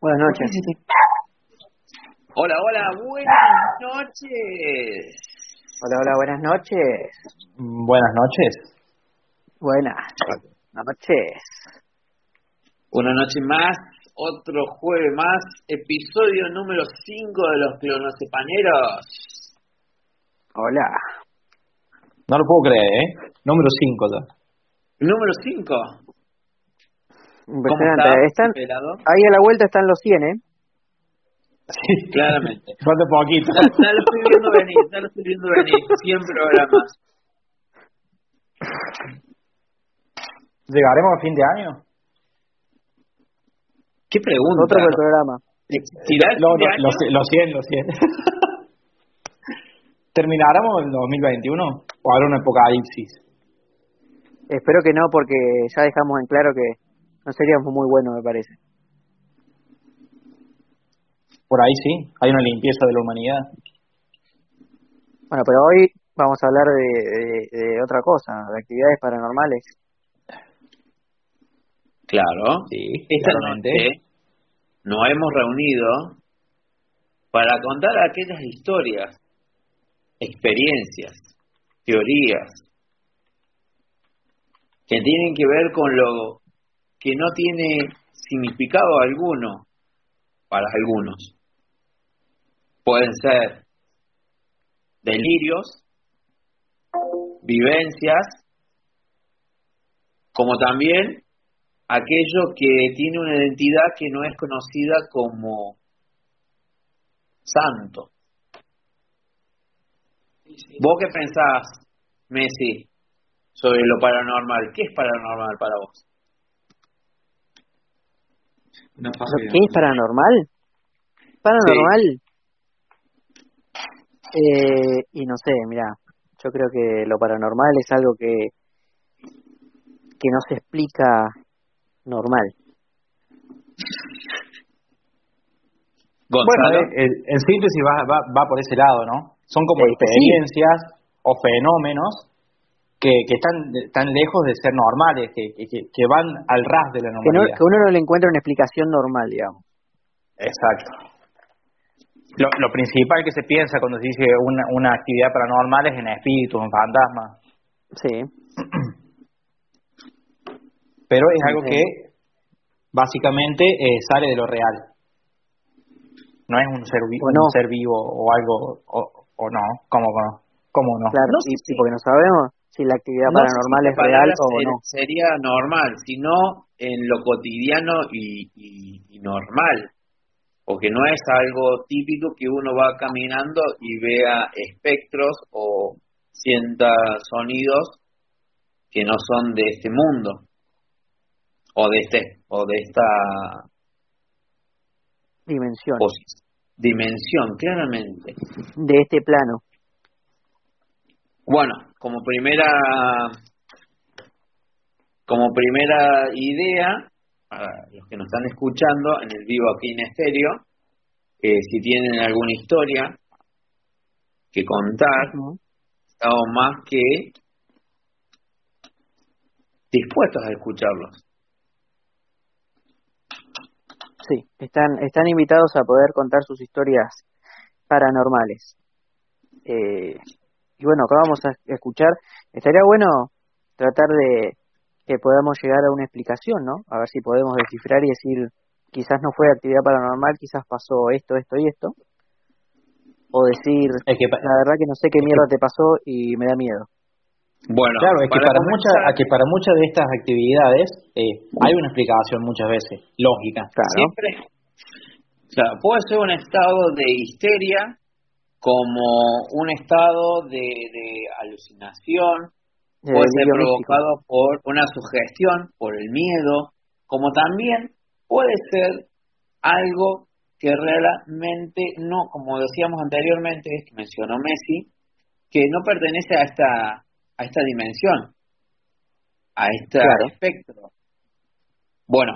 Buenas noches. Hola, hola, buenas noches. Hola, hola, buenas noches. Buenas noches. Buenas noches. Una noche más, otro jueves más, episodio número 5 de los clonocepaneros. Hola. No lo puedo creer, ¿eh? Número 5 ya. Número 5. Impresionante. Están, ahí a la vuelta están los 100, ¿eh? Sí, claramente. Falta poquito. Ya, ya lo estoy viendo venir, ya lo estoy viendo venir. 100 programas. ¿Llegaremos a fin de año? ¿Qué pregunta? Otro del programa. No, no, los, los 100, los 100. ¿Termináramos el 2021 o habrá un apocalipsis? Espero que no, porque ya dejamos en claro que no seríamos muy buenos, me parece. Por ahí sí, hay una limpieza de la humanidad. Bueno, pero hoy vamos a hablar de, de, otra cosa, de actividades paranormales. Claro, sí, esta noche nos hemos reunido para contar aquellas historias, experiencias, teorías que tienen que ver con lo que no tiene significado alguno para algunos. Pueden ser delirios, vivencias, como también aquello que tiene una identidad que no es conocida como santo. ¿Vos qué pensás, Messi, sobre lo paranormal? ¿Qué es paranormal para vos? ¿Qué es paranormal? Paranormal. Eh, y no sé, mira, yo creo que lo paranormal es algo que que no se explica normal. Bueno, en síntesis va, va, va por ese lado, ¿no? Son como experiencias o fenómenos que, que están tan lejos de ser normales, que, que, que, van al ras de la normalidad. Que, uno no le encuentra una explicación normal, digamos. Exacto. Lo, lo principal que se piensa cuando se dice una, una actividad paranormal es en espíritus, en fantasmas. Sí. Pero es algo que básicamente eh, sale de lo real. No es un ser, vivo, un ser vivo o algo, o, o no, ¿cómo, cómo no? Claro, No sí, porque no sabemos si la actividad No paranormal si es real o ser- no. Sería normal, sino en lo cotidiano y, y, y normal. Porque no es algo típico que uno va caminando y vea espectros o sienta sonidos que no son de este mundo o de este o de esta Dimensión. dimensión claramente De este plano. Bueno, como primera como primera idea, para los que nos están escuchando en el vivo aquí en estéreo, eh, si tienen alguna historia que contar, estamos más que dispuestos a escucharlos. Sí, están, están invitados a poder contar sus historias paranormales. Eh, y bueno, acá vamos a escuchar. Estaría bueno tratar de que podamos llegar a una explicación, ¿no? A ver si podemos descifrar y decir, quizás no fue actividad paranormal, quizás pasó esto, esto y esto. O decir, Es que, pa- la verdad que no sé qué mierda te pasó y me da miedo. Bueno, claro, es que para, comenzar- muchas, que para muchas de estas actividades eh, hay una explicación muchas veces, lógica. Claro. siempre, o sea, puede ser un estado de histeria como un estado de, de alucinación, de puede ser místico. provocado por una sugestión, por el miedo, como también puede ser algo que realmente no, como decíamos anteriormente, que mencionó Messi, que no pertenece a esta a esta dimensión, a este Claro. espectro. Bueno,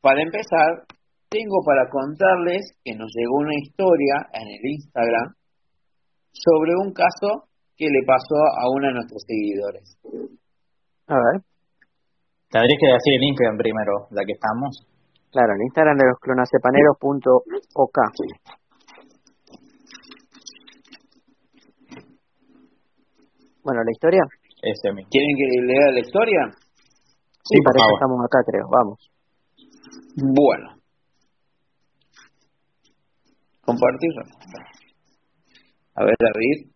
para empezar, tengo para contarles que nos llegó una historia en el Instagram sobre un caso que le pasó a uno de nuestros seguidores. A ver, Tendrías que decir el Instagram primero, ya que estamos. Claro, el Instagram de los clonacepaneros.ok. Bueno, ¿la historia? Ese ¿Quieren que lea la historia? Sí, sí para eso estamos acá, creo. Vamos. Bueno. Compartir. A ver, David.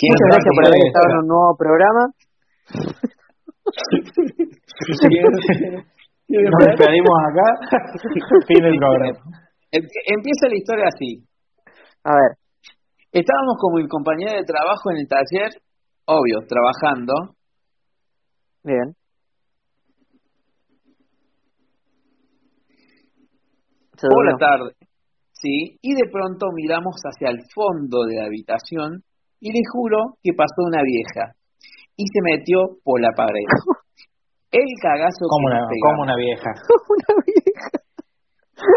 Muchas gracias por haber estado en un nuevo programa. Nos despedimos acá. fin del programa. Empieza la historia así. A ver. Estábamos como mi compañera de trabajo en el taller, obvio, trabajando. Bien. Por la tarde, sí, y de pronto miramos hacia el fondo de la habitación y le juro que pasó una vieja y se metió por la pared. El cagazo como una, como una vieja. una vieja.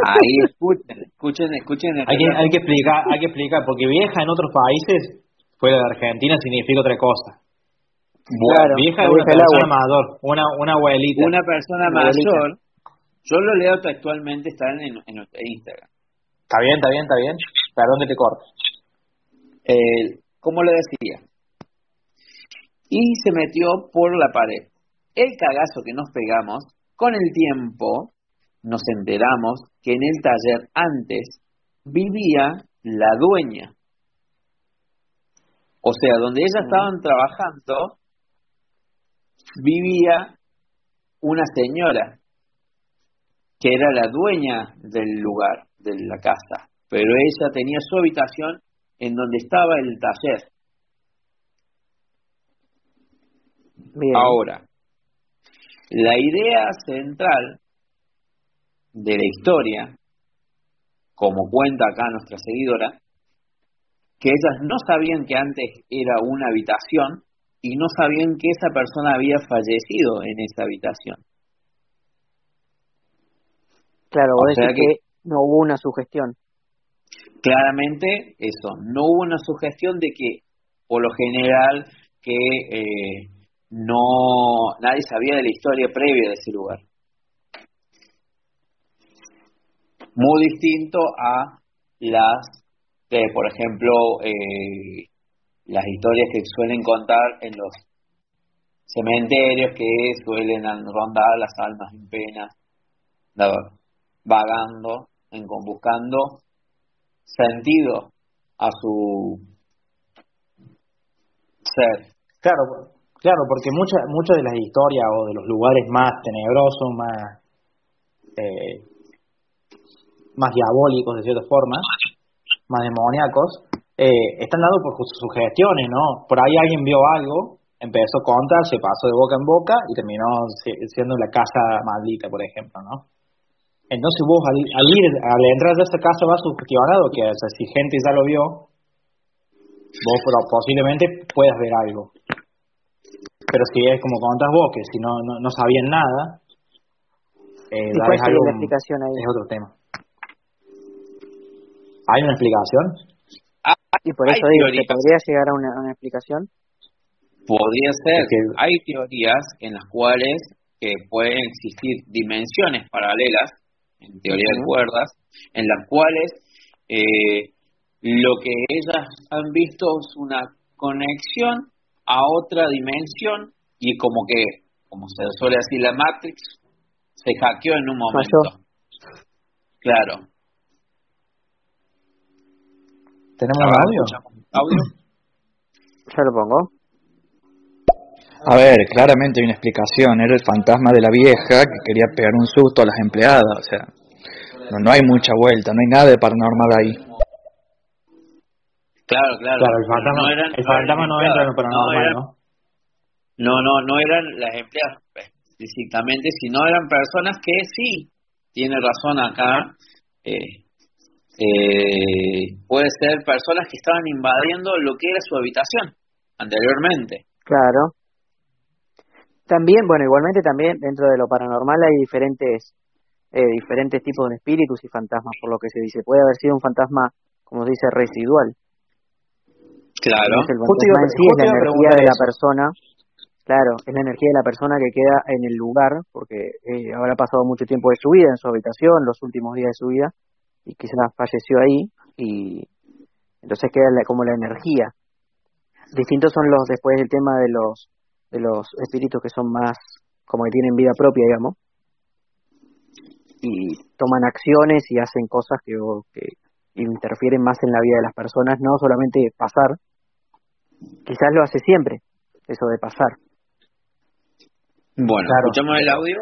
Ahí escuchen, escuchen, escuchen. Hay que, hay que explicar, hay que explicar, porque vieja en otros países, fuera de Argentina, significa otra cosa. Bueno, vieja es una persona mayor, una, una abuelita. Una persona mayor. Yo lo leo textualmente, está en, en, Instagram. Está bien, está bien, está bien. Perdón que te corto. Eh, como le decía. Y se metió por la pared. El cagazo que nos pegamos, con el tiempo nos enteramos que en el taller antes vivía la dueña. O sea, donde ellas estaban trabajando, vivía una señora que era la dueña del lugar, de la casa, pero ella tenía su habitación en donde estaba el taller. Ahora, la idea central de la historia, como cuenta acá nuestra seguidora, que ellas no sabían que antes era una habitación y no sabían que esa persona había fallecido en esa habitación. Claro, o sea que no hubo una sugestión claramente eso, no hubo una sugestión de que por lo general que eh, no nadie sabía de la historia previa de ese lugar. Muy distinto a las que, por ejemplo, eh, las historias que suelen contar en los cementerios que suelen rondar las almas en pena, vagando, en, buscando sentido a su ser. Claro, claro, porque muchas muchas de las historias o de los lugares más tenebrosos, más eh, más diabólicos de cierta forma, más demoníacos, eh, están dados por sus sugestiones, ¿no? Por ahí alguien vio algo, empezó a contar, se pasó de boca en boca y terminó siendo la casa maldita, por ejemplo, ¿no? Entonces vos al, ir, al entrar a esa casa vas sugestionado, que si gente ya lo vio, vos posiblemente puedas ver algo. Pero si es como contás vos, que si no, no, sabían nada, eh, algo, explicación ahí? es otro tema. ¿Hay una explicación? Ah, y por eso digo, que ¿podría llegar a una, una explicación? Podría ser. Hay teorías en las cuales que pueden existir dimensiones paralelas en teoría de cuerdas, en las cuales eh, lo que ellas han visto es una conexión a otra dimensión y como que, como se suele decir la Matrix, se hackeó en un momento. Claro. ¿Tenemos audio? ¿Audio? Ya lo pongo. A ver, claramente hay una explicación. Era el fantasma de la vieja que quería pegar un susto a las empleadas. O sea, no, hay mucha vuelta, no hay nada de paranormal ahí. Claro, claro. Claro, el fantasma no, eran, el fantasma no entra en lo paranormal, ¿no? No, no, no eran las empleadas específicamente, sino eran personas que sí, tiene razón acá, eh, eh, puede ser personas que estaban invadiendo lo que era su habitación anteriormente. Claro. También, bueno, igualmente también dentro de lo paranormal hay diferentes eh, diferentes tipos de espíritus y fantasmas, por lo que se dice. Puede haber sido un fantasma, como se dice, residual. Claro. el fantasma en sí es la energía de la persona Claro, es la energía de la persona que queda en el lugar, porque eh, habrá pasado mucho tiempo de su vida en su habitación, los últimos días de su vida, y quizás falleció ahí, y entonces queda como la energía. Distintos son los, después del tema de los, de los espíritus que son más, como que tienen vida propia, digamos, y toman acciones y hacen cosas que, que interfieren más en la vida de las personas, no solamente pasar, quizás lo hace siempre, eso de pasar. Bueno, escuchamos el audio.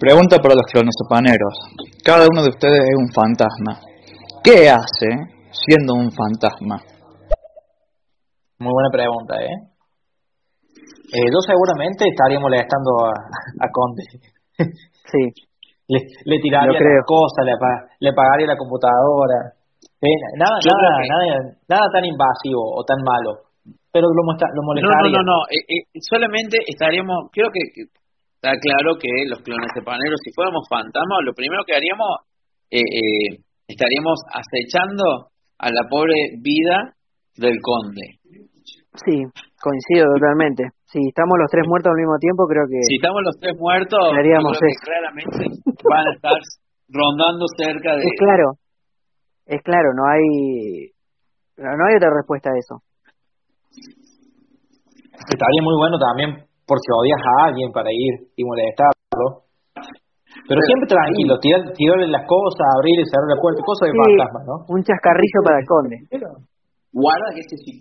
Pregunta para los clonosopaneros. Cada uno de ustedes es un fantasma. ¿Qué hace siendo un fantasma? Muy buena pregunta, ¿eh? Eh yo seguramente estaría molestando a, Conde. Sí. le, tiraría las cosas, le, le pagaría la computadora. Eh, nada, nada, nada, nada tan invasivo o tan malo pero lo, lo molestaría. No, no, no, eh, eh, solamente estaríamos, creo que, está claro que los clones de paneros, si fuéramos fantasmas, lo primero que haríamos, eh, estaríamos acechando a la pobre vida del conde. Sí, coincido totalmente. Si estamos los tres muertos al mismo tiempo, creo que... Si estamos los tres muertos, creo que claramente van a estar rondando cerca de... Es claro, es claro, no hay... No hay otra respuesta a eso. Estaría muy bueno también por si odias a alguien para ir y molestarlo. Pero, siempre tranquilo, tirar, tirarle las cosas, abrir y cerrar la puerta, cosas de fantasma, ¿no? Un chascarrillo para el conde. Guarda que este sí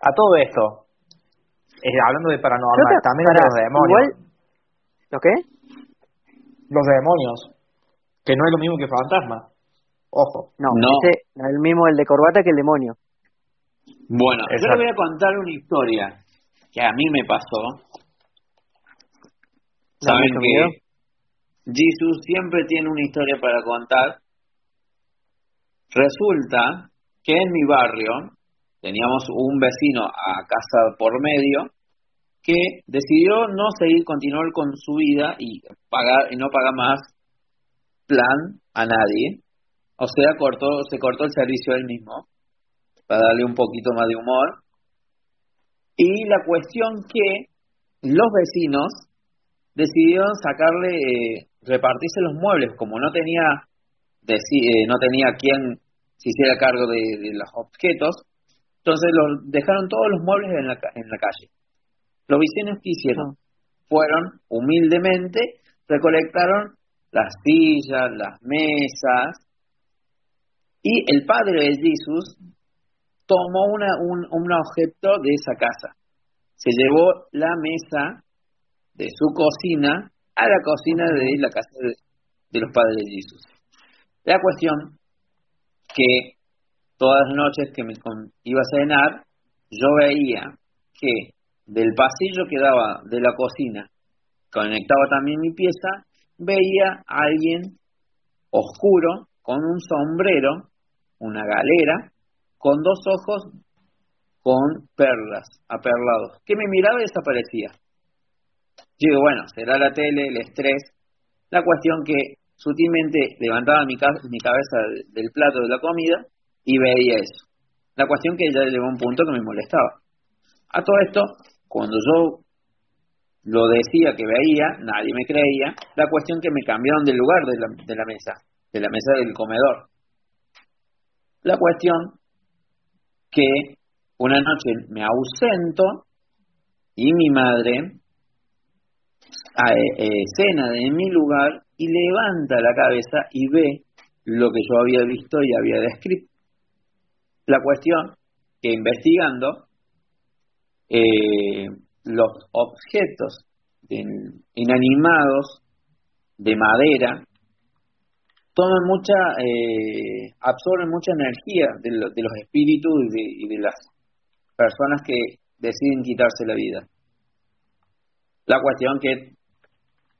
A todo esto, eh, hablando de paranormal, también para, los demonios. ¿Lo qué? Los demonios, que no es lo mismo que fantasma. Ojo. No, no. es el mismo el de corbata que el demonio. Bueno, yo le voy a contar una historia que a mí me pasó. Saben que Jesús siempre tiene una historia para contar. Resulta que en mi barrio teníamos un vecino a casa por medio que decidió no seguir, continuar con su vida y pagar y no pagar más plan a nadie. O sea, cortó, se cortó el servicio él mismo para darle un poquito más de humor. Y la cuestión que los vecinos decidieron sacarle, eh, repartirse los muebles, como no tenía, eh, no tenía quien se hiciera cargo de, los objetos, entonces los dejaron todos los muebles en la, en la calle. Los vecinos que hicieron fueron humildemente, recolectaron las sillas, las mesas, y el padre de Jesús tomó una, un, un objeto de esa casa. Se llevó la mesa de su cocina a la cocina de la casa de, los padres de Jesús. La cuestión que todas las noches que me iba a cenar, yo veía que del pasillo que daba de la cocina, conectaba también mi pieza, veía a alguien oscuro con un sombrero, una galera, con dos ojos con perlas, aperlados, que me miraba y desaparecía. Yo digo, bueno, será la tele, el estrés, la cuestión que sutilmente levantaba mi, mi cabeza del plato de la comida y veía eso. La cuestión que ya llegó a un punto que me molestaba. A todo esto, cuando yo lo decía que veía, nadie me creía. La cuestión que me cambiaron del lugar de la, de la mesa, de la mesa del comedor. La cuestión que una noche me ausento y mi madre eh, cena en mi lugar y levanta la cabeza y ve lo que yo había visto y había descrito. La cuestión que investigando eh, los objetos inanimados de madera toman mucha, eh, absorben mucha energía de, los espíritus y de, las personas que deciden quitarse la vida. La cuestión que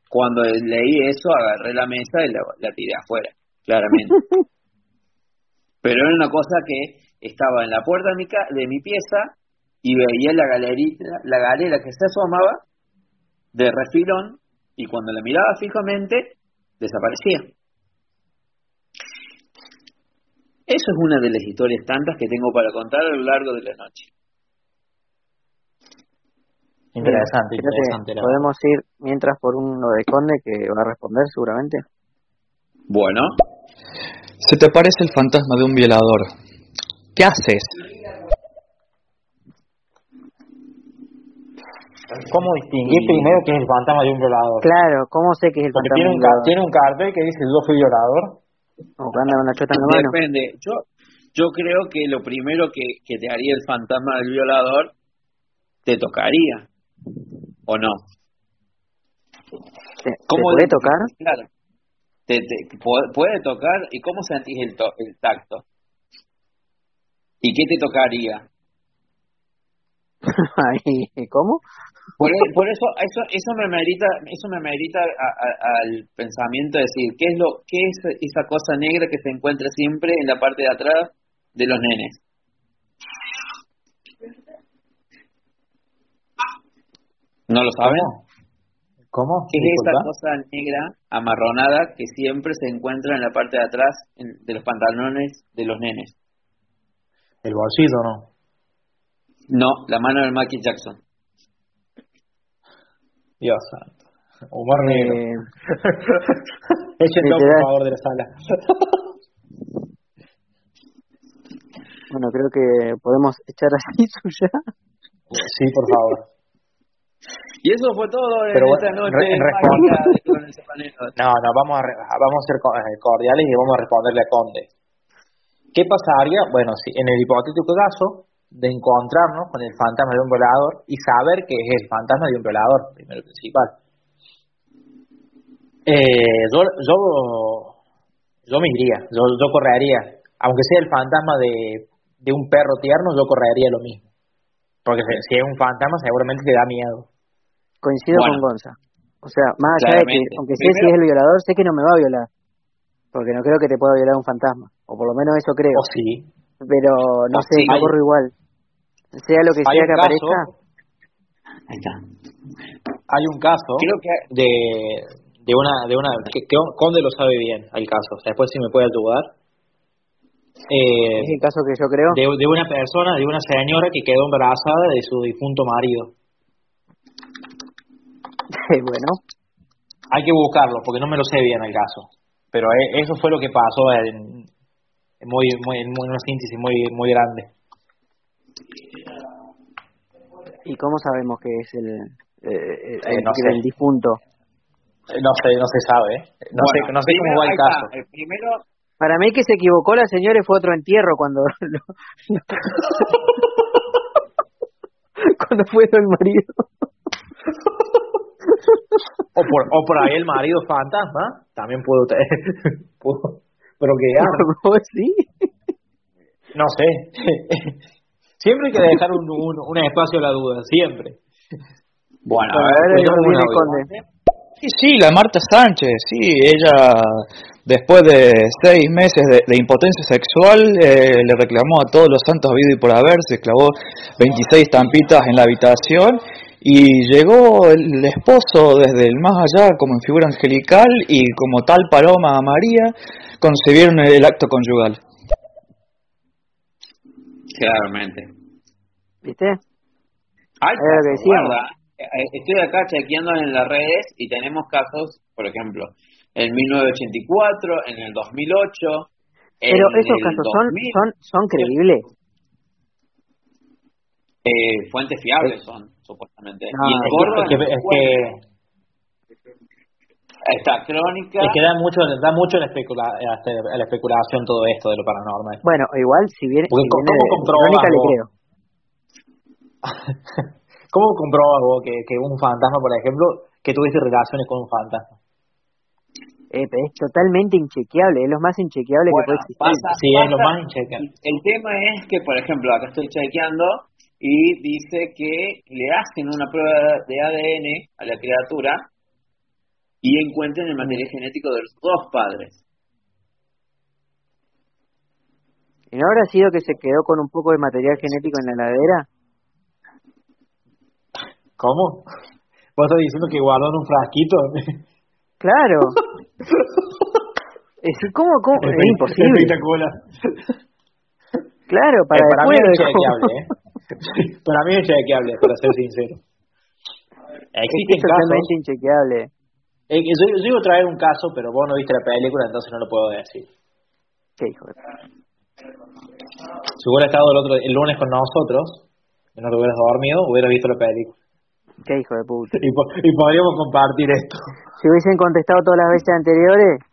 cuando leí eso agarré la mesa y la, tiré afuera, claramente. Pero era una cosa que estaba en la puerta de mi, de mi pieza y veía la galerita, la galera que se asomaba de refilón y cuando la miraba fijamente desaparecía. Eso es una de las historias tantas que tengo para contar a lo largo de la noche. Interesante, interesante. Podemos ir mientras por uno de Conde que va a responder seguramente. Bueno. Se te parece el fantasma de un violador. ¿Qué haces? ¿Cómo distinguir primero que es el fantasma de un violador? Claro, ¿cómo sé que es el fantasma tiene un violador? Tiene un cartel que dice yo fui violador. O que anda con la chota en la mano. Depende. Yo, yo creo que lo primero que, que te haría el fantasma del violador te tocaría. ¿O no? ¿Te, ¿Cómo puede tocar? Claro. Te, te, puede, tocar. ¿Y cómo sentís el, el tacto? ¿Y qué te tocaría? ¿Cómo? Por, e, por, eso, eso, eso me merita, eso me merita al pensamiento de decir, ¿qué es lo, qué es esa cosa negra que se encuentra siempre en la parte de atrás de los nenes? ¿No lo saben? ¿Cómo? ¿Qué es esa cosa negra amarronada que siempre se encuentra en la parte de atrás de los pantalones de los nenes? El bolsillo, ¿no? No, la mano de Michael Jackson. Dios santo. Omar Negro. Eh, Échenlo, por favor, de la sala. bueno, creo que podemos echar así suya. Sí, por favor. Y eso fue todo en esta noche. no, no, vamos a, vamos a ser eh, cordiales y vamos a responderle a Conde. ¿Qué pasaría? Bueno, si en el hipotético caso de encontrarnos con el fantasma de un violador y saber que es el fantasma de un violador, primero principal. Eh, yo, yo, yo me iría, yo, yo correría, aunque sea el fantasma de, de un perro tierno, yo correría lo mismo. Porque si es un fantasma, seguramente te da miedo. Coincido con Gonza. O sea, más allá de que, aunque sé si es el violador, sé que no me va a violar. Porque no creo que te pueda violar un fantasma. O por lo menos eso creo. O sí. Pero no sé, me corro igual sea lo que sea que aparezca. Ahí está. Hay un caso de, de una, de una que, Conde lo sabe bien, el caso. O sea, después si me puede ayudar. Eh, es el caso que yo creo. De, de una persona, de una señora que quedó embarazada de su difunto marido. bueno. Hay que buscarlo, porque no me lo sé bien el caso. Pero e, eso fue lo que pasó en, muy, muy, en una síntesis muy, muy grande. ¿Y cómo sabemos que es el, eh, el, eh, difunto? Eh, no sé, no se sabe. No sé, no sé cómo va el caso. El primero... Para mí que se equivocó la señora y fue otro entierro cuando cuando fue el marido. o por o por ahí el marido fantasma también pudo, pudo pero que sí no sé. Siempre hay que dejar un, un, espacio a la duda, siempre. Bueno, a ver, Sí, la Marta Sánchez, sí, ella después de seis meses de, impotencia sexual eh, le reclamó a todos los santos habido y por haber, se clavó 26 tampitas en la habitación y llegó el esposo desde el más allá como en figura angelical y como tal paloma a María concebieron el acto conyugal. Claramente. ¿Viste? Ay, eh, Estoy acá chequeando en las redes y tenemos casos, por ejemplo, en 1984, en el 2008. Pero esos casos son, son, son creíbles. Eh, fuentes fiables son, supuestamente. y en Córdoba, es que, esta crónica. Es que da mucho, da mucho la, especula, la especulación todo esto de lo paranormal. Bueno, igual si viene, si ¿cómo crónica le creo. ¿Cómo comprobas vos que, que un fantasma, por ejemplo, que tuviste relaciones con un fantasma? Eh, es totalmente inchequeable, es lo más inchequeable que puede existir. sí, es lo más inchequeable. El tema es que, por ejemplo, acá estoy chequeando y dice que le hacen una prueba de ADN a la criatura y encuentren el material genético de los dos padres. ¿Y no habrá sido que se quedó con un poco de material genético en la heladera? ¿Cómo? ¿Vos estás diciendo que guardó en un frasquito? Claro. es, ¿Cómo? cómo? Es, imposible. Claro, para, para mí es chequeable, ¿eh? Para mí es chequeable, para ser sincero. Existen es totalmente inchequeable. Eh, yo, yo iba a traer un caso, pero vos no viste la película, entonces no lo puedo decir. ¿Qué hijo de Si hubiera estado el, otro, el lunes con nosotros, y no te hubieras dormido, hubieras visto la película. Qué hijo de puta. Y, y podríamos compartir esto. Si hubiesen contestado todas las veces anteriores,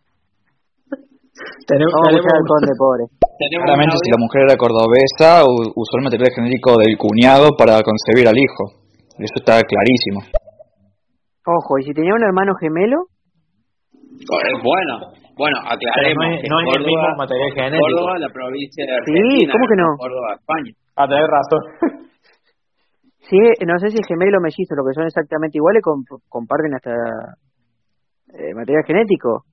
tenemos, Vamos tenemos... al conde pobre. Claramente, si la mujer era cordobesa, usó el material genético del cuñado para concebir al hijo. Eso está clarísimo. Ojo, ¿y si tenía un hermano gemelo? Eh, bueno, bueno, aclaremos. No es, no es el mismo material genético. Córdoba, la provincia de Argentina. Sí, ¿cómo que no? Córdoba, España. Ah, tenés razón. Sí, no sé si gemelo o mellizo, lo que son exactamente iguales, comparten hasta eh, material genético.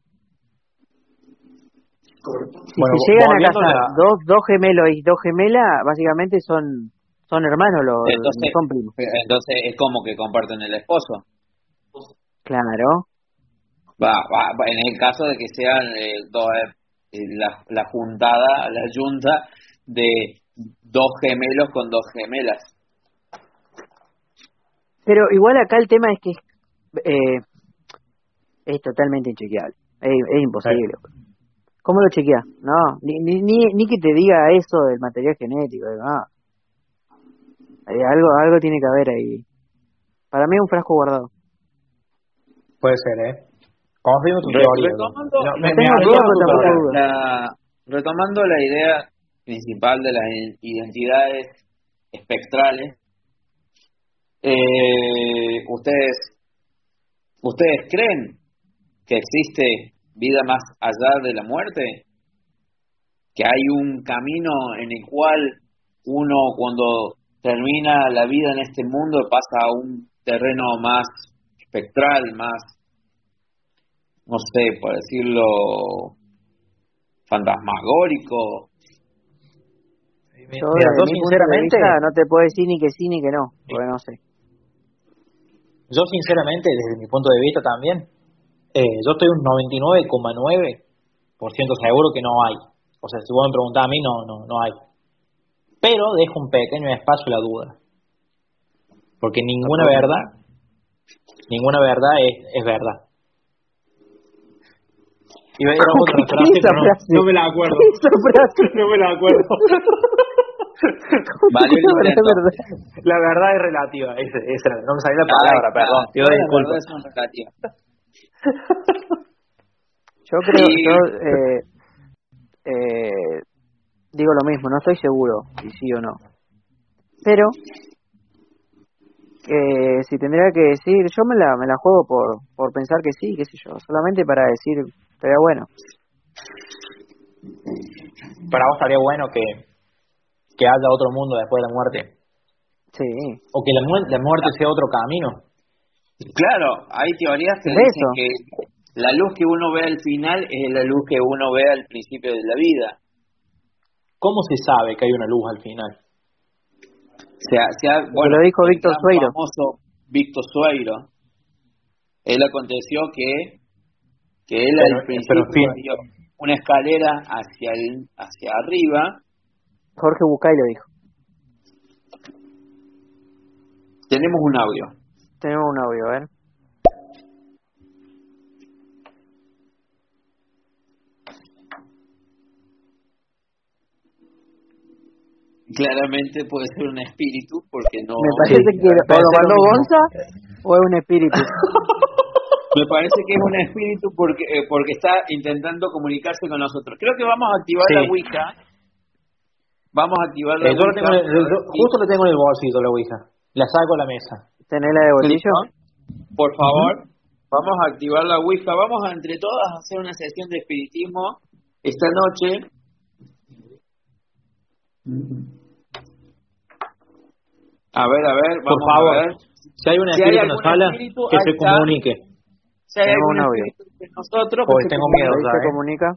Si bueno, llegan a casa dos, dos gemelos y dos gemelas, básicamente son son hermanos los entonces, son primos. Entonces es como que comparten el esposo. Claro. Va, va, en el caso de que sean eh, dos, eh, la, la juntada, la junta de dos gemelos con dos gemelas. Pero igual acá el tema es que eh, es totalmente inchequeable. Es, es imposible. ¿Cómo lo chequeas? No, ni, ni, ni, que te diga eso del material genético. No. algo, algo tiene que haber ahí. Para mí es un frasco guardado. Puede ser, ¿eh? Confirmo tu teoría. Retomando, no, me, me la, retomando la idea principal de las identidades espectrales, eh, ustedes ustedes creen que existe vida más allá de la muerte, que hay un camino en el cual uno cuando termina la vida en este mundo pasa a un terreno más espectral, más no sé, por decirlo, fantasmagórico. Yo, sinceramente, no te puedo decir ni que sí ni que no, porque no sé. Yo, sinceramente, desde mi punto de vista también, eh, yo estoy un 99,9% seguro que no hay. O sea, si vos me preguntás a mí, no, no, no hay. Pero dejo un pequeño espacio a la duda. Porque ninguna verdad, ninguna verdad es, es verdad. Y a otra frase, pero no, no, me la acuerdo. no me la acuerdo. vale, la verdad es relativa. Es, es, no me salió la palabra, Ay, perdón. Yo disculpo. Yo creo, yo eh, eh, digo lo mismo, no estoy seguro si sí o no. Pero eh, si tendría que decir, yo me la, me la juego por, por pensar que sí, qué sé yo, solamente para decir, estaría bueno. Para vos estaría bueno que, que haya otro mundo después de la muerte. Sí. O que la, la muerte sea otro camino. Claro, hay teorías que dicen que la luz que uno ve al final es la luz que uno ve al principio de la vida. ¿Cómo se sabe que hay una luz al final? Se bueno, lo dijo Víctor Sueiro. famoso Víctor Sueiro. Él aconteció que, que él al principio vio una escalera hacia el, hacia arriba. Jorge Bucay lo dijo. Tenemos un audio. Tenemos un audio, a ver. claramente puede ser un espíritu porque no me parece que o lo mandó Gonza o es un espíritu. Me parece que es un espíritu porque eh, porque está intentando comunicarse con nosotros. Creo que vamos a activar la Ouija. Vamos a activar la eh, Ouija. justo lo tengo en el bolsillo la Ouija. La saco a la mesa ¿tenés la de bolsillo? por favor vamos a activar la Ouija vamos a entre todas hacer una sesión de espiritismo esta noche a ver, a ver, vamos Por favor, a ver. Si hay un espíritu en la sala, que se comunique. Si hay algún espíritu de nosotros, pues tengo miedo, se comunica.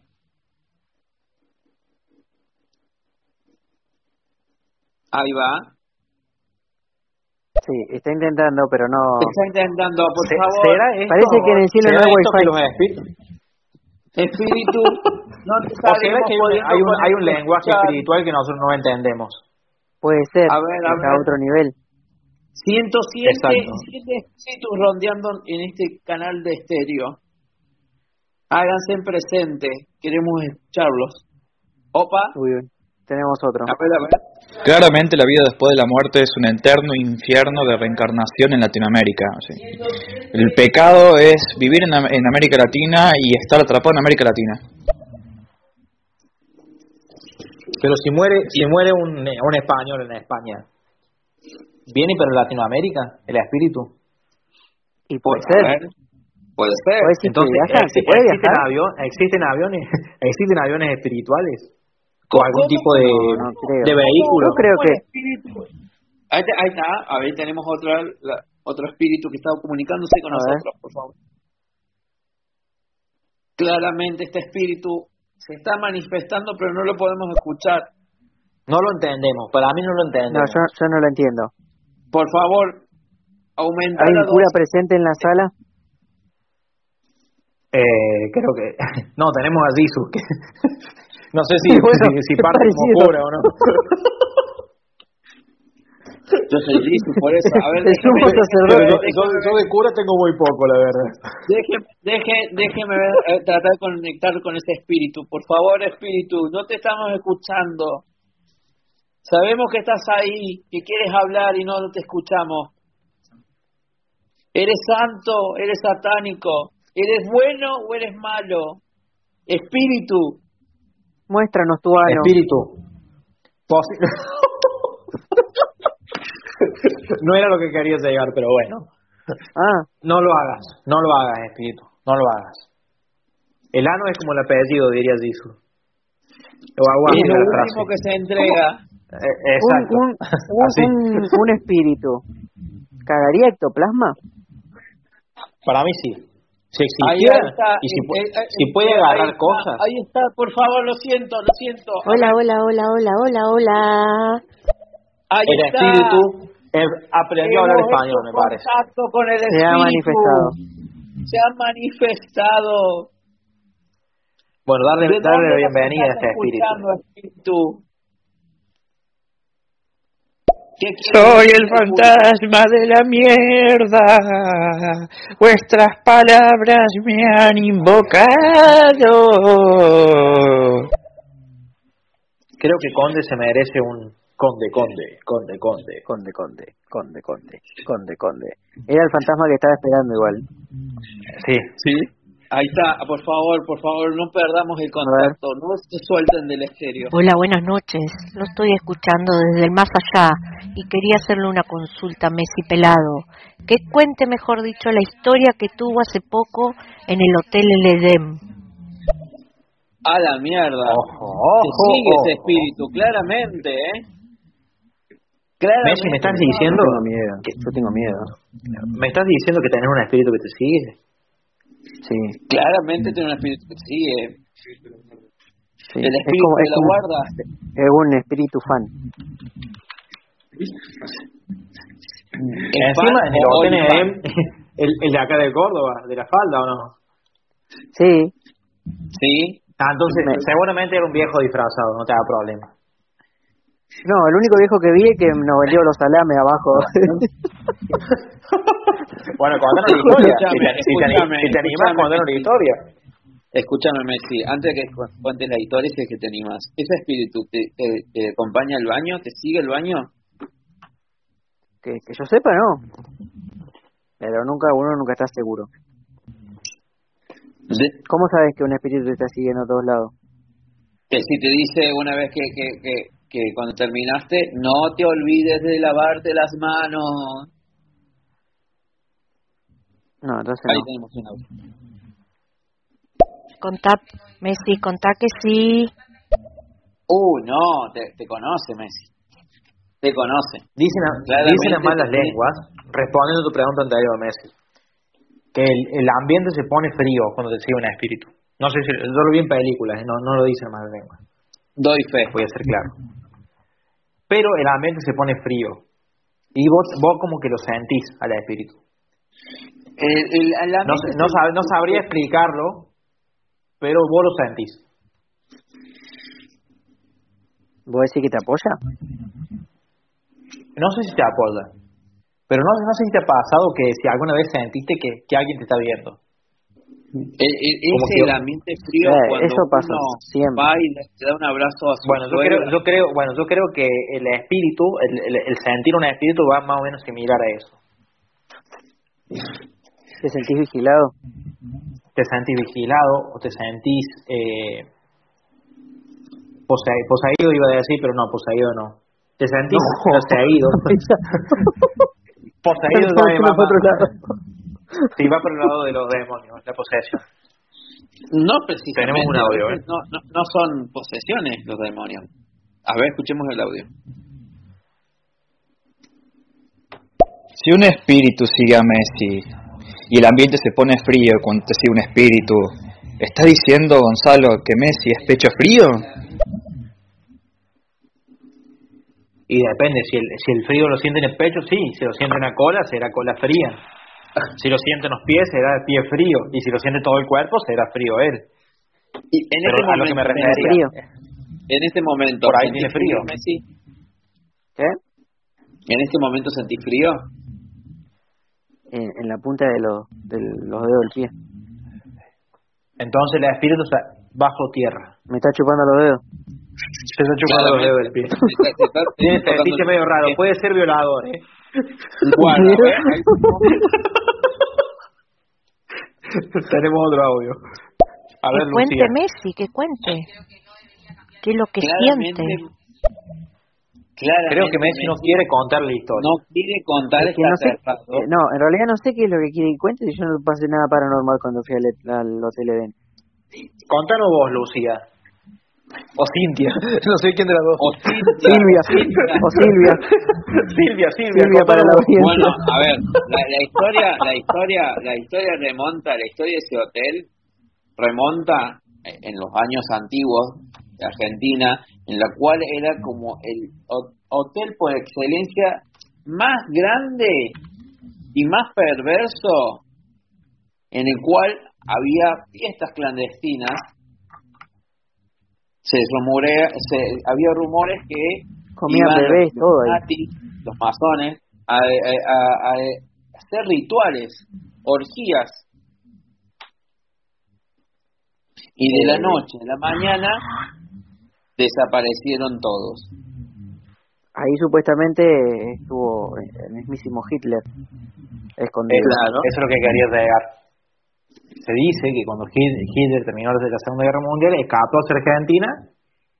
Ahí va. Sí, está intentando, pero no. Está intentando, por favor. ¿será Parece que en el cielo no hay wifi. Espíritu, no hay, un, hay un lenguaje espiritual que nosotros no entendemos. Puede ser, a, ver, a, otro nivel. 107 espíritus rondeando en este canal de estéreo. Háganse presente, queremos escucharlos. Opa. Muy bien. Tenemos otro. Claramente la vida después de la muerte es un eterno infierno de reencarnación en Latinoamérica. El pecado es vivir en, América Latina y estar atrapado en América Latina. Pero si muere, si muere un, un español en España, ¿viene para Latinoamérica el espíritu? Y puede ser. Puede ser. Entonces, existen, aviones, existen aviones espirituales o algún tipo de, de vehículo. Yo creo que ahí, está, a ver, tenemos otro otro espíritu que está comunicándose con nosotros, por favor. Claramente este espíritu se está manifestando, pero no lo podemos escuchar. No lo entendemos, para mí no lo entendemos. No, yo, no lo entiendo. Por favor, aumenta. ¿Hay un cura presente en la sala? Eh, creo que no tenemos a Jesús que no sé si, si, parte como cura o no. Yo soy Jesús, por eso. A ver, déjeme, yo, yo, de cura tengo muy poco, la verdad. Déjeme, deje, déjeme eh, tratar de conectar con ese espíritu. Por favor, espíritu, no te estamos escuchando. Sabemos que estás ahí, que quieres hablar y no te escuchamos. ¿Eres santo? ¿Eres satánico? ¿Eres bueno o eres malo? Espíritu. Muéstranos tu ano. Espíritu. no era lo que querías llegar, pero bueno. Ah. No lo hagas, no lo hagas, espíritu, no lo hagas. El ano es como el apellido, diría Jesús. Y lo último que se entrega. Eh, exacto. Un, un, un, un espíritu. ¿Cagaría ectoplasma? Para mí sí. Si existiera y si, eh, eh, si puede agarrar cosas. Ahí está, por favor, lo siento, lo siento. Hola, hola, hola, hola, hola, hola. Ahí el está. espíritu aprendió a hablar español, me parece. Con el Se ha manifestado. Se ha manifestado. Bueno, darle, darle la bienvenida a este espíritu. espíritu? Soy el fantasma de la mierda. Vuestras palabras me han invocado. Creo que Conde se merece un Conde, Conde, Conde, Conde. Conde, Conde, Conde, Conde, Conde, Era el fantasma que estaba esperando igual. Sí. Sí. Ahí está, ah, por favor, por favor, no perdamos el contacto, no se suelten del estéreo. Hola, buenas noches. Lo estoy escuchando desde el más allá y quería hacerle una consulta a Messi Pelado. Que cuente, mejor dicho, la historia que tuvo hace poco en el Hotel El Edem. A la mierda. Ojo, ojo, sigue ese espíritu, claramente, ¿eh? Claramente. Messi, ¿me estás diciendo? Yo tengo miedo. Yo tengo miedo. ¿Me estás diciendo que tenés un espíritu que te sigue? Sí. Claramente tiene un espíritu que sigue. Sí. El espíritu de la guarda. Es un espíritu fan. Encima en el el, el de acá de Córdoba, de la falda o no? Sí. Sí. Ah, entonces seguramente era un viejo disfrazado, no te da problema. No, el único viejo que vi es que nos vendió los salames abajo. bueno, contanos la historia. Si te, animas, contanos la historia. Escúchame, Messi, antes de que cuentes la historia, si es que te animas. ¿Ese espíritu te, te, acompaña al baño? ¿Te sigue el baño? Que, que yo sepa, no. Pero nunca uno nunca está seguro. ¿Cómo sabes que un espíritu te está siguiendo a todos lados? Que si te dice una vez que, que, que que cuando terminaste no te olvides de lavarte las manos. No, entonces Ahí no. tenemos un audio. Contá, Messi, contá que sí. Uh, no, te, te conoce Messi. Te conoce. Dicen, dicen las malas lenguas, respondiendo a tu pregunta anterior, Messi, que el, el ambiente se pone frío cuando te sigue un espíritu. No sé si, yo lo vi en películas, no, no lo dicen malas lenguas. Doy fe. Voy a ser claro. Pero el ambiente se pone frío. Y vos, vos como que lo sentís al espíritu. El, el, no, no, sabría explicarlo, pero vos lo sentís. ¿Vos decís que te apoya? No sé si te apoya, pero no, no sé si te ha pasado que si alguna vez sentiste que, que alguien te está viendo. E, e, ese el ambiente frío Eh, cuando eso pasa uno siempre. va y te da un abrazo a su Bueno, yo creo, yo creo, bueno, yo creo que el espíritu, el, el, el sentir un espíritu va más o menos similar a eso. ¿Te sentís vigilado? Te sentís vigilado o te sentís eh, posee- poseído, iba a decir, pero no, poseído no. Te sentís poseído. poseído más- lado. Sí, va por el lado de los demonios, la posesión. No precisamente. Tenemos un audio, ¿eh? no, no, no son posesiones los demonios. A ver, escuchemos el audio. Si un espíritu sigue a Messi y el ambiente se pone frío cuando te sigue un espíritu, ¿está diciendo Gonzalo que Messi es pecho frío? Y depende, si el, si el frío lo siente en el pecho, sí. Si lo siente en la cola, será cola fría. Si lo siente en los pies, será el pie frío. Y si lo siente todo el cuerpo, será frío él. Y en Pero este a lo que me momento, refería. frío. En este momento, Por ahí ¿sentís tiene frío. Messi? ¿Qué? ¿En este momento sentís frío? En, en la punta de los, de los dedos del pie. Entonces el espíritu está bajo tierra. Me está chupando los dedos. Se está chupando los dedos del pie. Tiene tocando fetiche el- medio raro. Puede ser violador, ¿eh? Bueno, ahí- Tenemos otro audio. A ver, que cuente Lucía. Messi, que cuente. ¿Qué es lo que claramente, siente? claramente Creo que Messi no quiere contar la historia. no quiere contar Es que esta no sé, eh, no, en realidad no sé qué es lo que quiere que cuente. Yo no pasé nada paranormal cuando fui al, al Hotel Eden. Contanos vos, Lucía. O Cintia. No sé quién de las dos. O Cintia, Silvia, Cintia. o Silvia. Silvia, Silvia. Silvia para la audiencia. Bueno, a ver, la, la historia, la historia, la historia remonta, la historia de ese hotel remonta en los años antiguos de Argentina, en la cual era como el ho- hotel por excelencia más grande y más perverso, en el cual había fiestas clandestinas. Se rumorea, se, había rumores que Comían bebés, los todo los masones, a, a- a- a hacer rituales, orgías. Y de la noche a la mañana desaparecieron todos. Ahí supuestamente estuvo el mismísimo Hitler escondido. Eso, eso es lo que quería llegar. Se dice que cuando Hit- Hitler terminó la Segunda Guerra Mundial, escapó hacia Argentina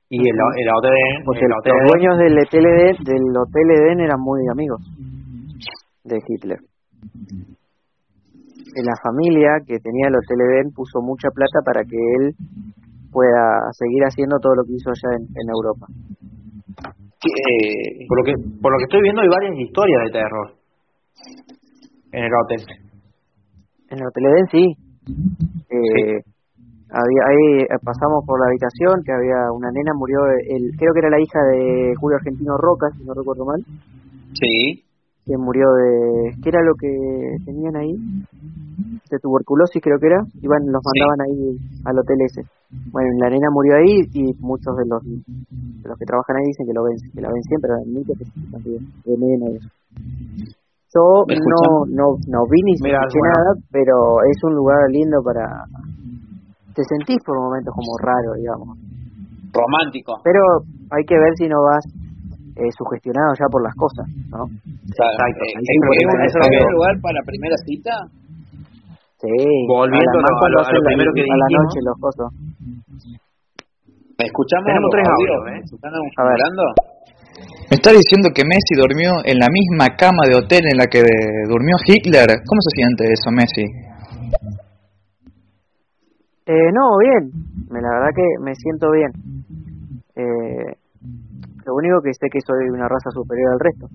y el, el hotel, Porque el los dueños del Hotel Eden, del Hotel Eden eran muy amigos de Hitler. La familia que tenía el Hotel Eden puso mucha plata para que él pueda seguir haciendo todo lo que hizo allá en, en Europa. Eh, por lo que por lo que estoy viendo hay varias historias de terror en el hotel. En el Hotel Eden sí. Eh, había ahí eh, pasamos por la habitación que había una nena murió el creo que era la hija de Julio Argentino Roca si no recuerdo mal. Sí, que murió de qué era lo que tenían ahí de tuberculosis creo que era. Iban los mandaban ahí al hotel ese. Bueno la nena murió ahí y muchos de los de los que trabajan ahí dicen que lo ven que la ven siempre de, de nena y eso. Yo ¿Me no no no vi ni Mira, nada pero es un lugar lindo para te sentís por momentos como raro digamos romántico. pero hay que ver si no vas eh, sugestionado ya por las cosas no O sea, Exacto. eh, ¿Es, sí, es un- buen lugar para primera cita? Sí, Volviendo a lo- cuando a lo- a lo hacen la- a la noche los cosos. Escuchamos Tenemos tres audios, ¿eh? ¿Se están A ver. acumulando? ¿Me está diciendo que Messi durmió en la misma cama de hotel en la que durmió Hitler? ¿Cómo se siente eso, Messi? Eh, no, bien, la verdad que me siento bien. Eh, lo único que sé que soy una raza superior al resto.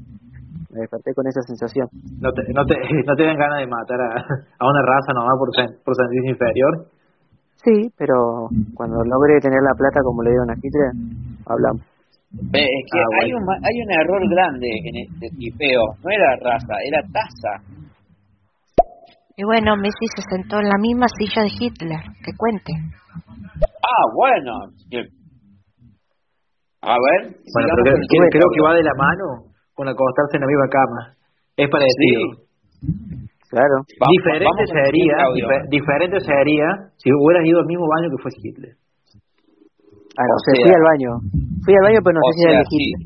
Me desperté con esa sensación. No te, no te, no te dan ganas de matar a, a una raza nomás por, sen- por sentirse inferior. Sí, pero cuando logre tener la plata como le dieron a Hitler, hablamos. Ve, Es que Ah, hay, bueno. un, ma- hay un error grande en este tipeo. No era raza, era taza. Y bueno, Messi se sentó en la misma silla de Hitler. Que cuente. Ah, bueno. A ver. Bueno, pero creo, creo, que va de la mano con acostarse en la misma cama. Es parecido. Claro. diferente sería, diferente sería si hubieras ido al mismo baño que fue Hitler. Ah, no sé, fui al baño. Fui al baño, pero no sé si era de Hitler.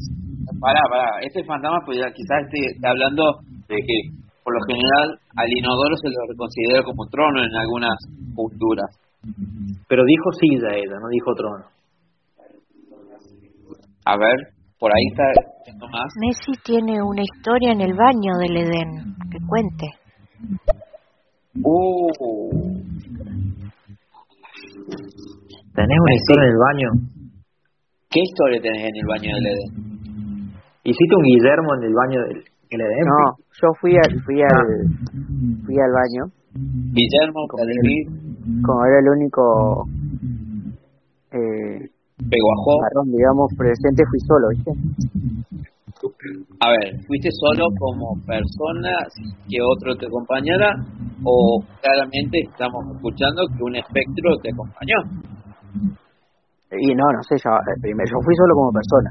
Pará, pará. Este fantasma, pues ya quizás esté hablando de que, por lo general, al inodoro se lo considera como trono en algunas culturas. Pero dijo silla ella, no dijo trono. A ver, por ahí está más. Messi tiene una historia en el baño del Edén. Que cuente. Uh. ¿Tenés una historia en el baño? ¿Qué historia tenés en el baño del Edén? ¿Hiciste un Guillermo en el baño del, Edén? No, yo fui al, fui al, fui al baño. Guillermo, como era el único eh, Peguajó. digamos, presente, fui solo, ¿viste? A ver, ¿fuiste solo como persona que otro te acompañara o claramente estamos escuchando que un espectro te acompañó? Y no, no sé, yo, eh, primero, yo fui solo como persona.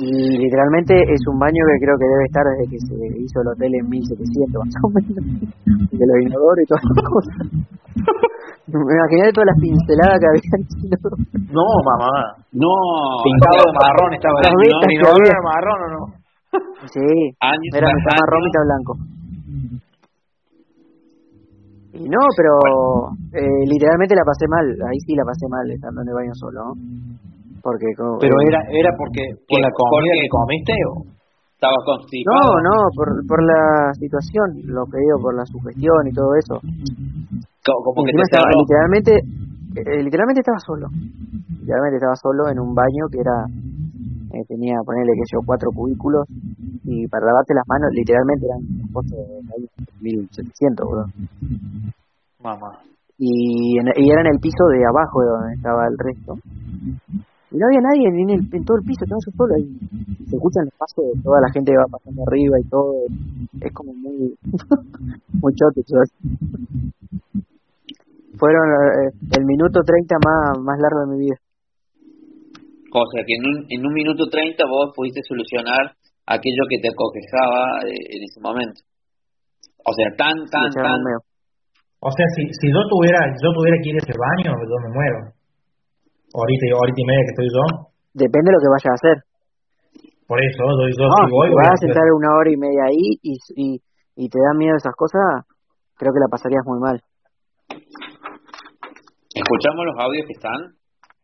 Y literalmente es un baño que creo que debe estar desde que se hizo el hotel en 1700, más o menos. De los inodoro y todas las cosas. Me imaginé todas las pinceladas que había en No, mamá. No. Pintado de marrón estaba Las ¿No era marrón o no? Sí, era marrón mitad blanco. Y no, pero eh, literalmente la pasé mal. Ahí sí la pasé mal estando en el baño solo. Porque, pero eh, era era porque por la comida que comiste o estaba constipado. No, no, por, por la situación, lo que digo, por la sugestión y todo eso. Como, que estaba, literalmente, eh, literalmente estaba solo. Literalmente estaba solo en un baño que era, eh, tenía, ponerle que yo, cuatro cubículos y para lavarte las manos, literalmente eran cosas de 1700, bro. Mamá. Y, y era en el piso de abajo de donde estaba el resto. Y no había nadie en, el, en todo el piso, estaba yo solo ahí. Se escuchan los pasos de toda la gente que va pasando arriba y todo. Es como muy, muy chote, fueron eh, el minuto 30 más, más largo de mi vida. O sea que en un, en un minuto 30 vos pudiste solucionar aquello que te acogejaba eh, en ese momento. O sea, tan, tan, tan... O sea, si, si yo tuviera yo tuviera que ir a ese baño, yo me muero. Ahorita, ahorita y media que estoy yo. Depende de lo que vayas a hacer. Por eso, yo, yo no, si voy... Si vas a sentar una hora y media ahí y, y, y te dan miedo esas cosas, creo que la pasarías muy mal. ¿Escuchamos los audios que están?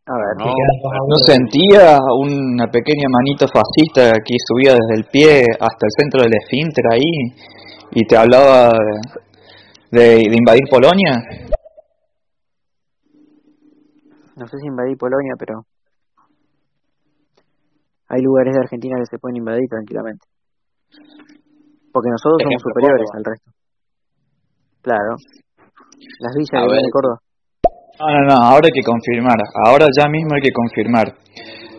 A ver, no, sentía una pequeña manito fascista que subía desde el pie hasta el centro del esfínter ahí y te hablaba de, de, invadir Polonia? No sé si invadir Polonia, pero hay lugares de Argentina que se pueden invadir tranquilamente. Porque nosotros somos superiores al resto. Claro. Las villas de Córdoba. No, no, no, ahora hay que confirmar, ahora ya mismo hay que confirmar.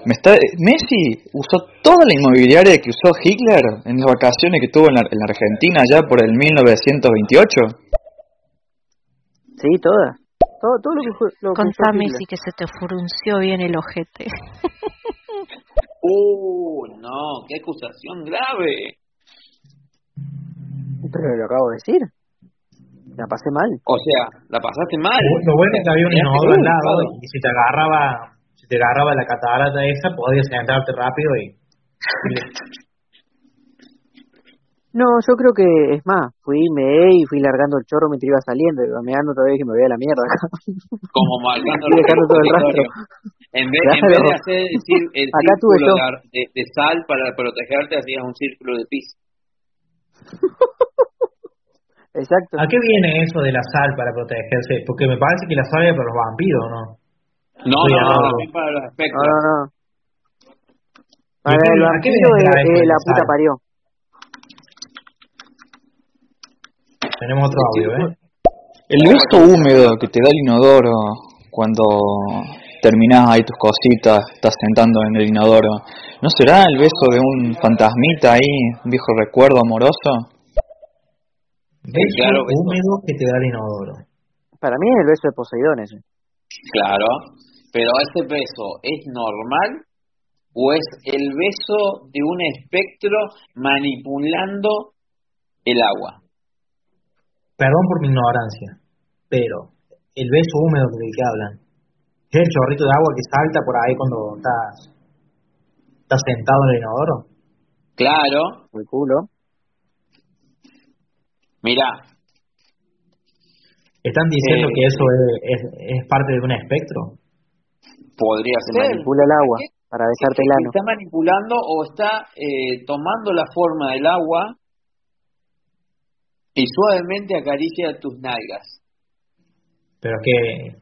Me está, Messi usó toda la inmobiliaria que usó Hitler en las vacaciones que tuvo en la, Argentina ya por el 1928. Sí, toda. Todo, todo lo que, lo Contá, Messi, que se te frunció bien el ojete. ¡Uh, no! ¡Qué acusación grave! Pero lo acabo de decir. La pasé mal. O sea, la pasaste mal. Lo bueno es que había un inodoro al lado y si te agarraba, si te agarraba la catarata esa, podías sentarte rápido y... No, yo creo que es más, fui, me y fui largando el chorro mientras iba saliendo, iba meando todavía que me veía la mierda Como marcando todo el rastro. En vez, en vez de hacer decir, el Acá círculo de, de, sal para protegerte, hacías un círculo de pis. Exacto. ¿A qué viene eso de la sal para protegerse? Porque me parece que la sal es para los vampiros, ¿no? No, no, no, para los espectros. No, no, no. Para el vampiro es, la puta parió. Tenemos otro audio, ¿eh? El beso húmedo que te da el inodoro cuando terminás ahí tus cositas, estás sentando en el inodoro, ¿no será el beso de un fantasmita ahí, un viejo recuerdo amoroso? Beso claro, húmedo que te da el inodoro. Para mí es el beso de Poseidón ese. Claro. pero ese beso es normal o es el beso de un espectro manipulando el agua. Perdón por mi ignorancia, pero el beso húmedo del que hablan es el chorrito de agua que salta por ahí cuando estás, estás sentado en el inodoro. Claro. El culo. Mira. ¿Están diciendo Eh, que eso es, es, es parte de un espectro? Podría Se ser. manipula el agua para besarte el ano. ¿Está manipulando o está eh, tomando la forma del agua y suavemente acaricia tus nalgas? Pero que...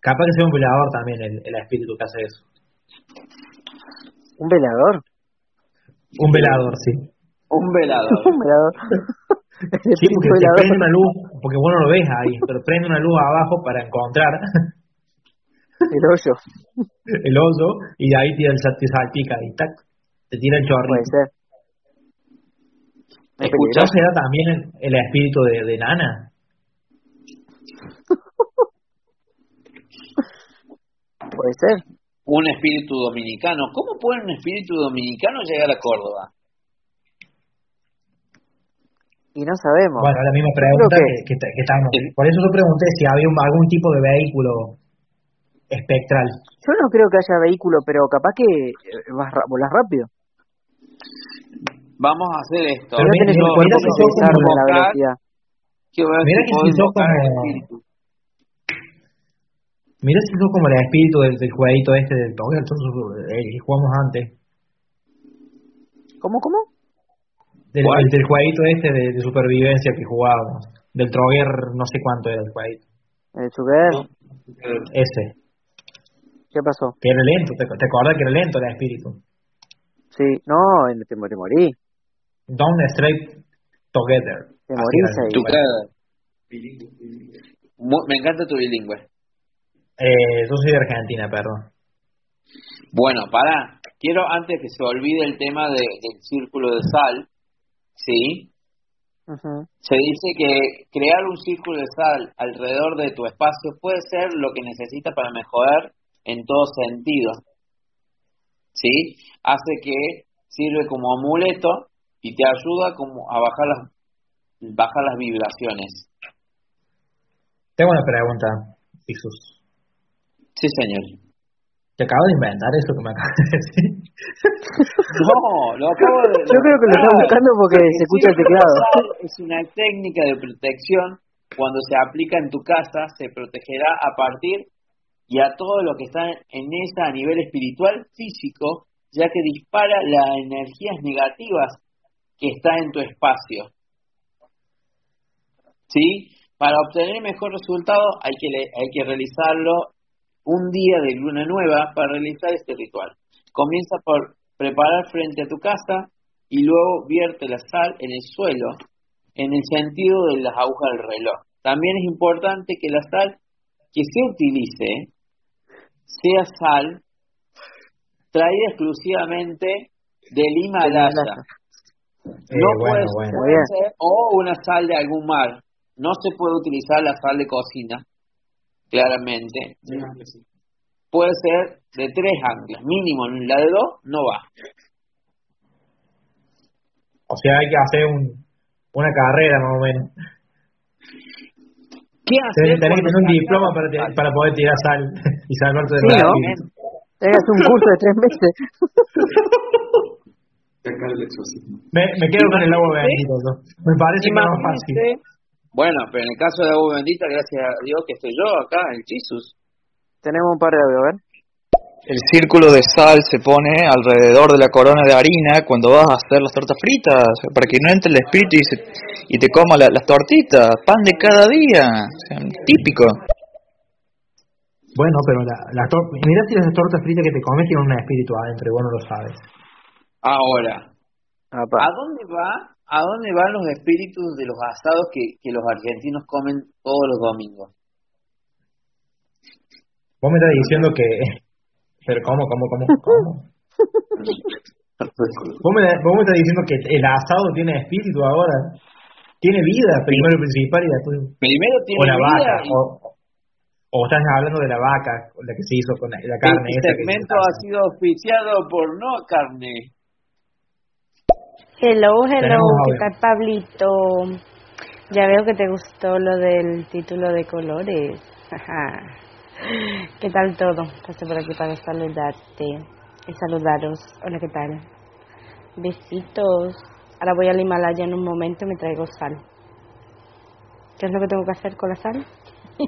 Capaz que sea un velador también el, el espíritu que hace eso. ¿Un velador? Un velador, sí. Un velador. Un velador. El Sí, porque te velador. prende una luz, porque vos no lo ves ahí, pero prende una luz abajo para encontrar El hoyo. el oso y ahí tira el te salpica y tac, te tira el Puede chorrito. ser. Es Escuchá, ¿No será también el, el espíritu de, de Nana? Puede ser. un espíritu dominicano. ¿Cómo puede un espíritu dominicano llegar a Córdoba? Y no sabemos. Bueno, la misma Yo pregunta que, que, que estamos. Por eso yo pregunté si había un- algún tipo de vehículo espectral. Yo no creo que haya vehículo, pero capaz que eh, vas volás rápido. Vamos a hacer esto. Pero no mira, tenés mira, un cuerpo mira que si se sos como- la velocidad. Mira que si al como-. Mira si sos como el espíritu del, del jueguito este del Toggle, el que jugamos antes. ¿Cómo, cómo? Del, ¿Cuál? el del jueguito este de, de supervivencia que jugábamos. Del Troguer, no sé cuánto era el jueguito. El Sugar. Ese. ¿Qué pasó? Que era lento, ¿te, te acordás que era lento el espíritu? Sí, no, te, te morí. Don't straight together. Te morís ahí. Tu Me encanta tu bilingüe. Eh, yo soy de Argentina, perdón. Bueno, para. Quiero antes que se olvide el tema de- del círculo de sal, ¿sí? Se dice que crear un círculo de sal alrededor de tu espacio puede ser lo que necesitas para mejorar en todo sentido. ¿Sí? Hace que sirve como amuleto y te ayuda como a bajar las bajar las vibraciones. Tengo una pregunta, Jesús. Sí, señor. ¿Te acabo de inventar eso que me acabas de decir? No, lo acabo de Yo creo que lo está buscando porque se escucha el teclado. Es una técnica de protección. Cuando se aplica en tu casa, se protegerá a partir y a todo lo que está en esa a nivel espiritual, físico, ya que dispara las energías negativas que está en tu espacio. ¿Sí? Para obtener mejor resultado hay que, hay que realizarlo un día de luna nueva para realizar este ritual. Comienza por preparar frente a tu casa y luego vierte la sal en el suelo en el sentido de las agujas del reloj. También es importante que la sal que se utilice sea sal traída exclusivamente del Himalaya. Eh, No bueno, puede, bueno. ser o una sal de algún mar. No se puede utilizar la sal de cocina, claramente. Puede ser de tres ángulos, mínimo. La de dos no va. O sea, hay que hacer un, una carrera más o menos. ¿Qué hacer Tenés, tenés que tener un diploma para, la para poder tirar sal y salvarte de Sí, los ¿no? Tengas un curso de tres meses. Me, me quedo con el agua bendita. Me parece más fácil. Bueno, pero en el caso de agua bendita, gracias a Dios que estoy yo acá, el Jesus. Tenemos un par de audio, a ver. El círculo de sal se pone alrededor de la corona de harina cuando vas a hacer las tortas fritas, para que no entre el espíritu y, se- y te coma la- las tortitas, pan de cada día, o sea, típico. Bueno, pero la, la mira si las tortas fritas que te comes tienen un espíritu adentro vos no lo sabes. Ahora. ¿a dónde va? ¿A dónde van los espíritus de los asados que, que los argentinos comen todos los domingos? Vos me estás diciendo que... Pero ¿cómo, cómo, cómo, cómo? Vos me, vos me estás diciendo que el asado tiene espíritu ahora. Tiene vida, primero y principal, y después... Primero O tiene la vida vaca, y, o, ¿O estás hablando de la vaca, la que se hizo con la, carne? Este segmento ha sido oficiado por no carne. Hello, hello, ¿qué tal Pablito? Ya veo que te gustó lo del título de colores. ¿Qué tal todo? Pasé por aquí para saludarte y saludaros. Hola, ¿qué tal? Besitos. Ahora voy al Himalaya en un momento y me traigo sal. ¿Qué es lo que tengo que hacer con la sal?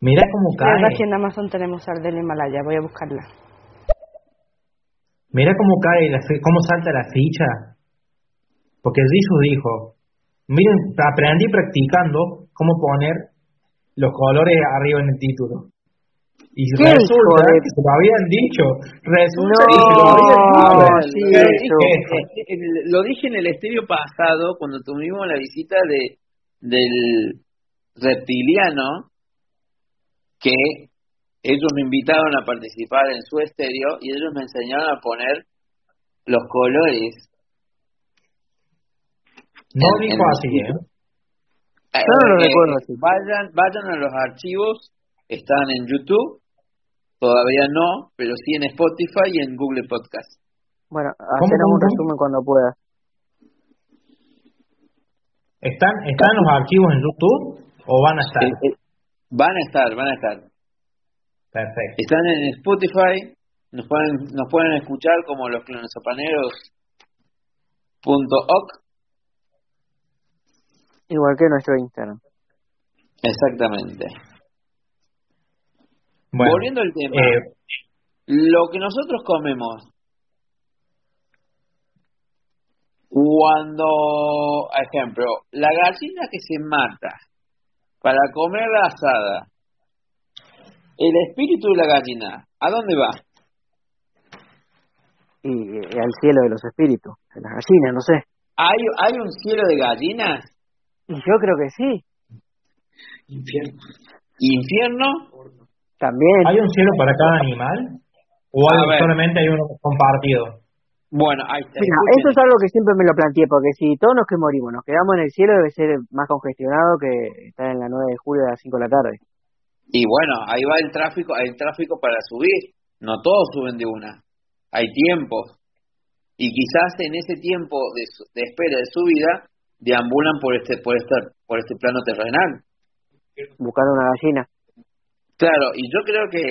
Mira cómo cae. en Amazon tenemos sal del Himalaya, voy a buscarla. Mira cómo cae, cómo salta la ficha. Porque Jesús dijo, miren, aprendí practicando cómo poner los colores arriba en el título. Y resulta que se lo habían dicho. Resulta que se lo habían dicho. lo dije en el estudio pasado, cuando tuvimos la visita de del reptiliano, que ellos me invitaron a participar en su estéreo y ellos me enseñaron a poner los colores. No dijo así, ¿eh? Eh no lo eh, recuerdo Vayan, vayan a los archivos, están en YouTube, todavía no, pero sí en Spotify y en Google Podcast. Bueno, hacer un resumen cuando pueda. ¿Están, ¿Están los archivos en YouTube o van a estar? Eh, Van a estar, van a estar. Perfecto. Están en Spotify, nos pueden, nos pueden escuchar como los clonesopaneros.oc. Igual que nuestro Instagram. Exactamente. Volviendo al tema, eh, lo que nosotros comemos cuando, ejemplo, la gallina que se mata para comer la asada, el espíritu de la gallina, ¿a dónde va? Y, al cielo de los espíritus, de las gallinas, no sé. ¿Hay, ¿Hay un cielo de gallinas? Y yo creo que sí. Infierno. ¿Infierno? También. ¿Hay un cielo para cada animal? ¿O hay, solamente hay uno compartido? Bueno, ahí está. eso es algo que siempre me lo planteé, porque si todos los que morimos nos quedamos en el cielo, debe ser más congestionado que estar en la 9 de julio a las 5 de la tarde. Y bueno, ahí va el tráfico, hay tráfico para subir. No todos suben de una. Hay tiempos. Y quizás en ese tiempo de, de espera de subida, deambulan por este, por este, por este plano terrenal. Buscando una gallina. Claro, y yo creo que,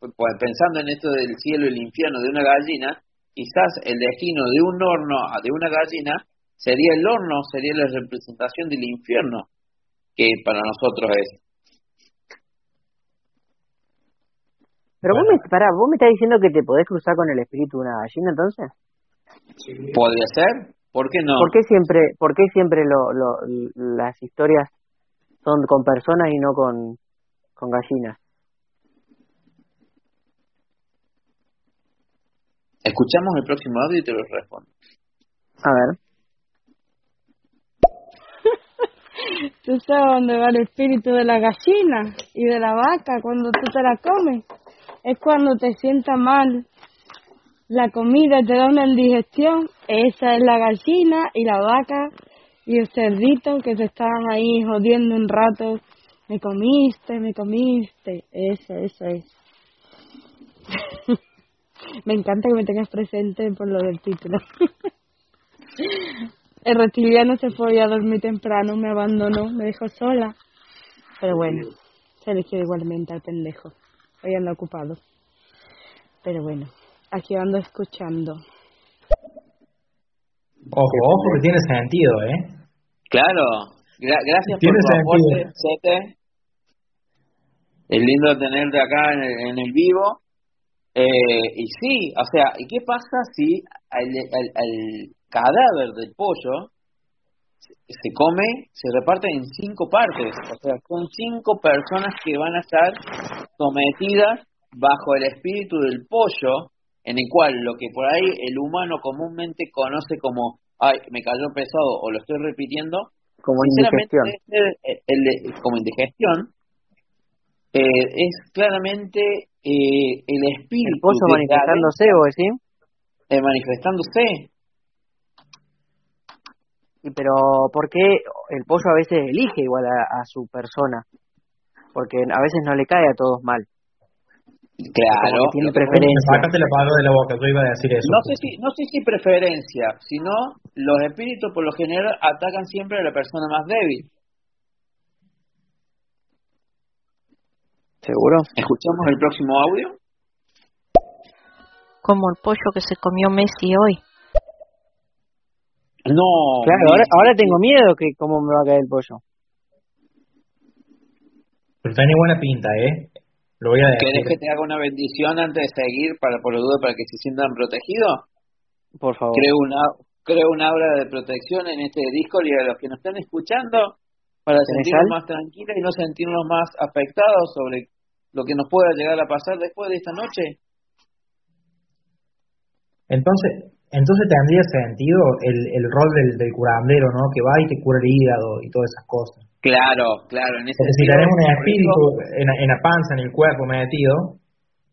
pues, pensando en esto del cielo y el infierno de una gallina, quizás el destino de un horno a de una gallina sería el horno, sería la representación del infierno, que para nosotros es. Pero vos me, pará, vos me estás diciendo que te podés cruzar con el espíritu de una gallina entonces? Podría ser, ¿por qué no? ¿Por qué siempre, por qué siempre lo, lo, las historias son con personas y no con, con gallinas? Escuchamos el próximo audio y te lo respondo. A ver. ¿Tú sabes dónde va el espíritu de la gallina y de la vaca cuando tú te la comes? Es cuando te sienta mal la comida te da una indigestión. Esa es la gallina y la vaca y el cerdito que te estaban ahí jodiendo un rato. Me comiste, me comiste. Eso, eso es. Me encanta que me tengas presente por lo del título. El reptiliano se fue a dormir temprano, me abandonó, me dejó sola. Pero bueno, se le igualmente al pendejo. Hoy anda ocupado. Pero bueno, aquí ando escuchando. Ojo, ojo que tiene sentido, ¿eh? Claro, gracias por tu aporte, Sete. Es lindo tenerte acá en el vivo. Eh, y sí, o sea, ¿y qué pasa si el, cadáver del pollo se come, se reparte en cinco partes? O sea, son cinco personas que van a estar sometidas bajo el espíritu del pollo, en el cual lo que por ahí el humano comúnmente conoce como, ay, me cayó pesado o lo estoy repitiendo, como indigestión. El, como indigestión, eh, es claramente eh, el espíritu. ¿El pollo manifestándose o decir? Eh, manifestándose. pero ¿por qué el pollo a veces elige igual a, su persona? porque a veces no le cae a todos mal. Claro. Tiene preferencia. Sácate la palabra de la boca, yo iba a decir eso. No sé si, no sé si preferencia, sino los espíritus por lo general atacan siempre a la persona más débil. ¿Seguro? ¿Escuchamos el próximo audio? Como el pollo que se comió Messi hoy. No. Claro, ahora, ahora tengo miedo que cómo me va a caer el pollo. Pero tiene buena pinta, ¿eh? Lo voy a decir. ¿Querés que te haga una bendición antes de seguir para por lo duda para que se sientan protegidos? Por favor. Creo una creo una obra de protección en este Discord y a los que nos están escuchando para ¿Tenés sentirnos sal? más tranquilos y no sentirnos más afectados sobre lo que nos pueda llegar a pasar después de esta noche. Entonces, entonces tendría sentido el, el rol del, del curandero, ¿no? Que va y te cura el hígado y todas esas cosas. Claro, claro, en ese Porque si un espíritu en, la- en la panza, en el cuerpo metido,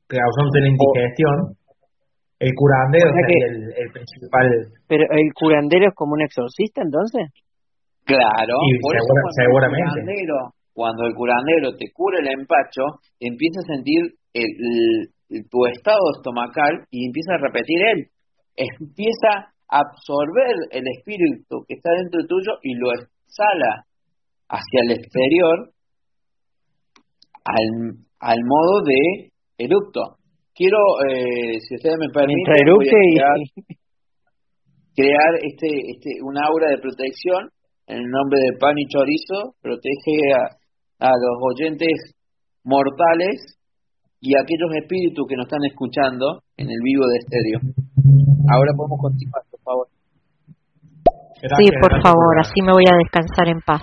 causándote la indigestión, el curandero O sea sería el, el principal. Pero el curandero es como un exorcista entonces. Claro, Y por eso segura- cuando seguramente. El curandero, cuando el curandero te cura el empacho, empieza a sentir el, el- tu estado estomacal y empieza a repetir él. Empieza a absorber el espíritu que está dentro tuyo y lo exhala hacia el exterior al, al modo de eructo. Quiero, eh, si ustedes me permiten, crear, crear este, este, un aura de protección en el nombre de Pan y Chorizo, protege a, a los oyentes mortales y a aquellos espíritus que nos están escuchando en el vivo de estéreo. Ahora podemos continuar, por favor. Sí, Gracias, por gracias favor, así me voy a descansar en paz.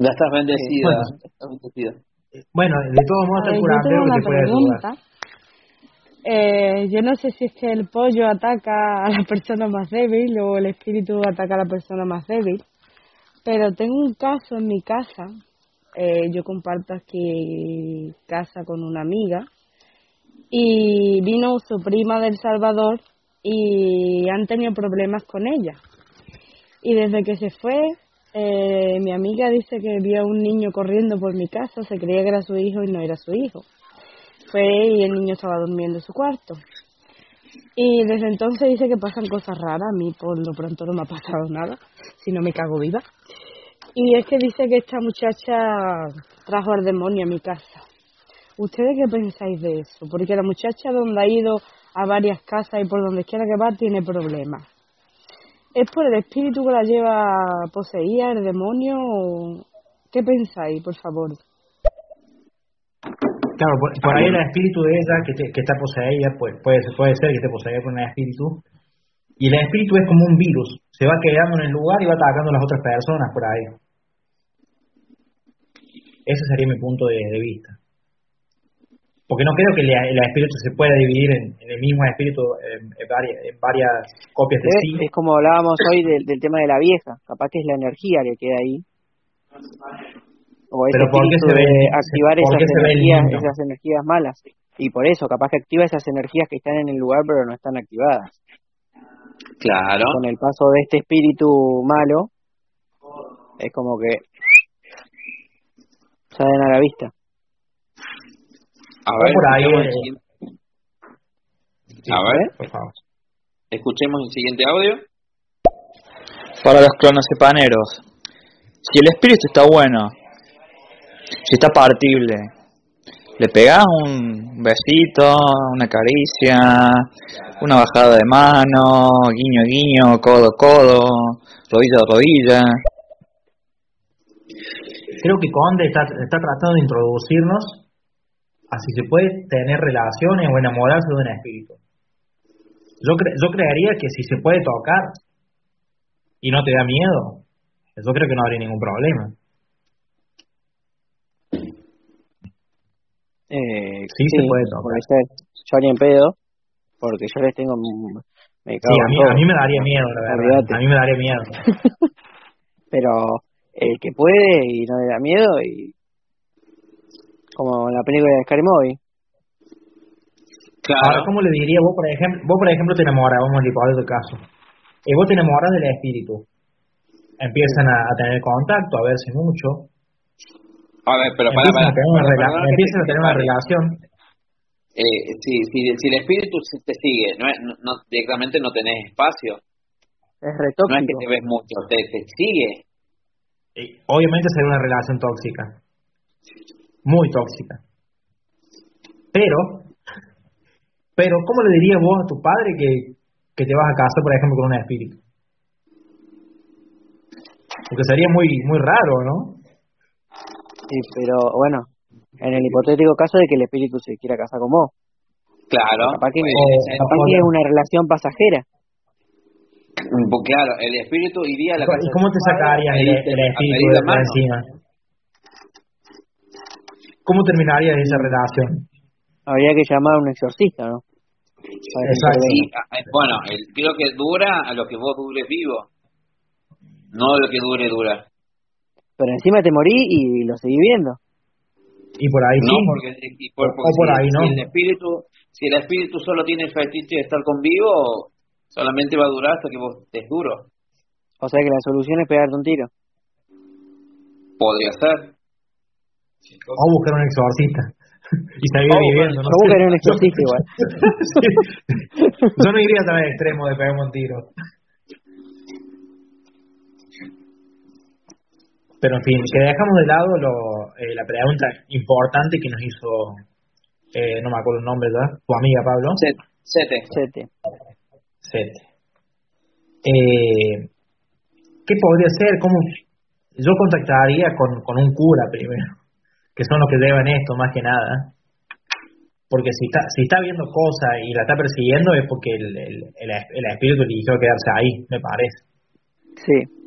Ya estás bendecida. Bueno. estás bendecida. Bueno, de todos modos, yo curandero tengo que una te puede ayudar. Eh, yo no sé si es que el pollo ataca a la persona más débil o el espíritu ataca a la persona más débil, pero tengo un caso en mi casa. Eh, yo comparto aquí casa con una amiga y vino su prima del Salvador y han tenido problemas con ella. Y desde que se fue, eh, mi amiga dice que vio a un niño corriendo por mi casa, se creía que era su hijo y no era su hijo. Fue y el niño estaba durmiendo en su cuarto. Y desde entonces dice que pasan cosas raras, a mí por lo pronto no me ha pasado nada, si no me cago viva. Y es que dice que esta muchacha trajo al demonio a mi casa. ¿Ustedes qué pensáis de eso? Porque la muchacha donde ha ido a varias casas y por donde quiera que va tiene problemas. ¿Es por el espíritu que la lleva poseída, el demonio? O... ¿Qué pensáis, por favor? Claro, por, por ahí el espíritu de ella que, te- que está poseída, pues, puede, ser que esté poseída por un espíritu. Y el espíritu es como un virus, se va quedando en el lugar y va atacando a las otras personas por ahí. Ese sería mi punto de vista. Porque no creo que el, el espíritu se pueda dividir en, en el mismo espíritu en, en varias, en varias copias de Es, sí. es como hablábamos hoy del, del tema de la vieja, capaz que es la energía que queda ahí. O ese Pero ¿por qué espíritu se ve de activar por esas se energías, esas energías malas. Y por eso, capaz que activa esas energías que están en el lugar pero no están activadas. Claro. Con el paso de este espíritu malo, es como que salen a la vista. A ver, por ahí, escuchemos el siguiente- Sí, A ver. por favor. escuchemos el siguiente audio. Para los clonocepaneros, si el espíritu está bueno, si está partible, le pegás un besito, una caricia, una bajada de mano, guiño guiño, codo codo, rodilla rodilla. Creo que Conde está, está tratando de introducirnos a si se puede tener relaciones o enamorarse de un espíritu. Yo, cre- yo creería que si se puede tocar y no te da miedo, yo creo que no habría ningún problema. Eh, Sí, se puede tocar. Yo ni en pedo, porque yo les tengo... Me Sí, a mí, todo. a mí me daría miedo, la verdad. A mí me daría miedo. pero el que puede y no le da miedo y como en la película de Scary Movie Ahora, ¿cómo le diría vos, por ejemplo, vos, por ejemplo, te enamoras, vamos a ir tu caso. Y vos te enamoras del espíritu. Empiezan a, a tener contacto, a verse mucho. A ver, pero para, para, empiezan a tener una relación. Eh, si, si, si el espíritu te sigue, no, no, directamente no tenés espacio. Es retóxico. No es que te ves mucho, te, te sigue. obviamente sería una relación tóxica. Muy tóxica. Pero, pero, ¿cómo le dirías vos a tu padre que, que te vas a casar, por ejemplo, con un espíritu? Porque sería muy, muy raro, ¿no? Sí, pero bueno, en el hipotético caso de que el espíritu se quiera casar con vos. Claro. Capaz que, es una relación pasajera. Mm, pues claro, el espíritu iría a la casa ¿Y cómo te sacarías el, espíritu de la encima? ¿Cómo terminarías esa relación? Habría que llamar a un exorcista, ¿no? Exacto. bueno, creo que dura a lo que vos dures vivo, no a lo que dure dura pero encima te morí y lo seguí viendo. Y por ahí no, Porque, por, ahí no. Si el, espíritu, si el espíritu solo tiene el fetiche de estar conmigo, solamente va a durar hasta que vos estés duro. O sea que la solución es pegarte un tiro. Podría ser. O buscar un exorcista. y seguir viviendo. No o buscar un exorcista igual. Yo no iría tan al extremo de pegarme un tiro. Pero en fin, que dejamos de lado lo, eh, la pregunta importante que nos hizo, eh, no me acuerdo el nombre, ¿verdad? Tu amiga Pablo. Sete. Sete. Sete. Eh, ¿Qué podría ser? ¿Cómo? Yo contactaría con, con un cura primero, que son los que deben esto más que nada. Porque si está, si está viendo cosas y la está persiguiendo es porque el, el, el, el espíritu eligió quedarse ahí, me parece. Sí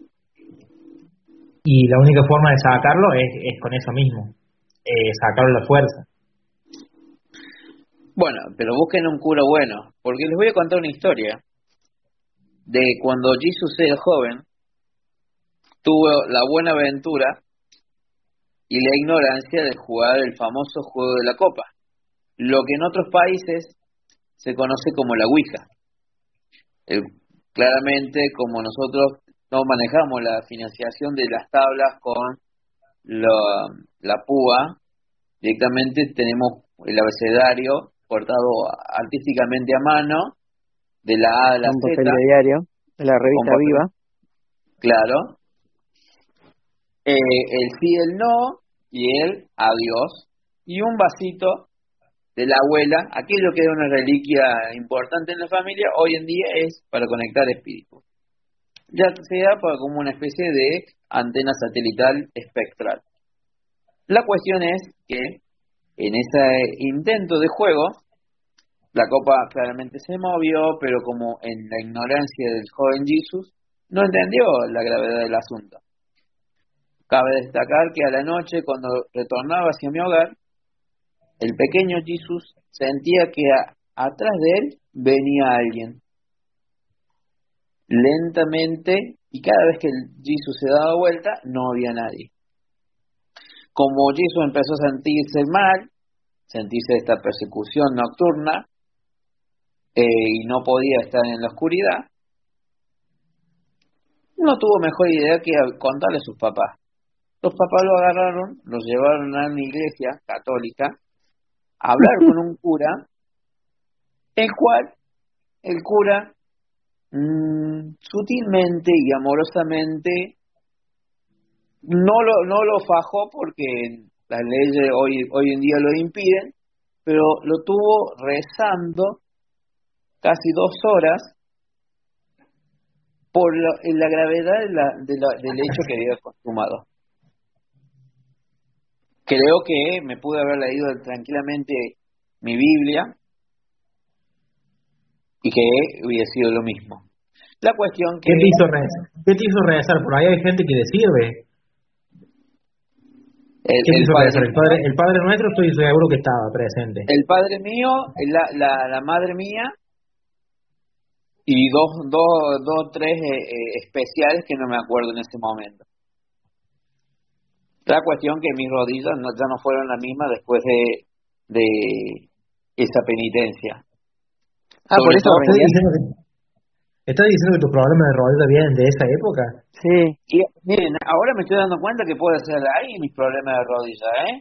y la única forma de sacarlo es, con eso mismo, eh, sacarlo la fuerza. Bueno, pero busquen un cura bueno, porque les voy a contar una historia de cuando Jesús era joven, tuvo la buena aventura y la ignorancia de jugar el famoso juego de la copa, lo que en otros países se conoce como la Ouija. claramente, como nosotros no manejamos la financiación de las tablas con la, la púa, directamente tenemos el abecedario cortado artísticamente a mano, de la A a la Z. diario, de la revista Viva. Claro. Eh, el sí, el no, y el adiós. Y un vasito de la abuela, aquello que era una reliquia importante en la familia, hoy en día es para conectar espíritus ya sea como una especie de antena satelital espectral. La cuestión es que en ese intento de juego, la copa claramente se movió, pero como en la ignorancia del joven Jesus, no entendió la gravedad del asunto. Cabe destacar que a la noche, cuando retornaba hacia mi hogar, el pequeño Jesus sentía que atrás de él venía alguien lentamente y cada vez que Jesús se daba vuelta no había nadie. Como Jesús empezó a sentirse mal, sentirse esta persecución nocturna eh, y no podía estar en la oscuridad, no tuvo mejor idea que contarle a sus papás. Los papás lo agarraron, lo llevaron a una iglesia católica, a hablar con un cura, el cual el cura Mm, sutilmente y amorosamente no lo, no lo fajó porque las leyes hoy, hoy en día lo impiden, pero lo tuvo rezando casi dos horas por la, la gravedad de la, del hecho que había consumado. Creo que me pude haber leído tranquilamente mi Biblia y que hubiera sido lo mismo. La cuestión que... ¿Qué te hizo rezar? ¿Qué te hizo rezar? Por ahí hay gente que le sirve. El, ¿Qué el, padre, el, padre, el padre nuestro estoy seguro que estaba presente. El padre mío, la, la, la madre mía y dos, dos, dos tres eh, eh, especiales que no me acuerdo en ese momento. La cuestión que mis rodillas ya no fueron las mismas después de, de esa penitencia. Ah, por eso ¿Estás diciendo que tus problemas de rodilla vienen de esa época? Sí. Y, miren, ahora me estoy dando cuenta que puede ser ahí mis problemas de rodilla, ¿eh?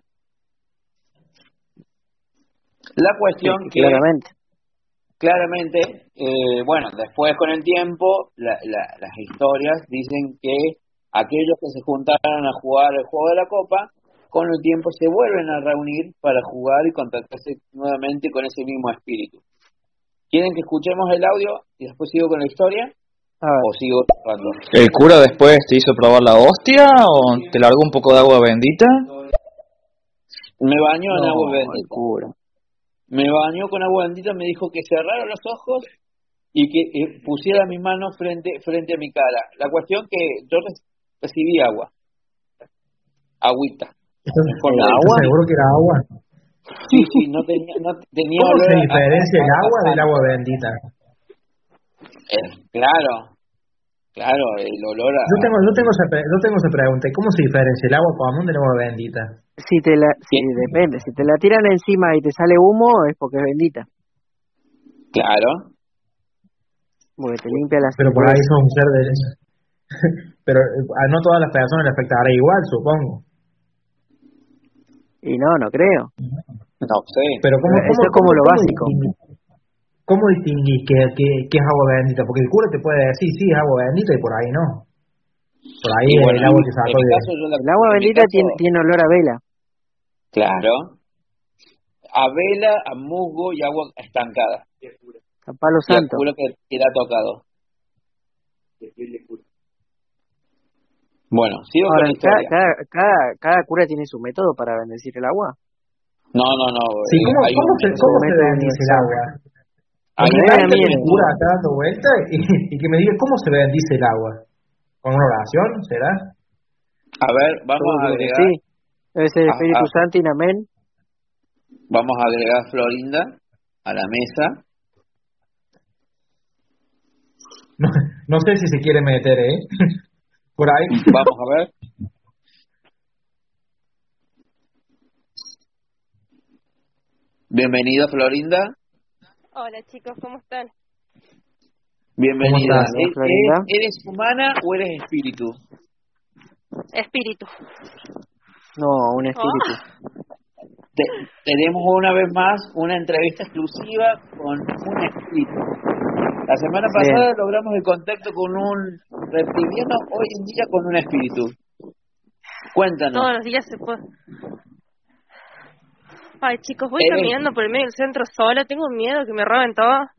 La cuestión que... Claramente. Claramente, eh, bueno, después con el tiempo, la, las historias dicen que aquellos que se juntaron a jugar el juego de la copa, con el tiempo se vuelven a reunir para jugar y contactarse nuevamente con ese mismo espíritu. ¿Quieren que escuchemos el audio y después sigo con la historia? ¿O sigo hablando? ¿El cura después te hizo probar la hostia o te largó un poco de agua bendita? Me bañó en agua bendita. Me bañó con agua bendita, me dijo que cerrara los ojos y que eh, pusiera mi mano frente, frente a mi cara. La cuestión que yo recibí agua. Agüita. agua? ¿Seguro que era agua? Sí, sí, no tenía, no tenía ¿Cómo se diferencia el agua del agua bendita? Eh, claro, claro, el olor a... Yo tengo, yo tengo, esa, yo tengo esa pregunta, ¿cómo se diferencia el agua común del agua bendita? Si te la, si, depende, si te la tiran encima y te sale humo es porque es bendita. Claro. Porque te limpia la Pero por ahí son un ser de... Pero eh, a no todas las personas le afectará igual, supongo. Y no, no creo. No sé. Pero ¿cómo, Eso es como lo básico. ¿Cómo distinguís que, que, es agua bendita? Porque el cura te puede decir, sí, es agua bendita y por ahí no. Por ahí el agua que sacó de... El agua bendita tiene, tiene olor a vela. Claro. A vela, a musgo y agua estancada. A palo santo. Y que, que ha tocado. Bueno, sigo Ahora, con la cada, cada, cada, cura tiene su método para bendecir el agua. No, no, no. Sí, ¿cómo, hay ¿cómo, se, cómo se bendice el agua? A mí me cura acá dando vuelta y, y, que me diga cómo se bendice el agua. ¿Con una oración, será? A ver, vamos a agregar... Sí, ser el Espíritu Santo y amén. Vamos a agregar Florinda a la mesa. No, no sé si se quiere meter, ¿eh? Por ahí. Vamos a ver. Bienvenida, Florinda. Hola, chicos, ¿cómo están? Bienvenida. ¿Eres, ¿Eres humana o eres espíritu? Espíritu. No, un espíritu. Oh. tenemos una vez más una entrevista exclusiva con un espíritu. La semana pasada logramos el contacto con un reptiliano, hoy en día con un espíritu. Cuéntanos. Todos los días se puede. Ay, chicos, voy caminando por el medio del centro sola, tengo miedo que me roben todo.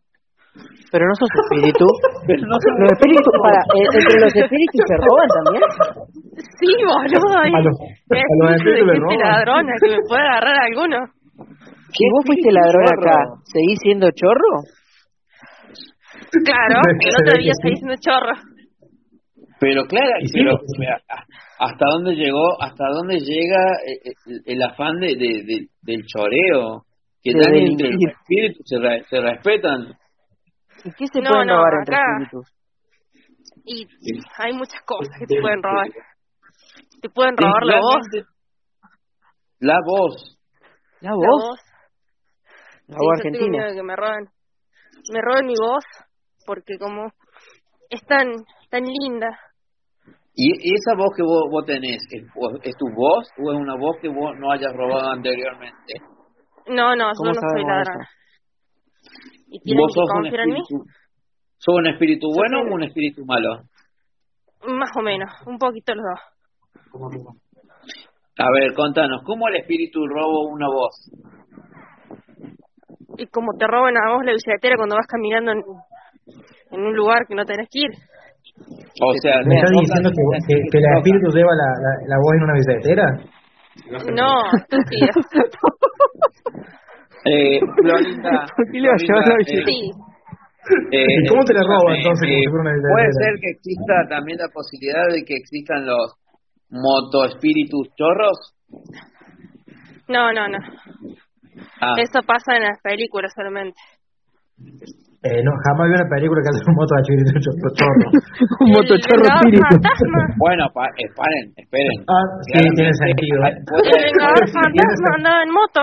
Pero no sos espíritu. Pero no los espíritus para eh, entre los espíritus se roban también. Sí, boludo. A los, a los ladrona que me puede agarrar alguno. ¿Y vos fuiste ladrón acá? ¿Seguís siendo chorro? Claro, el otro día está diciendo chorro. Pero claro, pero, hasta dónde llegó, hasta dónde llega el, afán de, de, del choreo, que también entre los espíritus se, se respetan. ¿Y qué se pueden robar entre espíritus? Y hay muchas cosas que te pueden robar. Te pueden robar la voz. La voz. La voz. La voz, argentina. que me roben. Me roben mi voz porque como es tan, tan linda. ¿Y esa voz que vos, vos tenés, ¿es, ¿es, tu voz o es una voz que vos no hayas robado anteriormente? No, no, yo no soy ladrona. ¿Y tienen que confiar en mí? ¿Sos un espíritu bueno o un espíritu malo? Más o menos, un poquito los dos. A ver, contanos, ¿cómo el espíritu roba una voz? Y como te roban a vos la billetera cuando vas caminando en, un lugar que no tenés que ir. O sea, ¿me estás diciendo que, que, el espíritu lleva la, la, la, voz en una billetera? No, estúpido. eh, Florinda, Florinda eh, sí. Eh, ¿Cómo te la roba entonces? Eh, puede ser que exista también la posibilidad de que existan los motoespíritus chorros. No, no, no. Ah. Eso pasa en las películas solamente. Eh, no, jamás vi una película que hace un moto espíritu chorro. un moto chorro espíritu. bueno, pa esperen, esperen. Ah, sí, tiene sentido. El Vengador Fantasma andaba en moto.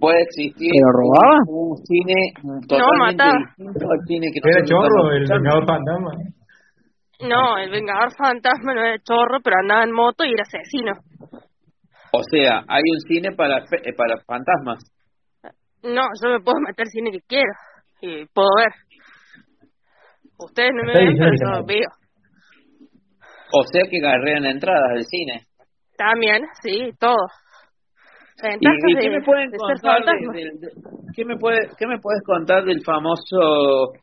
puede existir ¿Pero robaba? Un, cine totalmente no, distinto al cine que Era chorro el Vengador Fantasma. No, el Vengador Fantasma no era chorro, pero andaba en moto y era asesino. O sea, hay un cine para eh, para fantasmas. No, yo me puedo meter cine que quiero y puedo ver. Ustedes no me ven, pero yo veo. O sea que agarrean entradas del cine. También, sí, todo. ¿Y, qué me pueden contar ¿qué, me puede, qué me puedes contar del famoso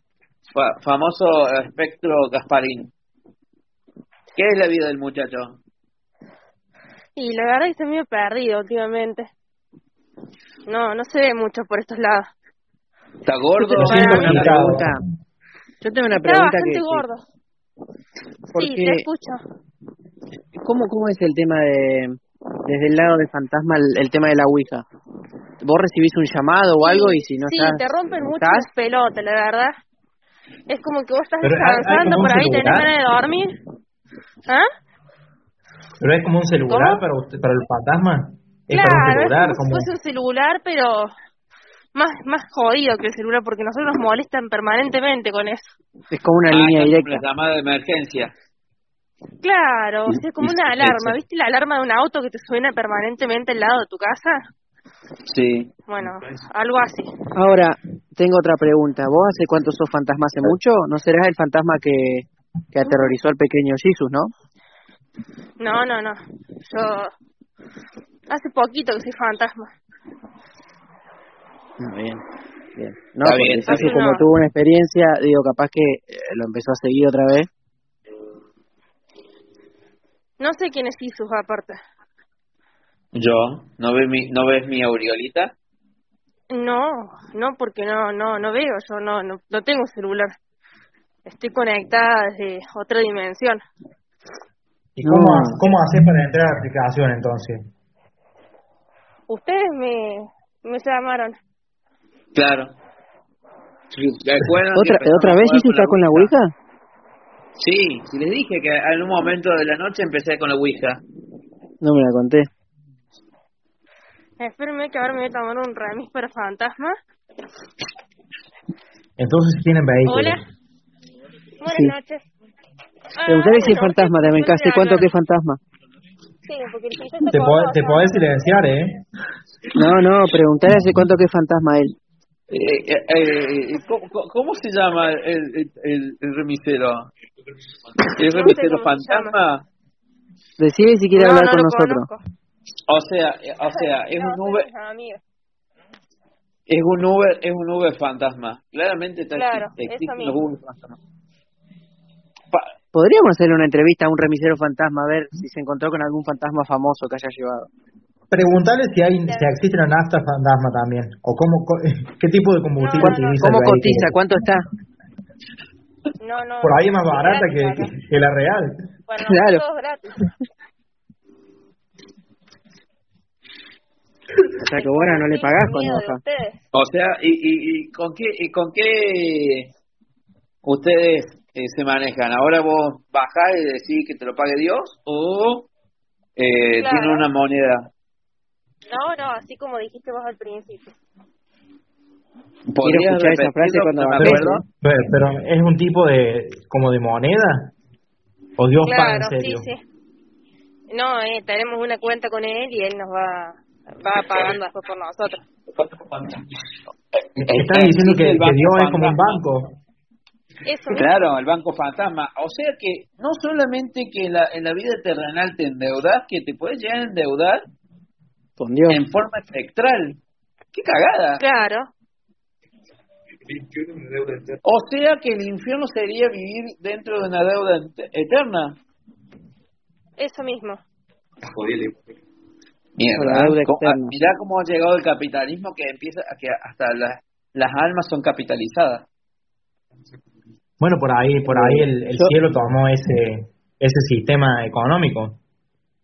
famoso espectro Gasparín? ¿Qué es la vida del muchacho? Y la verdad es que estoy medio perdido últimamente. No, no se ve mucho por estos lados. ¿Está gordo? Yo tengo una pregunta. Yo tengo una pregunta Está bastante que, gordo. Sí, te escucho. ¿Cómo, ¿Cómo es el tema de, desde el lado de fantasma, el, tema de la Ouija? ¿Vos recibís un llamado o algo y si no sí, estás... te rompen mucho las pelotas, la verdad. Es como que vos estás descansando por ahí, tenés ganas de dormir. ¿Ah? Pero es como un celular para usted, para el fantasma. Es claro, un celular, es como, como... si fuese un celular, pero más más jodido que el celular porque nosotros nos molestan permanentemente con eso. Es como una ah, línea directa. Una llamada de emergencia. Claro, es como una alarma. ¿Viste la alarma de un auto que te suena permanentemente al lado de tu casa? Sí. Bueno, algo así. Ahora, tengo otra pregunta. ¿Vos hace cuánto sos fantasma? ¿Hace mucho? ¿No serás el fantasma que, que aterrorizó al pequeño Jesus, no? No, no, no. Yo hace poquito que soy fantasma. Ah, bien, bien. No, porque como tuvo una experiencia, digo, capaz que eh, lo empezó a seguir otra vez. No sé quién es Jesus aparte. Yo, ¿no ves mi, no ves mi aureolita? No, no, porque no, no, no veo, yo no, no, no tengo celular. Estoy conectada desde otra dimensión. ¿Y cómo, cómo haces para entrar a la aplicación entonces? Ustedes me, me llamaron. Claro. ¿Otra, ¿Otra vez hiciste con la Ouija? Sí, sí, les dije que en un momento de la noche empecé con la Ouija. No me la conté. Espérenme que ahora me voy a tomar un remis para fantasma. Entonces tienen vehículo. Hola. Buenas noches. Preguntaré si es fantasma también, casi cuánto que es fantasma. Sí, porque te, te podés silenciar, ¿eh? No, no, preguntaré hace cuánto que es fantasma él. Eh, eh, eh ¿cómo, ¿cómo, se llama el, el, el remisero? ¿El remisero fantasma? Decide si quiere hablar con nosotros. O sea, o sea, es un Uber. Es un Uber, es un Uber fantasma. Claramente está claro, existen los Uber fantasmas. Podríamos hacerle una entrevista a un remisero fantasma a ver si se encontró con algún fantasma famoso que haya llevado. Preguntarle si hay si existe una nafta fantasma también o cómo qué tipo de combustible utiliza. ¿Cómo cotiza? ¿Cuánto está? No, no. Por ahí es más barata que, que, la real. Bueno, claro. gratis. O sea que ahora no le pagás cuando baja. O sea, ¿y, y, y con qué y con qué ustedes eh, se manejan? ¿Ahora vos bajás y decís que te lo pague Dios o eh, tiene una moneda? No, no, así como dijiste vos al principio. Quiero escuchar esa frase cuando bajé. Pero, pero, es un tipo de como de moneda o Dios paga en serio. Sí, sí. No, eh, tenemos una cuenta con él y él nos va va pagando después por nosotros. Están diciendo que, que Dios es como un banco. Eso claro, el banco fantasma. O sea que no solamente que la, en la vida terrenal te endeudas, que te puedes llegar a endeudar Con Dios. en forma espectral. ¡Qué cagada! Claro. O sea que el infierno sería vivir dentro de una deuda eterna. Eso mismo. Mierda, mirá cómo ha llegado el capitalismo que empieza a que hasta las, las almas son capitalizadas. Bueno, por ahí, por ahí el, el cielo tomó ese ese sistema económico.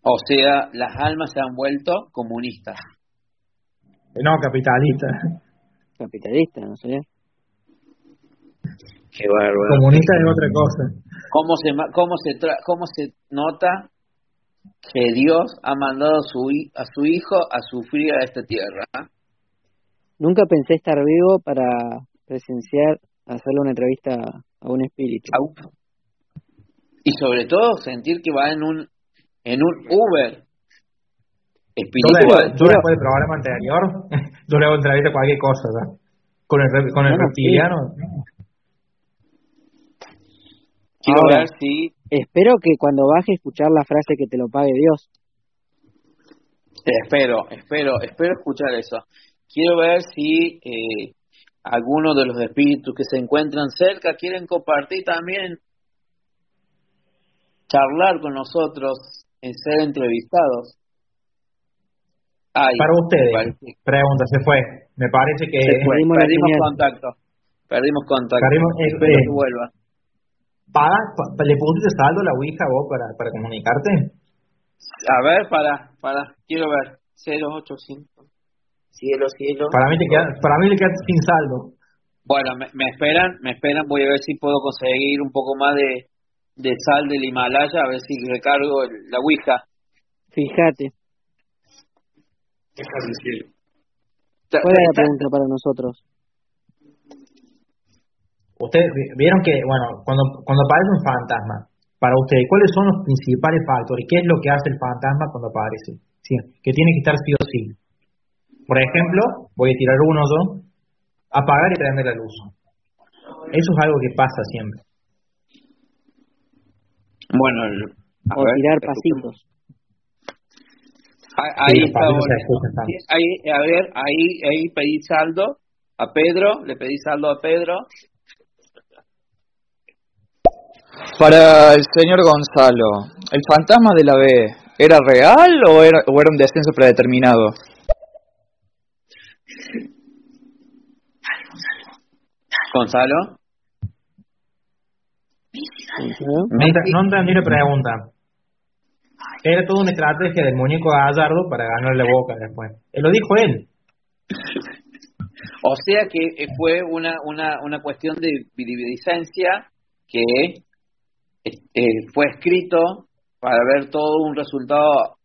O sea, las almas se han vuelto comunistas. No, capitalistas. Capitalistas, no sé. Qué bárbaro. Comunista es otra cosa. ¿Cómo se, cómo se, cómo se nota que Dios ha mandado a su, a su hijo a sufrir a esta tierra. Nunca pensé estar vivo para presenciar, hacerle una entrevista a un espíritu. Y sobre todo sentir que va en un en un Uber espiritual. Yo, después del programa anterior, yo le hago entrevista cualquier cosa, ¿verdad? Con el, con el reptiliano. Quiero ver si... Espero que cuando baje escuchar la frase que te lo pague Dios. Espero, espero, espero escuchar eso. Quiero ver si eh, algunos de los espíritus que se encuentran cerca quieren compartir también, charlar con nosotros, en ser entrevistados. Para ustedes, pregunta, se fue. Me parece que perdimos, contacto. Perdimos contacto. Perdimos, eh, Espero que vuelva. ¿Para, ¿Le pusiste saldo la Ouija vos para, para comunicarte? A ver, para, para, quiero ver. 085. Cielo, cielo. Para mí, te queda, para mí le queda sin saldo. Bueno, me, me, esperan, me esperan, voy a ver si puedo conseguir un poco más de, de sal del Himalaya, a ver si recargo la Ouija. Fíjate. ¿Cuál es la pregunta para nosotros? Ustedes vieron que, bueno, cuando, cuando aparece un fantasma, para ustedes, ¿cuáles son los principales factores? ¿Qué es lo que hace el fantasma cuando aparece? Sí, que tiene que estar sí o sí. Por ejemplo, voy a tirar uno o dos, apagar y prender la luz. Eso es algo que pasa siempre. Bueno, a o tirar pasitos. Ahí, está. Ahí, a ver, ahí, ahí pedí saldo a Pedro, le pedí saldo a Pedro. Para el señor Gonzalo, ¿el fantasma de la B era real o era, o era un descenso predeterminado? Gonzalo. No, entendí la pregunta. Era toda una estrategia del muñeco Gallardo para ganarle boca después. Él lo dijo él. O sea que fue una, una, una cuestión de vicencia que eh, fue escrito para ver todo un resultado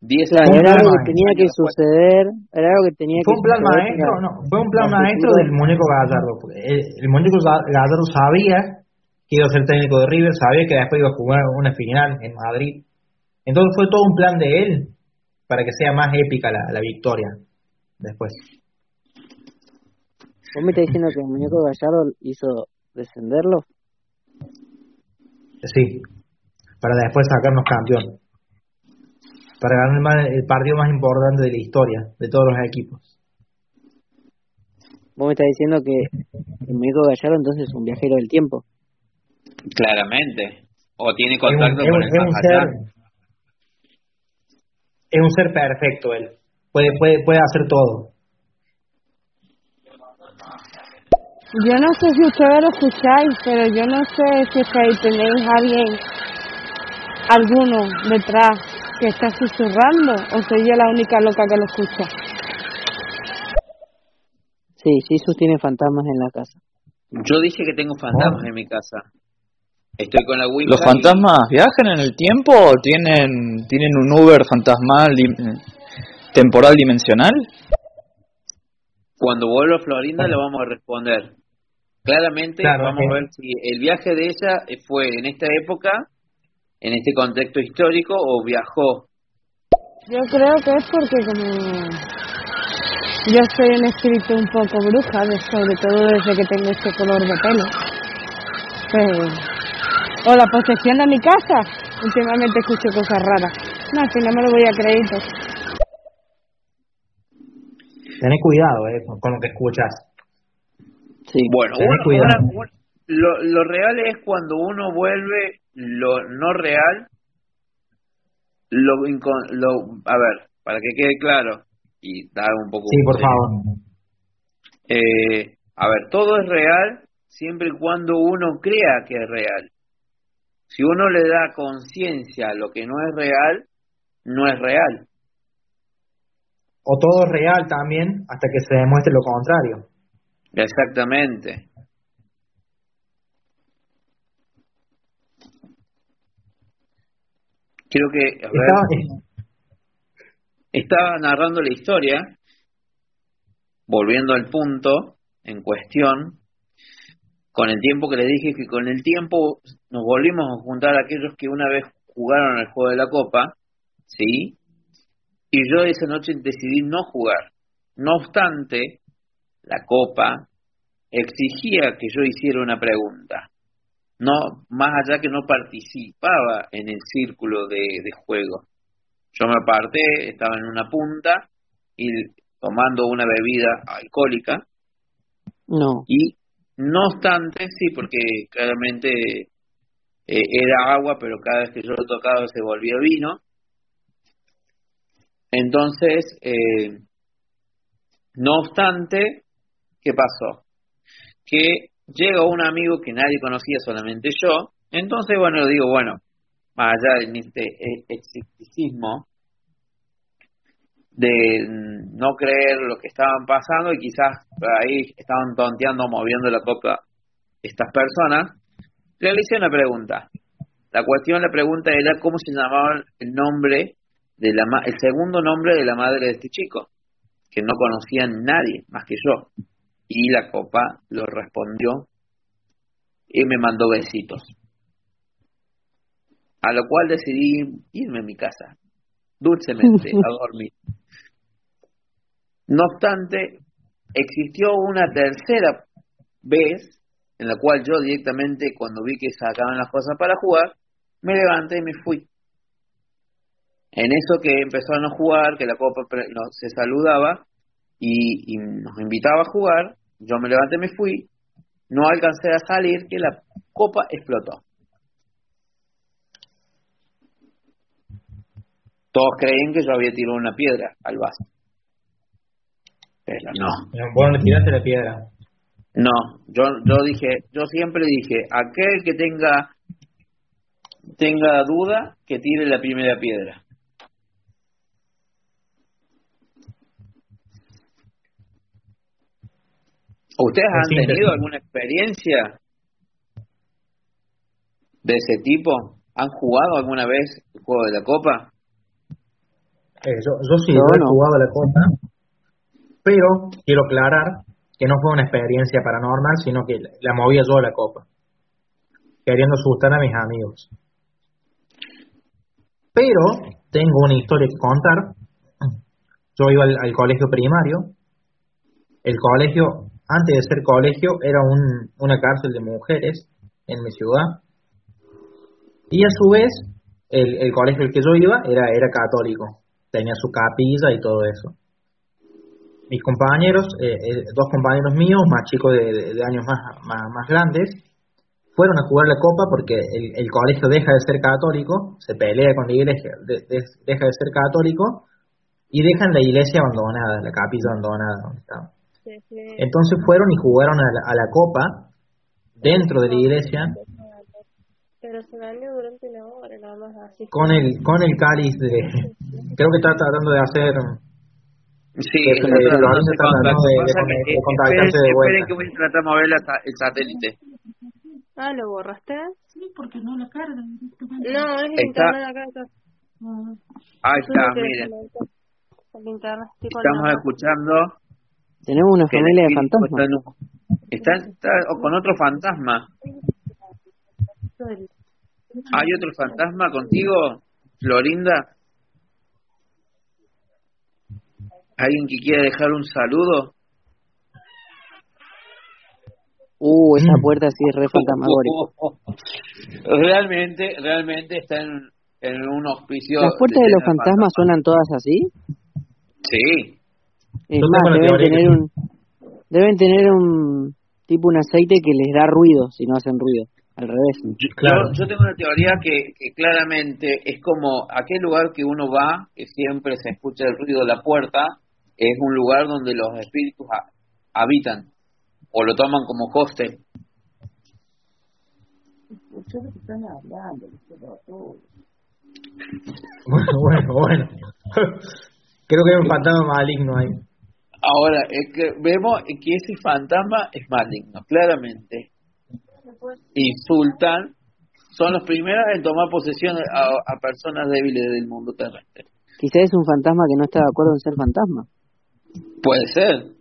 10 años. Era algo que tenía que suceder, era algo que tenía fue un plan maestro, no, fue un plan maestro del muñeco Gallardo. El, el muñeco Gallardo sabía a ser técnico de River, sabía que después iba a jugar una final en Madrid. Entonces fue todo un plan de él para que sea más épica la, la victoria después. ¿Vos me estás diciendo que el muñeco Gallardo hizo descenderlo? Sí, para después sacarnos campeón. Para ganar el, el partido más importante de la historia de todos los equipos. Vos me estás diciendo que el muñeco Gallardo entonces es un viajero del tiempo. Claramente. O tiene contacto con el un ser, Es un ser perfecto él. Puede, puede, puede hacer todo. Yo no sé si ustedes lo escucháis, pero yo no sé si es tenéis alguien, alguno detrás que está susurrando o soy yo la única loca que lo escucha. Sí, Jesús tiene fantasmas en la casa. Yo dije que tengo fantasmas en mi casa. Estoy con la ¿Los fantasmas viajan en el tiempo o tienen, tienen un Uber fantasmal temporal dimensional? Cuando vuelva a Florinda le vamos a responder. Claramente vamos a ver si el viaje de ella fue en esta época, en este contexto histórico, o viajó. Yo creo que es porque como yo soy un espíritu un poco bruja, sobre todo desde que tengo este color de pelo. Pues o la posesión de mi casa. Últimamente escucho cosas raras. No, si no me lo voy a creer. Pues. Tenés cuidado eh, con lo que escuchas. Sí, bueno, lo, lo real es cuando uno vuelve lo no real, lo, lo a ver, para que quede claro y dar un poco. Sí, por favor. Eh, a ver, todo es real siempre y cuando uno crea que es real. Si uno le da conciencia a lo que no es real, no es real. O todo es real también hasta que se demuestre lo contrario. Exactamente. Creo que estaba, estaba narrando la historia volviendo al punto en cuestión, con el tiempo que les dije que con el tiempo nos volvimos a juntar aquellos que una vez jugaron el juego de la copa, ¿sí? Y yo esa noche decidí no jugar. No obstante, la copa exigía que yo hiciera una pregunta. No, más allá que no participaba en el círculo de, de juego. Yo me aparté, estaba en una punta y tomando una bebida alcohólica. No. Y no obstante, sí, porque claramente eh, era agua, pero cada vez que yo lo tocaba se volvía vino. Entonces, eh, no obstante, ¿qué pasó? Que llega un amigo que nadie conocía, solamente yo. Entonces, bueno, digo, bueno, más allá de este escepticismo, de no creer lo que estaban pasando y quizás ahí estaban tonteando, moviendo la copa estas personas, realicé una pregunta. La cuestión, la pregunta era cómo se llamaba el nombre de la el segundo nombre de la madre de este chico, que no conocía nadie más que yo. Y la copa lo respondió y me mandó besitos. A lo cual decidí irme a mi casa, dulcemente, a dormir. No obstante, existió una tercera vez en la cual yo directamente, cuando vi que sacaban las cosas para jugar, me levanté y me fui. En eso que empezaron a jugar, que la copa se saludaba y, nos invitaba a jugar, yo me levanté y me fui, no alcancé a salir, que la copa explotó. Todos creen que yo había tirado una piedra al vaso. Pero no. Bueno, tiraste la piedra. No, yo, yo dije, yo siempre dije, aquel que tenga tenga duda, que tire la primera piedra. ¿Ustedes han tenido alguna experiencia de ese tipo? ¿Han jugado alguna vez el juego de la copa? Eh, yo, yo sí, he jugado la copa pero quiero aclarar que no fue una experiencia paranormal, sino que la movía yo la copa, queriendo asustar a mis amigos. Pero tengo una historia que contar. Yo iba al, colegio primario. El colegio, antes de ser colegio, era un, una cárcel de mujeres en mi ciudad. Y a su vez, el, el colegio al que yo iba era, era católico. Tenía su capilla y todo eso mis compañeros, eh, eh, dos compañeros míos, más chicos de, años más, más, grandes, fueron a jugar la copa porque el, colegio deja de ser católico, se pelea con la iglesia, deja de ser católico y dejan la iglesia abandonada, la capilla abandonada donde estaba. Entonces fueron y jugaron a la, a la copa dentro de la iglesia. Pero se durante una hora, nada más así. Con el, con el cáliz de. Creo que está tratando de hacer Sí, es de, de, contactarse de vuelta. que voy a tratar de mover el satélite. Ah, ¿lo borraste? Sí, porque no lo carga. No, es el internet acá. acá. Ahí está, miren. Estamos escuchando. Tenemos una familia de fantasmas. Está, está, con otro fantasma. ¿Hay otro fantasma contigo, Florinda? ¿Alguien que quiera dejar un saludo? Uh, esa mm. puerta sí es re realmente, realmente está en, en un hospicio. ¿Las puertas de, los fantasmas suenan todas así? Sí. Es más, deben tener un, deben tener un tipo un aceite que les da ruido si no hacen ruido. Al revés. Yo, claro. yo, tengo una teoría que, que, claramente es como aquel lugar que uno va, que siempre se escucha el ruido de la puerta, es un lugar donde los espíritus habitan o lo toman como hostel. Bueno, bueno, bueno. Creo que hay un fantasma maligno ahí. Ahora, es que vemos que ese fantasma es maligno, claramente. Insultan, son los primeros en tomar posesión a, a personas débiles del mundo terrestre. Quizás es un fantasma que no está de acuerdo en ser fantasma. Puede ser.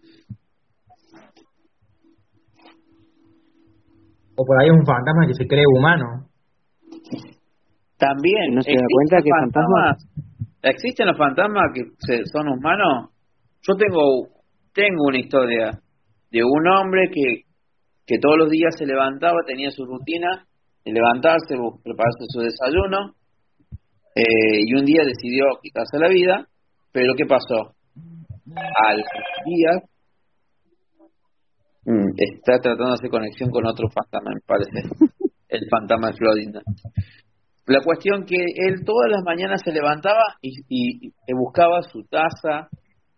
O por ahí un fantasma que se cree humano. También. ¿No se da cuenta que fantasmas? ¿Existen los fantasmas que son humanos? Yo tengo, tengo una historia de un hombre que, que todos los días se levantaba, tenía su rutina de levantarse, prepararse su desayuno, eh, y un día decidió quitarse la vida, pero ¿qué pasó? Al día mm, está tratando de hacer conexión con otro fantasma, me parece, el fantasma de Florida. La cuestión que él todas las mañanas se levantaba y, y, buscaba su taza,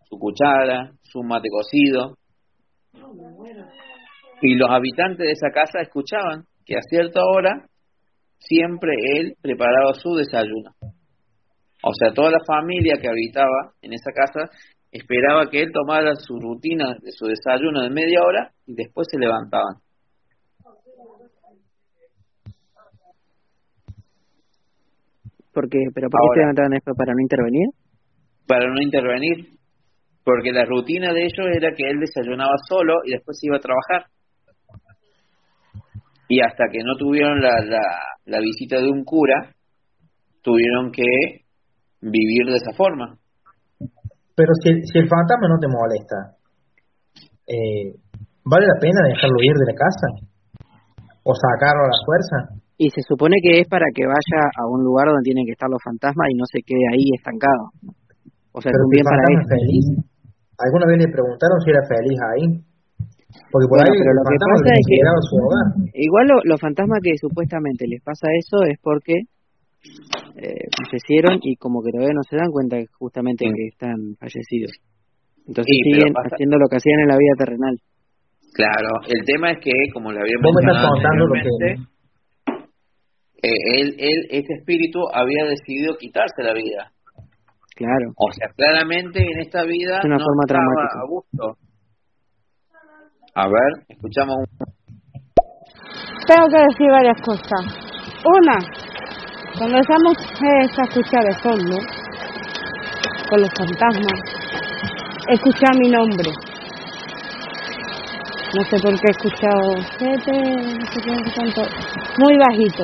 su cuchara, su mate cocido. Y los habitantes de esa casa escuchaban que a cierta hora siempre él preparaba su desayuno. O sea, toda la familia que habitaba en esa casa esperaba que él tomara su rutina de su desayuno de media hora y después se levantaban. Porque, ¿Pero por qué se levantaban después? ¿Para no intervenir? Para no intervenir. Porque la rutina de ellos era que él desayunaba solo y después se iba a trabajar. Y hasta que no tuvieron la, la, la visita de un cura, tuvieron que vivir de esa forma. Pero si, si el fantasma no te molesta, eh, ¿vale la pena dejarlo ir de la casa? ¿O sacarlo a la fuerza? Y se supone que es para que vaya a un lugar donde tienen que estar los fantasmas y no se quede ahí estancado. O sea, Pero es un bien para él. feliz. ¿Alguna vez le preguntaron si era feliz ahí? Porque por Bueno, ahí pero el lo que pasa es su hogar. Igual lo- los fantasmas que supuestamente les pasa eso es porque eh, fallecieron y como que todavía no se dan cuenta justamente que están fallecidos. Entonces Sí, siguen pasa- haciendo lo que hacían en la vida terrenal. Claro, el tema es que, como le había mencionado contando lo que... anteriormente, eh, él, él, ese espíritu había decidido quitarse la vida. Claro. O sea, claramente en esta vida Es una no forma estaba traumática. a gusto. A ver, escuchamos un... Tengo que decir varias cosas. Una, cuando esa mujer se escucha de fondo, con los fantasmas, escucha mi nombre. No sé por qué he escuchado no sé qué, no cuánto, muy bajito.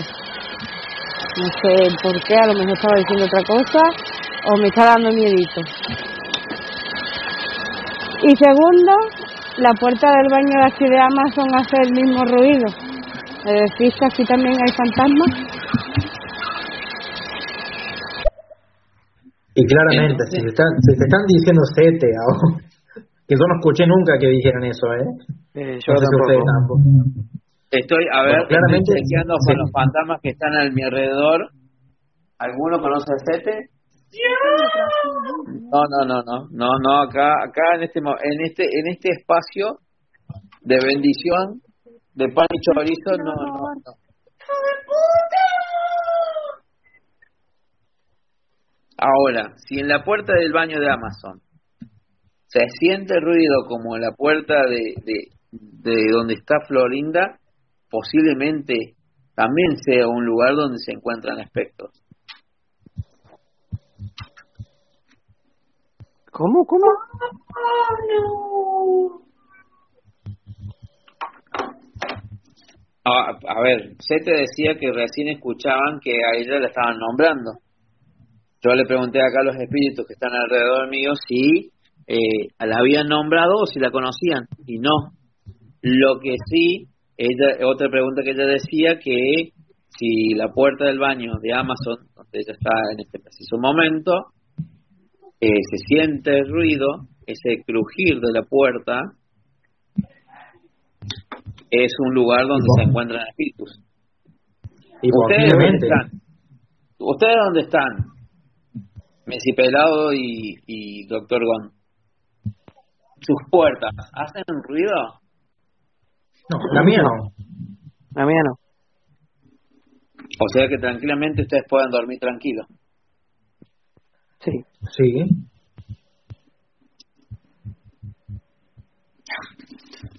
No sé por qué, a lo mejor estaba diciendo otra cosa o me está dando miedito. Y segundo, la puerta del baño de aquí de Amazon hace el mismo ruido. ¿Me decís que aquí también hay fantasmas? Y claramente, si, te están, si te están diciendo sete ahora, que yo no escuché nunca que dijeran eso, ¿eh? Eh, No sé si ustedes tampoco. Estoy, a ver, Bueno, claramente- estoy chequeando con los fantasmas que están a mi alrededor. ¿Alguno conoce a Sete? No, no, no, no, no, no, acá, acá en este, mo- en este, en este espacio de bendición, de pan y chorizo, no, no, no. Ahora, si en la puerta del baño de Amazon se siente ruido como en la puerta de, de, de donde está Florinda, posiblemente también sea un lugar donde se encuentran espectros. ¿Cómo? ¿Cómo? A, a ver, se te decía que recién escuchaban que a ella la estaban nombrando. Yo le pregunté acá a los espíritus que están alrededor mío si eh, la habían nombrado o si la conocían, y no. Lo que sí, ella, otra pregunta que ella decía que si la puerta del baño de Amazon, donde ella está en este preciso momento, eh, se siente el ruido, ese crujir de la puerta, es un lugar donde se encuentran espíritus. Y ¿Ustedes dónde están? ¿Ustedes dónde están? Messi Pelado y, y Doctor Gon. Sus puertas, ¿hacen ruido? No, la mía no. La mía no. O sea que tranquilamente ustedes puedan dormir tranquilos. Sí. Sí.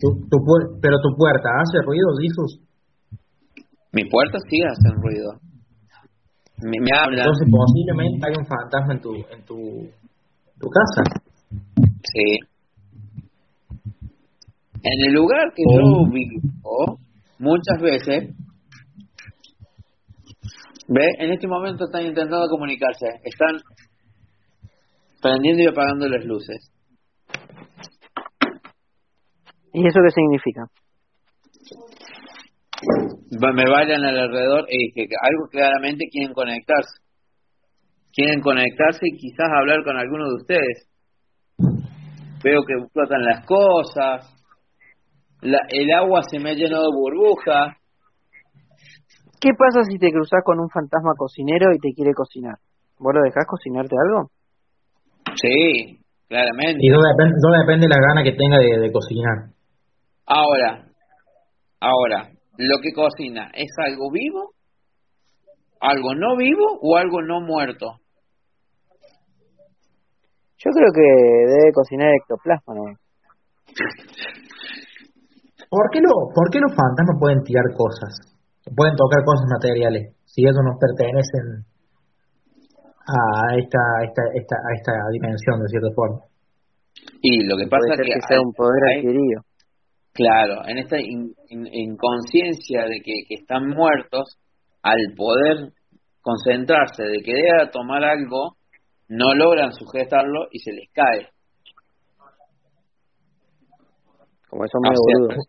Tu, tu puer- pero tu puerta hace ruido, Jesús. Mis puertas sí hacen ruido. Me, me hablan. Entonces posiblemente hay un fantasma en tu, en tu, tu casa. Sí. En el lugar que Oh. yo vivo, muchas veces, ve, en este momento están intentando comunicarse, están prendiendo y apagando las luces. ¿Y eso qué significa? Me bailan alrededor y que algo claramente quieren conectarse. Quieren conectarse y quizás hablar con alguno de ustedes. Veo que flotan las cosas, el agua se me ha llenado de burbujas. ¿Qué pasa si te cruzas con un fantasma cocinero y te quiere cocinar? ¿Vos lo dejás cocinarte algo? Sí, claramente. Y todo depende, todo depende de la gana que tenga de, cocinar. Ahora, ahora, lo que cocina, ¿es algo vivo? ¿Algo no vivo o algo no muerto? Yo creo que debe cocinar ectoplasma, ¿no? ¿Por qué, lo, ¿Por qué los fantasmas pueden tirar cosas? Pueden tocar cosas materiales, si ellos no pertenecen a esta, esta, esta, a esta dimensión, de cierta forma. Y lo que pasa es que, sea un poder adquirido. Claro, en esta inconsciencia de que, que están muertos, al poder concentrarse de que debe tomar algo, no logran sujetarlo y se les cae. Como eso muy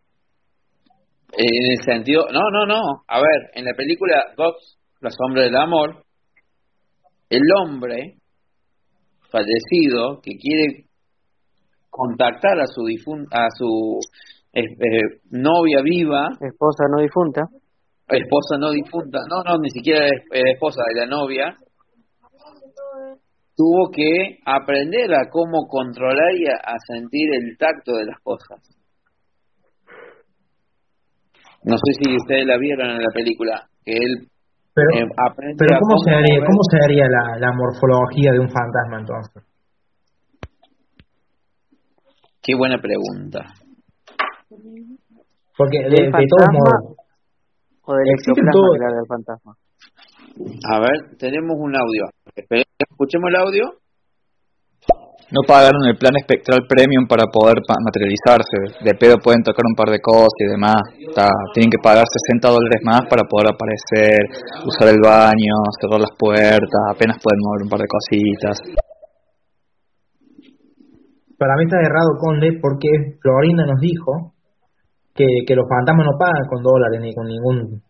en el sentido, no, no, no. A ver, en la película Gox, La sombra del amor, el hombre fallecido que quiere contactar a su a su eh, novia viva, esposa no difunta, esposa no difunta, no, no, ni siquiera es esposa de la novia, tuvo que aprender a cómo controlar y a sentir el tacto de las cosas. No sé si ustedes la vieron en la película, que él pero, eh, aprende pero ¿cómo, se haría, ¿cómo se haría la, la morfología de un fantasma entonces? Qué buena pregunta. Porque de, todos modos... O del ectoplasma del fantasma. A ver, tenemos un audio. Escuchemos el audio no pagaron el plan espectral premium para poder materializarse. De pedo pueden tocar un par de cosas y demás. tienen que pagar 60 dólares más para poder aparecer, usar el baño, cerrar las puertas, apenas pueden mover un par de cositas. Para mí está errado, Conde, porque Florinda nos dijo que, que los fantasmas no pagan con dólares ni con ningún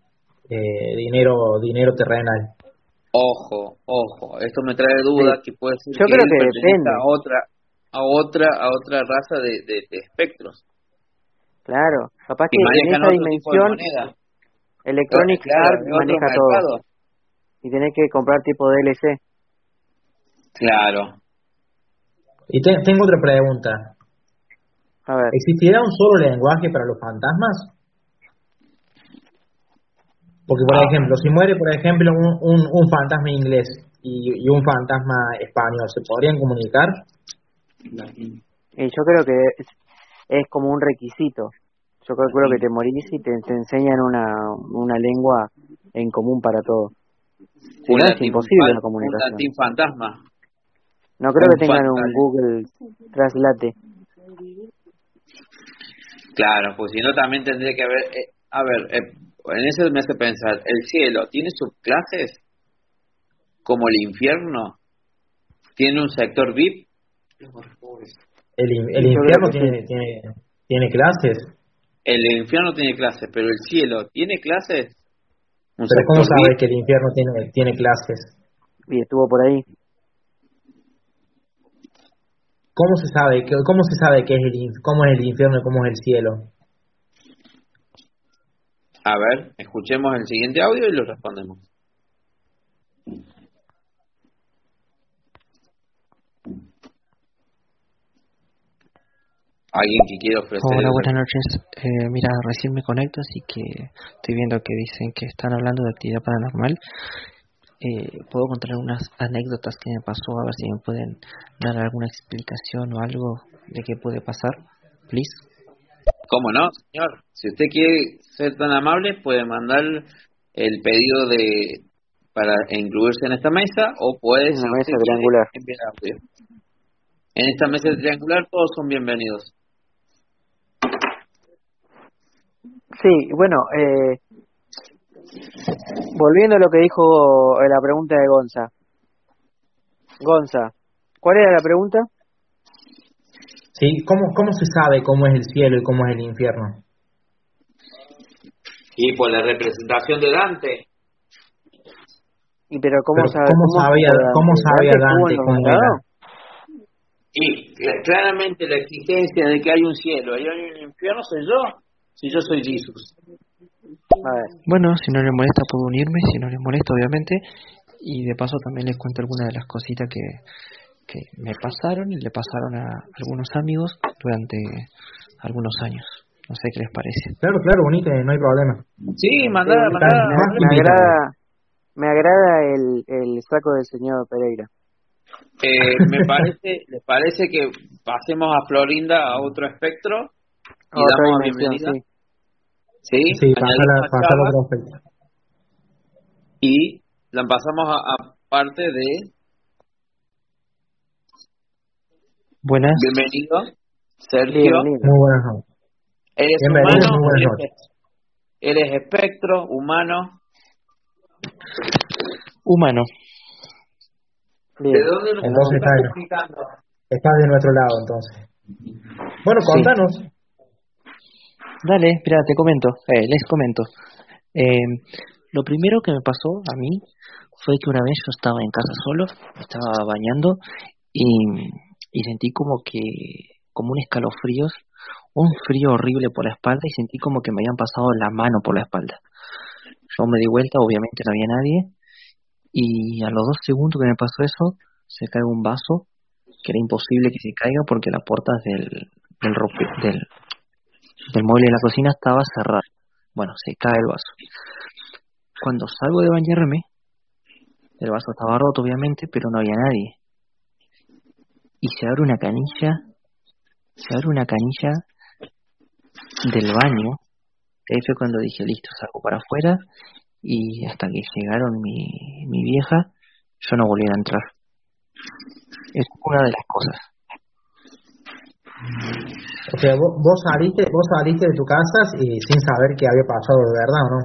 eh, dinero dinero terrenal. Ojo, ojo, esto me trae duda que puede ser Yo creo que depende. a otra a otra a otra raza de, de, espectros. Claro, capaz que en esa dimensión Electronic Arts maneja todo. Y tenés que comprar tipo DLC. Claro. Y tengo otra pregunta. A ver. ¿Existirá un solo lenguaje para los fantasmas? Porque, por ah. ejemplo, si muere, por ejemplo, un, un, fantasma inglés y, un fantasma español, ¿se podrían comunicar? Y yo creo que es, como un requisito. Yo calculo que te morís y te, enseñan una, una lengua en común para todos. Es imposible la comunicación. Un fantasma. No creo que tengan un Google Translate. Claro, pues si no también tendría que haber... Eh, a ver, eh, en eso me hace pensar, ¿el cielo tiene subclases? ¿Como el infierno? ¿Tiene un sector VIP? El, el infierno tiene, tiene, tiene clases. El infierno tiene clases, pero el cielo tiene clases. ¿Pero cómo sabes que el infierno tiene, tiene clases? Y estuvo por ahí. ¿Cómo se sabe, cómo se sabe que es el, cómo es el infierno y cómo es el cielo? A ver, escuchemos el siguiente audio y lo respondemos. ¿Alguien que quiera ofrecer? Hola, buenas noches. Eh, mira, recién me conecto, así que estoy viendo que dicen que están hablando de actividad paranormal. Eh, puedo contar algunas anécdotas que me pasó, a ver si me pueden dar alguna explicación o algo de qué puede pasar, please. ¿Cómo no, señor? Si usted quiere ser tan amable, puede mandar el pedido de para incluirse en esta mesa o puede en mesa triangular. En esta mesa triangular todos son bienvenidos. Sí, bueno, eh, volviendo a lo que dijo la pregunta de Gonza. Gonza, ¿cuál era la pregunta? Sí, ¿cómo, cómo se sabe cómo es el cielo y cómo es el infierno? Y por la representación de Dante. ¿Y pero cómo, sabe, cómo, sabía, cómo sabía Dante cómo era? Y claramente la exigencia de que hay un cielo y hay un infierno soy yo, si yo soy Jesús. Bueno, si no le molesta puedo unirme, si no le molesta obviamente, y de paso también les cuento algunas de las cositas que, que me pasaron y le pasaron a algunos amigos durante algunos años. No sé qué les parece. Claro, claro, bonito, no hay problema. Sí, mandada, mandada. Me agrada, me agrada el, el saco del señor Pereira. Eh, me parece, ¿les parece que pasemos a Florinda a otro espectro? Y damos bienvenida. Sí, sí, pasa otro espectro. Y la pasamos a, parte de Buenas. Bienvenido, Sergio. Muy buenas noches. ¿Eres humano? Muy buenas ¿Eres espectro, humano? Humano. ¿De dónde nos entonces estás? Estás de nuestro lado, entonces. Bueno, contanos. Dale, espera, te comento, eh, les comento. Eh, lo primero que me pasó a mí fue que una vez yo estaba en casa solo, estaba bañando y, sentí como que, como un escalofríos, un frío horrible por la espalda y sentí como que me habían pasado la mano por la espalda. Yo me di vuelta, obviamente no había nadie, y a los dos segundos que me pasó eso, se cae un vaso, que era imposible que se caiga porque la puerta del, del, del, del mueble de la cocina estaba cerrada. Bueno, se cae el vaso. Cuando salgo de bañarme, el vaso estaba roto obviamente, pero no había nadie. Y se abre una canilla, se abre una canilla del baño. Ahí fue cuando dije, listo, salgo para afuera y hasta que llegaron mi, mi vieja, yo no volví a entrar. Es una de las cosas. O sea, vos, vos saliste, vos saliste de tu casa y sin saber qué había pasado de verdad, ¿o no?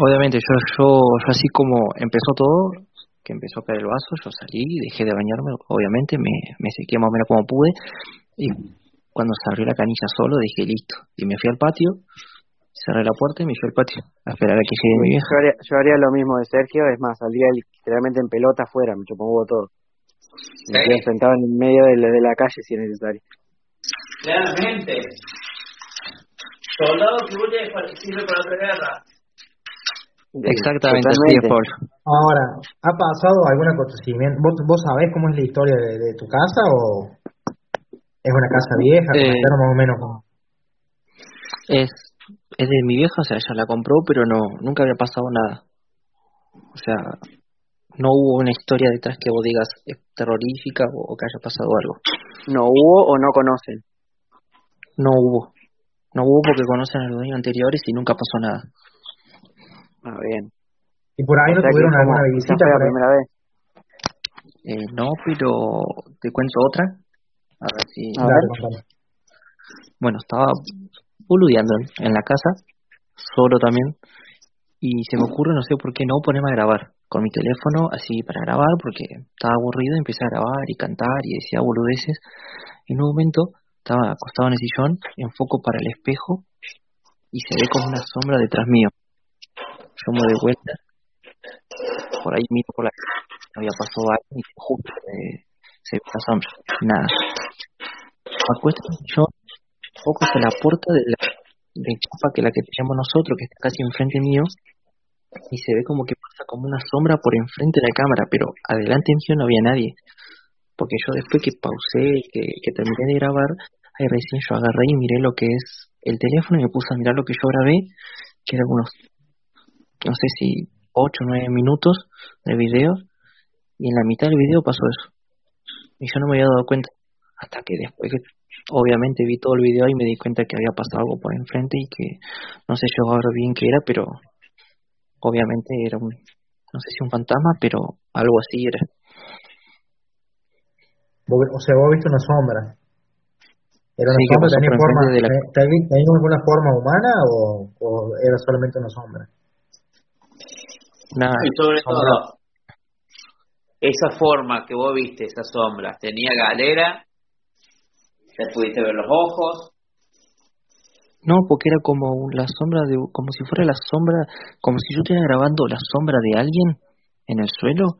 Obviamente, yo, yo, yo así como empezó todo, que empezó a caer el vaso, yo salí, dejé de bañarme, obviamente, me, me sequé más o menos como pude, y cuando se abrió la canilla solo, dije listo, y me fui al patio, cerré la puerta y me fui al patio a esperar a que llegue mi vieja. Yo haría, lo mismo de Sergio, es más, saldría literalmente en pelota afuera, me chupó todo. Me quedé sentado en medio de la, de la calle si es necesario. Claramente. Soldado que huye sirve para otra guerra. Exactamente. Ahora, ¿ha pasado algún acontecimiento? ¿Vos, ¿Vos sabés cómo es la historia de, de tu casa o es una casa vieja? Eh, más o menos Es es de mi vieja, o sea, ella la compró, pero no, nunca había pasado nada. O sea, no hubo una historia detrás que vos digas es terrorífica o, que haya pasado algo. ¿No hubo o no conocen? No hubo. No hubo porque conocen a los dueños anteriores y nunca pasó nada. Ah, bien. ¿Y por ahí no tuvieron alguna visita la primera vez? Eh, no, pero te cuento otra. A ver si... Bueno, estaba boludeando en la casa, solo también, y se me ocurre, no sé por qué no ponerme a grabar con mi teléfono así para grabar, porque estaba aburrido, empecé a grabar y cantar y decía boludeces. En un momento estaba acostado en el sillón, enfoco para el espejo y se ve como una sombra detrás mío. Yo me doy vuelta, por ahí miro por la había pasado algo y justo se ve la sombra, nada. Acuesto en el sillón, poco hacia la puerta de la de chapa que la que tenemos nosotros, que está casi enfrente mío, y se ve como que pasa como una sombra por enfrente de la cámara, pero adelante mío no había nadie. Porque yo después que pausé, que, que terminé de grabar, ahí recién yo agarré y miré lo que es el teléfono y me puse a mirar lo que yo grabé, que era unos, no sé si 8 o 9 minutos de video, y en la mitad del video pasó eso. Y yo no me había dado cuenta, hasta que después que obviamente vi todo el video y me di cuenta que había pasado algo por enfrente y que no sé yo ahora bien qué era, pero obviamente era un, no sé si un fantasma, pero algo así era. O sea, vos viste una sombra. ¿Era una sombra? ¿Tenía, forma, ¿Tenía alguna forma humana o, o era solamente una sombra? Nada, y sobre todo, esa forma que vos viste, esa sombra, ¿tenía galera? ¿Te pudiste ver los ojos? No, porque era como la sombra de, como si fuera la sombra, como si yo estuviera grabando la sombra de alguien en el suelo.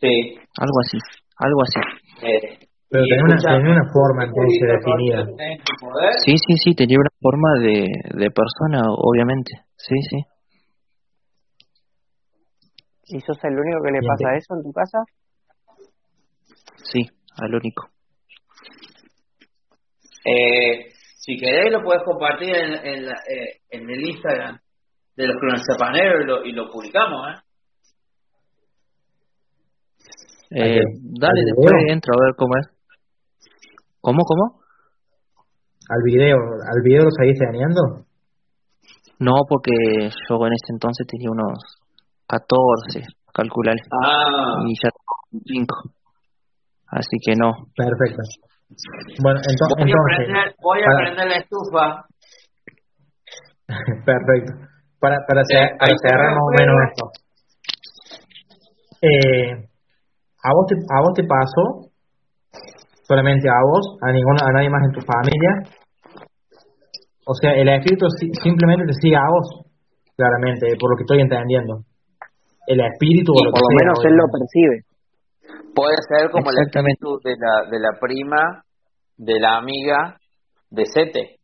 Sí. Algo así, algo así. Eh, Pero tenía una, tenía una forma entonces definida. Sí, sí, sí, tenía una forma de, de persona, obviamente. Sí, sí. ¿Y sos el único que le pasa eso en tu casa? Sí, al único. Eh, si queréis lo puedes compartir en, en, eh, en el Instagram de los clonzapaneros y lo, y lo publicamos, ¿eh? Eh, dale, después entro a ver cómo es. ¿Cómo, cómo? ¿Al video, al video lo seguís teniendo? No, porque yo en ese entonces tenía unos 14, calcular. Ah. Y ya tengo 5. Así que no. Perfecto. Bueno, entonces. Voy, entonces, a, prender, voy a prender la estufa. Perfecto. Para, para, para cerrar más o menos esto. Eh, ¿a, vos te, ¿A vos te pasó? Solamente a vos, a, ninguno, a nadie más en tu familia. O sea, el espíritu simplemente te sigue a vos, claramente, por lo que estoy entendiendo. El espíritu, o lo por lo menos él lo percibe. Puede ser como el espíritu de la, de la prima, de la amiga de Sete,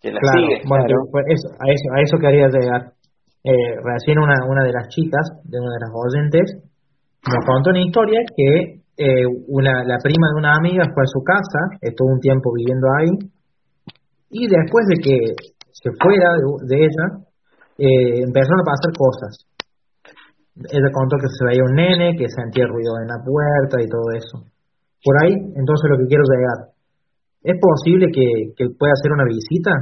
que la claro, sigue. Bueno, pues eso, a, eso, a eso quería llegar. Eh, recién una, una de las chicas, de una de las oyentes, nos contó una historia que eh, una, la prima de una amiga fue a su casa, estuvo un tiempo viviendo ahí, y después de que se fuera de, ella, eh, empezaron a pasar cosas ella contó que se veía un nene, que sentía ruido en la puerta y todo eso. Por ahí, entonces lo que quiero llegar, ¿es posible que, que pueda hacer una visita?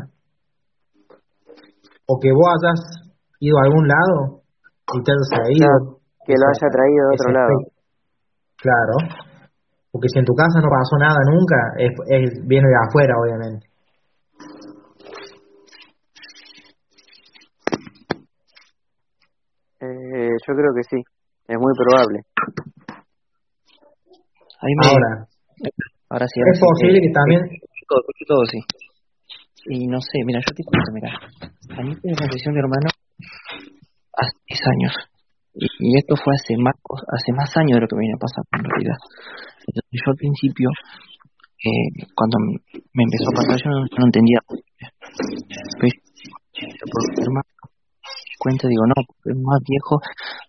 ¿O que vos hayas ido a algún lado y te hayas traído? Que lo haya traído de otro lado. Claro, porque si en tu casa no pasó nada nunca, es, es, viene de afuera, obviamente. Eh, yo creo que sí, es muy probable. Ahora, ahora sí, es posible que también... Todo, todo sí. Y no sé, mira, yo te cuento, mira, a mí me falleció mi hermano hace 10 años. Y, esto fue hace más, hace más años de lo que me viene pasando en realidad. Entonces, yo al principio, eh, cuando me empezó a pasar, yo no, no entendía. Pero, por hermano, cuenta digo no es más viejo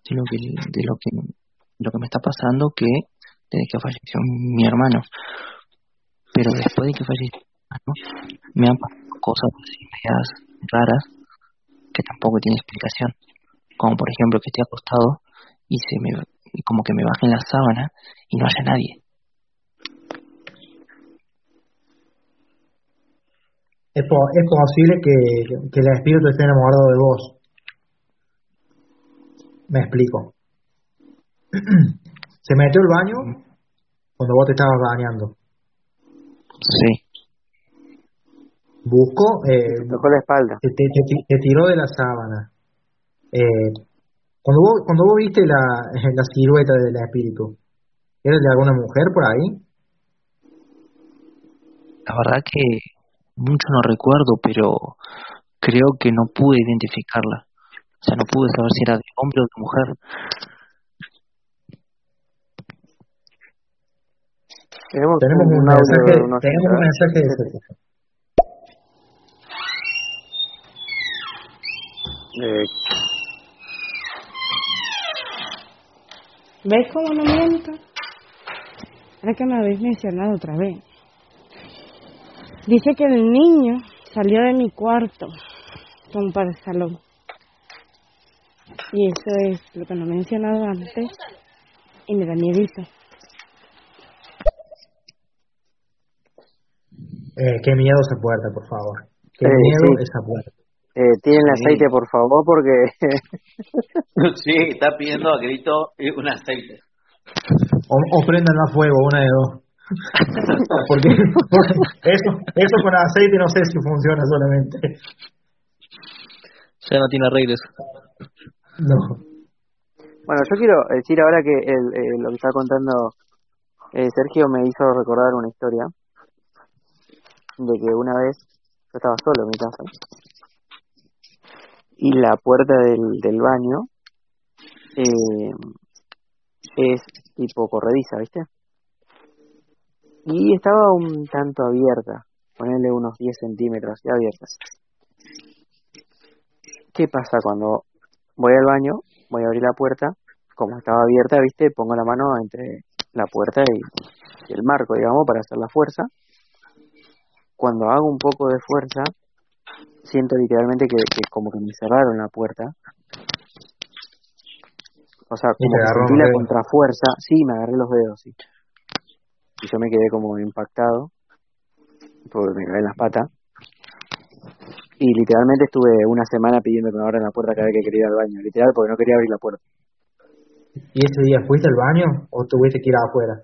de lo que de lo que lo que me está pasando que desde que falleció mi hermano pero después de que falleció me han pasado cosas ideas raras que tampoco tienen explicación como por ejemplo que estoy acostado y se me como que me bajen la sábana y no haya nadie es, po es posible que, que el espíritu esté enamorado de vos me explico. Se metió al baño cuando vos te estabas bañando. Sí. Buscó. Eh, tocó la espalda. Te, te, te, tiró de la sábana. Eh, cuando vos, cuando vos viste la, la silueta del espíritu, ¿era de alguna mujer por ahí? La verdad que mucho no recuerdo, pero creo que no pude identificarla. O sea, no pude saber si era de hombre o de mujer. Tenemos, tenemos un, un mensaje, audio, tenemos un mensaje de ese eh, ¿Ves cómo no miento? Ahora que me habéis mencionado otra vez. Dice que el niño salió de mi cuarto como para el salón. Y eso es lo que no he mencionado antes y me da miedito. Eh, qué miedo esa puerta, por favor. Qué Eh, miedo sí. esa puerta. Eh, tienen Sí. aceite, por favor, porque sí, está pidiendo a grito un aceite. O, o prendan a fuego, una de dos. porque, eso, eso con aceite no sé si funciona solamente. Ya no tiene arreglos. No. Bueno, yo quiero decir ahora que el, lo que está contando eh, Sergio me hizo recordar una historia de que una vez yo estaba solo en mi casa y la puerta del, del baño eh, es tipo corrediza, ¿viste? Y estaba un tanto abierta, ponerle unos 10 centímetros de abiertas. ¿Qué pasa cuando voy al baño, voy a abrir la puerta, como estaba abierta, viste, pongo la mano entre la puerta y, el marco, digamos, para hacer la fuerza. Cuando hago un poco de fuerza, siento literalmente que, que como que me cerraron la puerta o sea, como que sentí la contrafuerza. Sí, me agarré los dedos, sí. Y yo me quedé como impactado, porque me caí en las patas. Y literalmente estuve una semana pidiendo que me abran la puerta cada vez que quería ir al baño. Literal, porque no quería abrir la puerta. ¿Y ese día fuiste al baño o tuviste que ir afuera?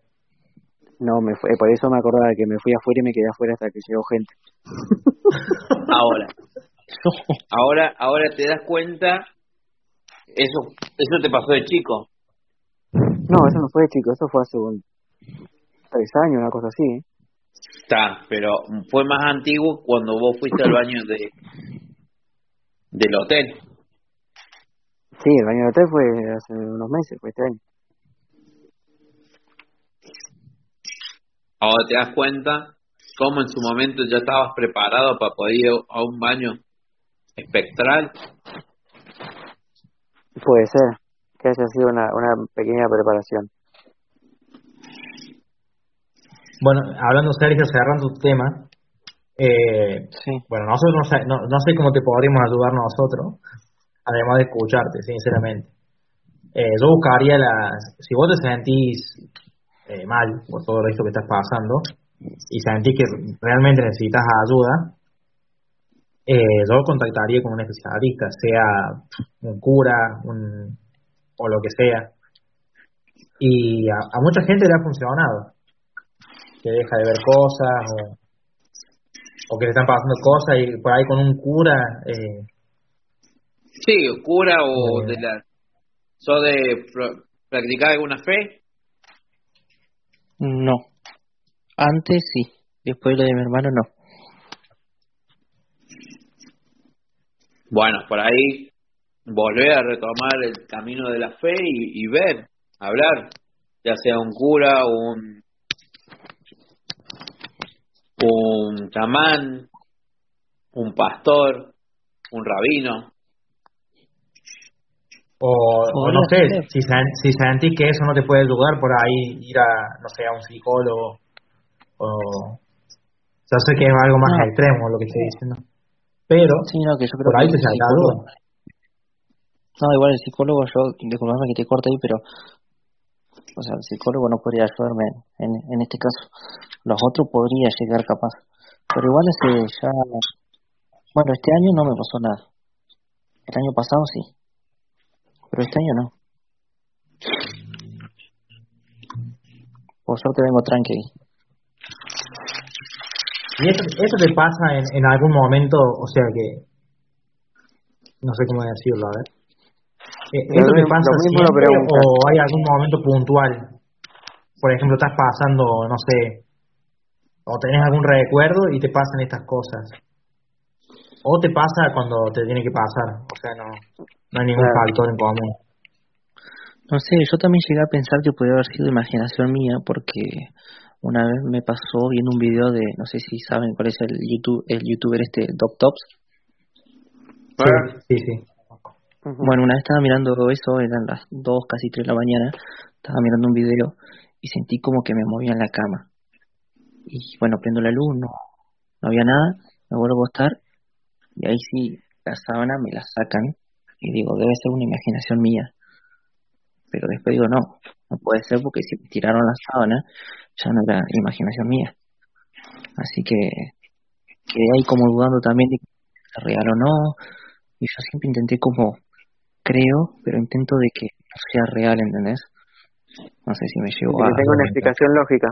No, me fue, por eso me acordaba que me fui afuera y me quedé afuera hasta que llegó gente. ahora, ahora, ahora te das cuenta eso, eso te pasó de chico. No, eso no fue de chico, eso fue hace un, tres años, una cosa así. ¿eh? Está, pero fue más antiguo cuando vos fuiste al baño de del hotel. Sí, el baño del hotel fue hace unos meses, fue este año. Ahora te das cuenta cómo en su momento ya estabas preparado para poder ir a un baño espectral Puede ser que haya sido una, una pequeña preparación. Bueno, hablando Sergio, cerrando tu tema, eh, bueno, nosotros no sé, no, no, sé cómo te podríamos ayudar nosotros, además de escucharte, sinceramente. Eh, yo buscaría las, si vos te sentís eh, mal por todo esto que estás pasando y sentís que realmente necesitas ayuda, eh, yo contactaría con un especialista, sea un cura un, o lo que sea. Y a, mucha gente le ha funcionado, que deja de ver cosas o, o que le están pasando cosas y por ahí con un cura. Eh, sí, cura o eh, de la. ¿So de practicar alguna fe? No. Antes sí, después lo de mi hermano no. Bueno, por ahí volver a retomar el camino de la fe y, ver, hablar, ya sea un cura, un, un chamán, un pastor, un rabino. O, no sé, si, si sentís que eso no te puede ayudar, por ahí ir a, no sé, a un psicólogo. O, yo sé que es algo más extremo lo que estoy diciendo. Pero, sí, no, que yo creo que No, igual el psicólogo, yo, disculpame que te corte ahí, pero, o sea, el psicólogo no podría ayudarme en, en este caso. Los otros podría llegar capaz. Pero igual ese ya, bueno, este año no me pasó nada. El año pasado sí. Pero este año no. Por suerte vengo tranquilo. ¿Y eso, eso te pasa en, en algún momento, o sea que, no sé cómo decirlo, a ver? ¿Eso te pasa siempre o hay algún momento puntual? Por ejemplo, estás pasando, no sé, o tenés algún recuerdo y te pasan estas cosas. O te pasa cuando te tiene que pasar, o sea, no, no hay ningún factor en común. No sé, yo también llegué a pensar que podría haber sido imaginación mía porque una vez me pasó viendo un video de, no sé si saben cuál es el YouTube, el youtuber este, Doc Tops. Sí, sí, Bueno, una vez estaba mirando eso, eran las 2, casi 3 de la mañana, estaba mirando un video y sentí como que me movía en la cama. Y bueno, prendo la luz, no, no había nada, me vuelvo a acostar y ahí sí, la sábana me la sacan y digo, debe ser una imaginación mía. Pero después digo, no, no puede ser porque si me tiraron la sábana, ya no era imaginación mía. Así que quedé ahí como dudando también de si es real o no. Y yo siempre intenté como, creo, pero intento de que no sea real, ¿entendés? No sé si me llevo a... Que tenga una explicación lógica.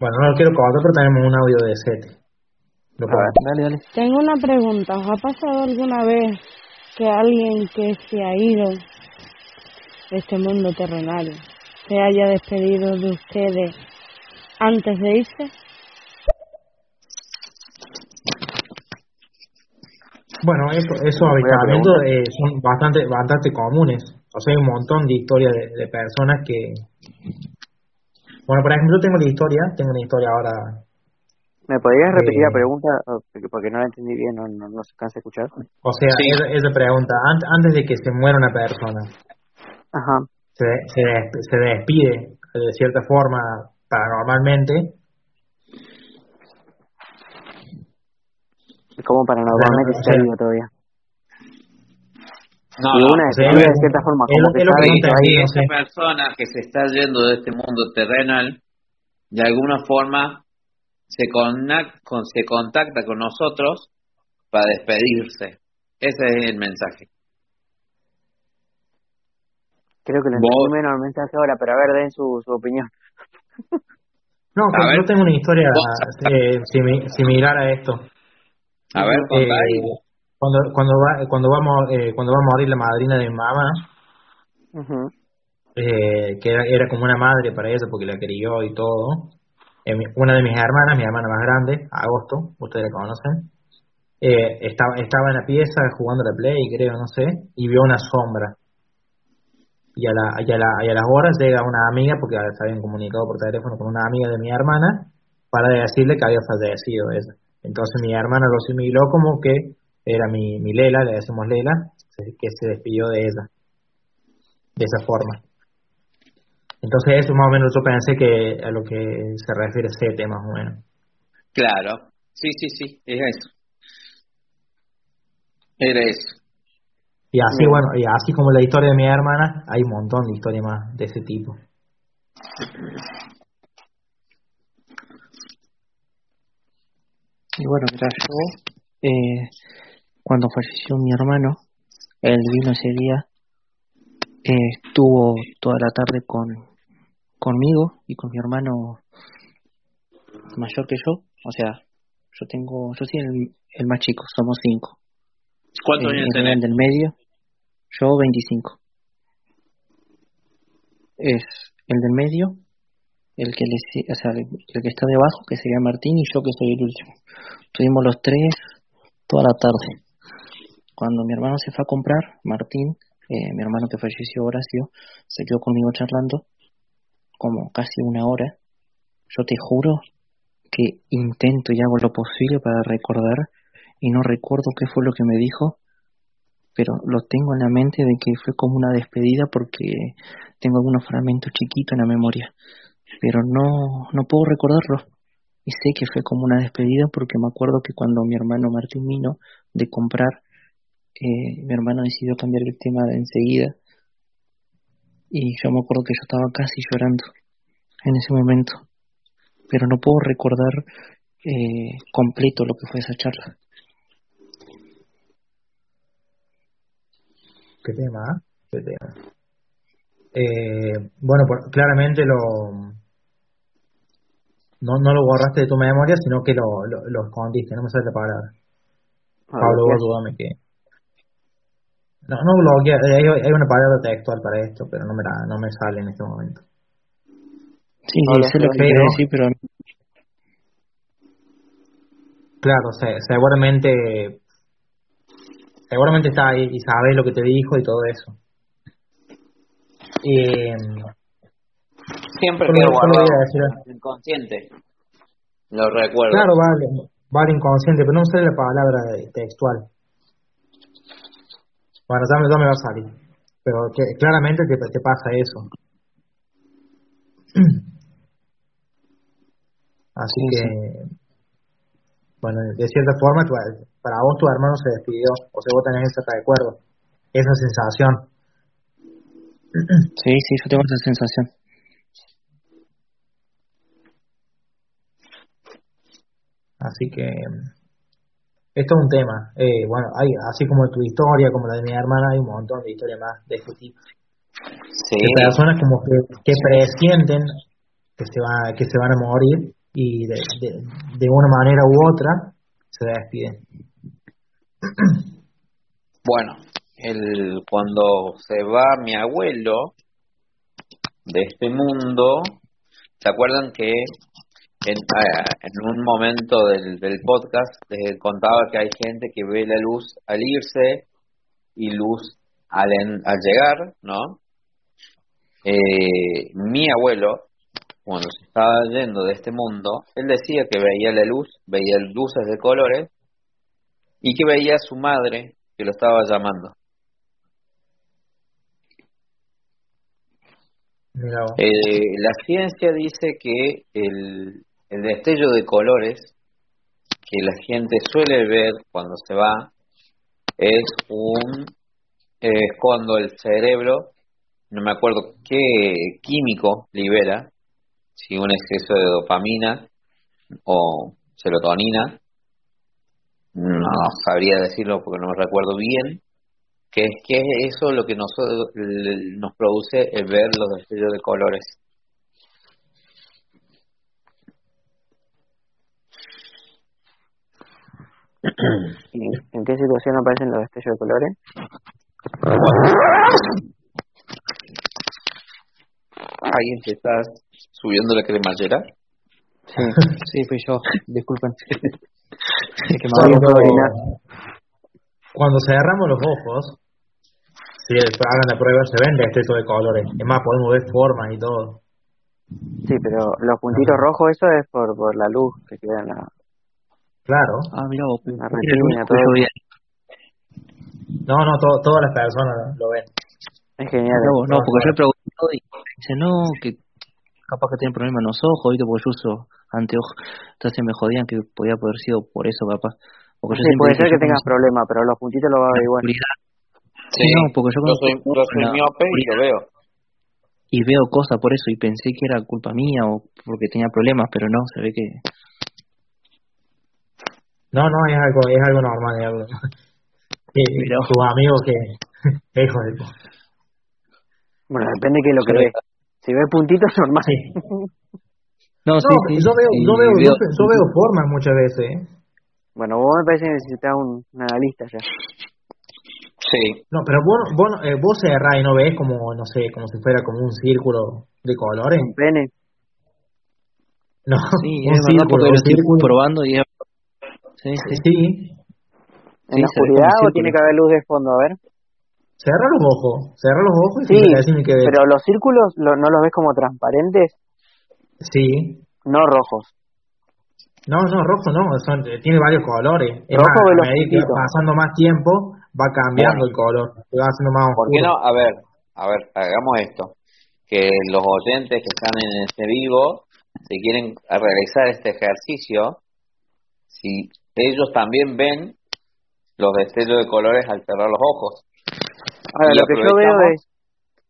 Bueno, no lo quiero cortar, pero tenemos un audio de Sete. Dale, dale. Tengo una pregunta. ¿Os ha pasado alguna vez que alguien que se ha ido de este mundo terrenal se haya despedido de ustedes antes de irse? Bueno, eso, esos avistamientos eh, son bastante, bastante comunes. O sea, hay un montón de historias de, de personas que... Bueno, por ejemplo, yo tengo la historia, tengo una historia ahora ¿Me podrías repetir la Eh, pregunta? Oh, Porque no la entendí bien, no, no, no se cansa de escuchar. O sea, esa, esa pregunta, an- antes de que se muera una persona, Ajá. se, se, se despide de cierta forma paranormalmente, Como paranormalmente Bueno, o está sea- vivo todavía. No, no, una despedida es- de cierta forma, es como lo- que es lo que sabe no que se va a entendí, ir. no esa persona que se está yendo de este mundo terrenal, de alguna forma se, con- se contacta con nosotros para despedirse. Ese es el mensaje. Creo que lo Vos- entendí menos el mensaje ahora, pero a ver, den su, su opinión. No, A pero ver. yo tengo una historia eh, simi- similar a esto. A ver, Eh, cuando cuando va cuando vamos eh, cuando va a morir la madrina de mi mamá, eh, que era, era como una madre para ella porque la crió y todo. Eh, una de mis hermanas, mi hermana más grande, Agosto, ustedes la conocen, eh, estaba estaba en la pieza jugando la play, creo, no sé, y vio una sombra. Y a, la, a la- y a las horas llega una amiga, porque se habían comunicado por teléfono con una amiga de mi hermana, para decirle que había fallecido ella. Entonces mi hermana lo asimiló como que era mi, mi Lela, le decimos Lela, que se despidió de ella, de esa forma. Entonces eso más o menos yo pensé que a lo que se refiere ese más o menos. Claro. Sí, sí, sí, es eso. Era eso. Y así, bueno, y así como la historia de mi hermana, hay un montón de historias más de ese tipo. Y bueno, mira, yo, eh, cuando falleció mi hermano, él vino ese día, eh, estuvo toda la tarde con conmigo y con mi hermano mayor que yo, o sea, yo tengo, yo soy el, el más chico, somos cinco. ¿Cuántos Eh, años tenés? el del medio, yo 25. Es el del medio, el que le, o sea, el, el que está debajo, que sería Martín, y yo que soy el último. Estuvimos los tres toda la tarde. Cuando mi hermano se fue a comprar, Martín, eh, mi hermano que falleció, Horacio, se quedó conmigo charlando como casi una hora. Yo te juro que intento y hago lo posible para recordar y no recuerdo qué fue lo que me dijo, pero lo tengo en la mente de que fue como una despedida porque tengo algunos fragmentos chiquitos en la memoria, pero no, no puedo recordarlo. Y sé que fue como una despedida porque me acuerdo que cuando mi hermano Martín vino de comprar, eh, mi hermano decidió cambiar el tema de enseguida y yo me acuerdo que yo estaba casi llorando en ese momento, pero no puedo recordar eh, completo lo que fue esa charla. ¿Qué tema? ¿Qué tema? Eh, bueno, por- claramente lo no, no lo borraste de tu memoria, sino que lo, lo, lo escondiste, no me sale la palabra. Pablo, ayúdame que... No, no bloquea, hay, hay una palabra textual para esto, pero no me, la, no me sale en este momento. Sí, sí, Hola, sé lo que pero- quería decir, pero Claro, se- seguramente seguramente está ahí y sabes lo que te dijo y todo eso. Eh, Siempre queda guardado voy a decir- en el inconsciente. Lo recuerdo. claro, vale, vale inconsciente, pero no sale la palabra textual. Bueno, ya me, ya me va a salir. Pero que claramente te, te pasa eso. Así Sí, que, bueno, de cierta forma, tu- para vos tu hermano se despidió, o sea, vos tenés ese recuerdo, esa sensación. sí, sí, yo tengo esa sensación. Así que esto es un tema. Eh, bueno, hay así como tu historia, como la de mi hermana, hay un montón de historias más de este tipo. Sí. De personas como que, que presienten que se, va, que se van a morir y de, de, de una manera u otra se despiden. Bueno, el, cuando se va mi abuelo de este mundo, ¿se acuerdan que en, ah, en un momento del, del podcast les contaba que hay gente que ve la luz al irse y luz al, al llegar, ¿no? Eh, mi abuelo, cuando se estaba yendo de este mundo, él decía que veía la luz, veía luces de colores y que veía a su madre que lo estaba llamando. Eh, la ciencia dice que el, el destello de colores que la gente suele ver cuando se va es un es cuando el cerebro no me acuerdo qué químico libera si un exceso de dopamina o serotonina no sabría decirlo porque no me recuerdo bien que es que eso lo que nos, nos produce es ver los destellos de colores. ¿En qué situación aparecen los destellos de colores? ¿Alguien que está subiendo la cremallera? Sí, sí, fui yo. Disculpen. cuando cerramos los ojos, si hagan la prueba, se ven exceso de colores. Es más, podemos ver formas y todo. Sí, pero los puntitos rojos, eso es por, por la luz que queda en la. Claro. Ah, mira, vos, la retina, todo. bien. No, no, todas las personas lo ven. Es genial. No, no porque yo he preguntado y dice, no, que capaz que tiene problemas en los ojos, ¿viste? Porque yo uso anteojos. Entonces me jodían que podía haber sido por eso, capaz. Porque sí, puede ser que tengas problemas, pero los puntitos lo va a ver igual. Sí, no, porque yo, yo soy, yo soy miope y lo veo. Y veo cosas por eso, y pensé que era culpa mía o porque tenía problemas, pero no, se ve que... No, no, es algo, es algo normal, es algo Sí, tus amigos que... Hijo de... Bueno, depende de qué es lo que ve. Si ve puntitos, normal. Sí. No, sí, sí, yo veo, yo veo, yo, yo veo formas muchas veces, ¿eh? Bueno, vos me parece que necesitas un, un analista ya. Sí. No, pero vos, vos, eh, vos cerrás y no ves como, no sé, como si fuera como un círculo de colores. Un pene. No, sí, un es círculo, porque lo estoy probando y es... Sí, sí. Sí, ¿En Sí, la oscuridad o tiene que haber luz de fondo? A ver. cerra los ojos, cerra los ojos y Sí, decime que ves. pero los círculos lo- no los ves como transparentes, Sí. no rojos. No, no, rojo no, son, tiene varios colores. Es Rojo más, a los medida que va pasando más tiempo, va cambiando el color, se va haciendo más ¿Por oscuro. qué no? A ver, a ver, hagamos esto. Que los oyentes que están en este vivo, si quieren realizar este ejercicio, si ellos también ven los destellos de colores al cerrar los ojos. Ahora, Y lo que yo veo es,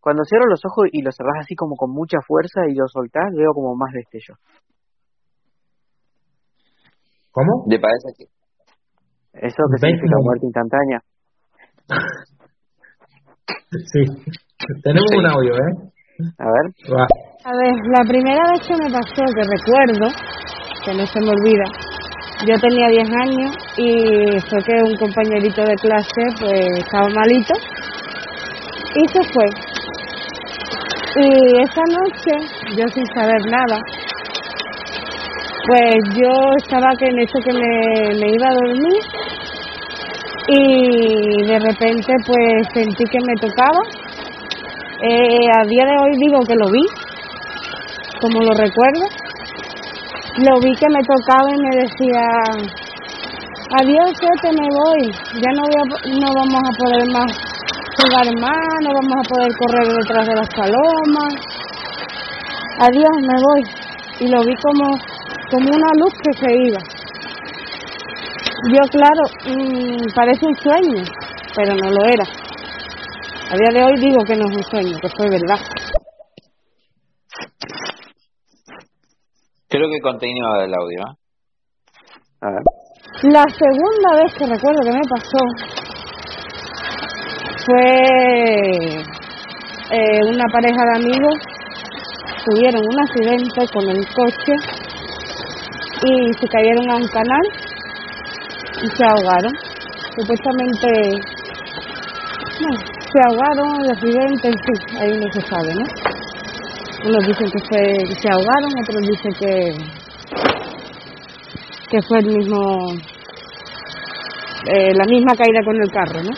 cuando cierro los ojos y los cerrás así como con mucha fuerza y los soltás, veo como más destellos. ¿Cómo? ¿Le parece que ¿Eso que significa muerte instantánea? Sí. Tenemos un audio, ¿eh? A ver. Va. A ver, la primera vez que me pasó, que recuerdo, que no se me olvida, yo tenía 10 años y fue que un compañerito de clase pues estaba malito y se fue. Y esa noche, yo sin saber nada, pues yo estaba que en eso que me, iba a dormir y de repente pues sentí que me tocaba. Eh, a día de hoy digo que lo vi, como lo recuerdo. Lo vi que me tocaba y me decía, adiós, te me voy, ya no, voy a- no vamos a poder más jugar más, no vamos a poder correr detrás de las palomas. Adiós, me voy. Y lo vi como, como una luz que se iba. Yo, claro, mm, parece un sueño, pero no lo era. A día de hoy digo que no es un sueño, que fue verdad. Creo que continúa el audio. ¿eh? A ver. La segunda vez que recuerdo que me pasó fue eh, una pareja de amigos tuvieron un accidente con el coche y se cayeron a un canal y se ahogaron. Supuestamente, bueno, se ahogaron, el accidente, en fin, ahí no se sabe, ¿no? Unos dicen que, se ahogaron, otros dicen que, que fue el mismo, eh, la misma caída con el carro, ¿no?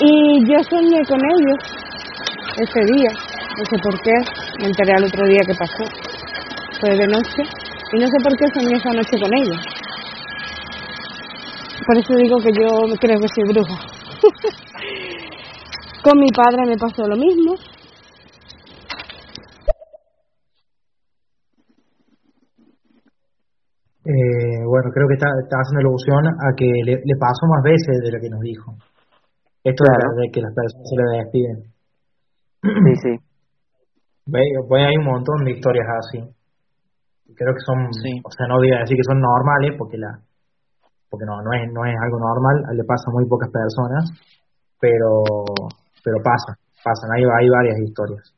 Y yo soñé con ellos ese día, no sé por qué, me enteré al otro día que pasó, fue de noche, y no sé por qué soñé esa noche con ellos. Por eso digo que yo creo que soy bruja. con mi padre me pasó lo mismo. Eh, bueno, creo que está, está haciendo alusión a que le, le pasó más veces de lo que nos dijo. Esto de, que las personas se le despiden. Sí, sí. Voy, hay un montón de historias así. Creo que son, o sea, no voy a decir que son normales porque la porque no no es no es algo normal, le pasa a muy pocas personas, pero pero pasa, pasan, hay, hay varias historias.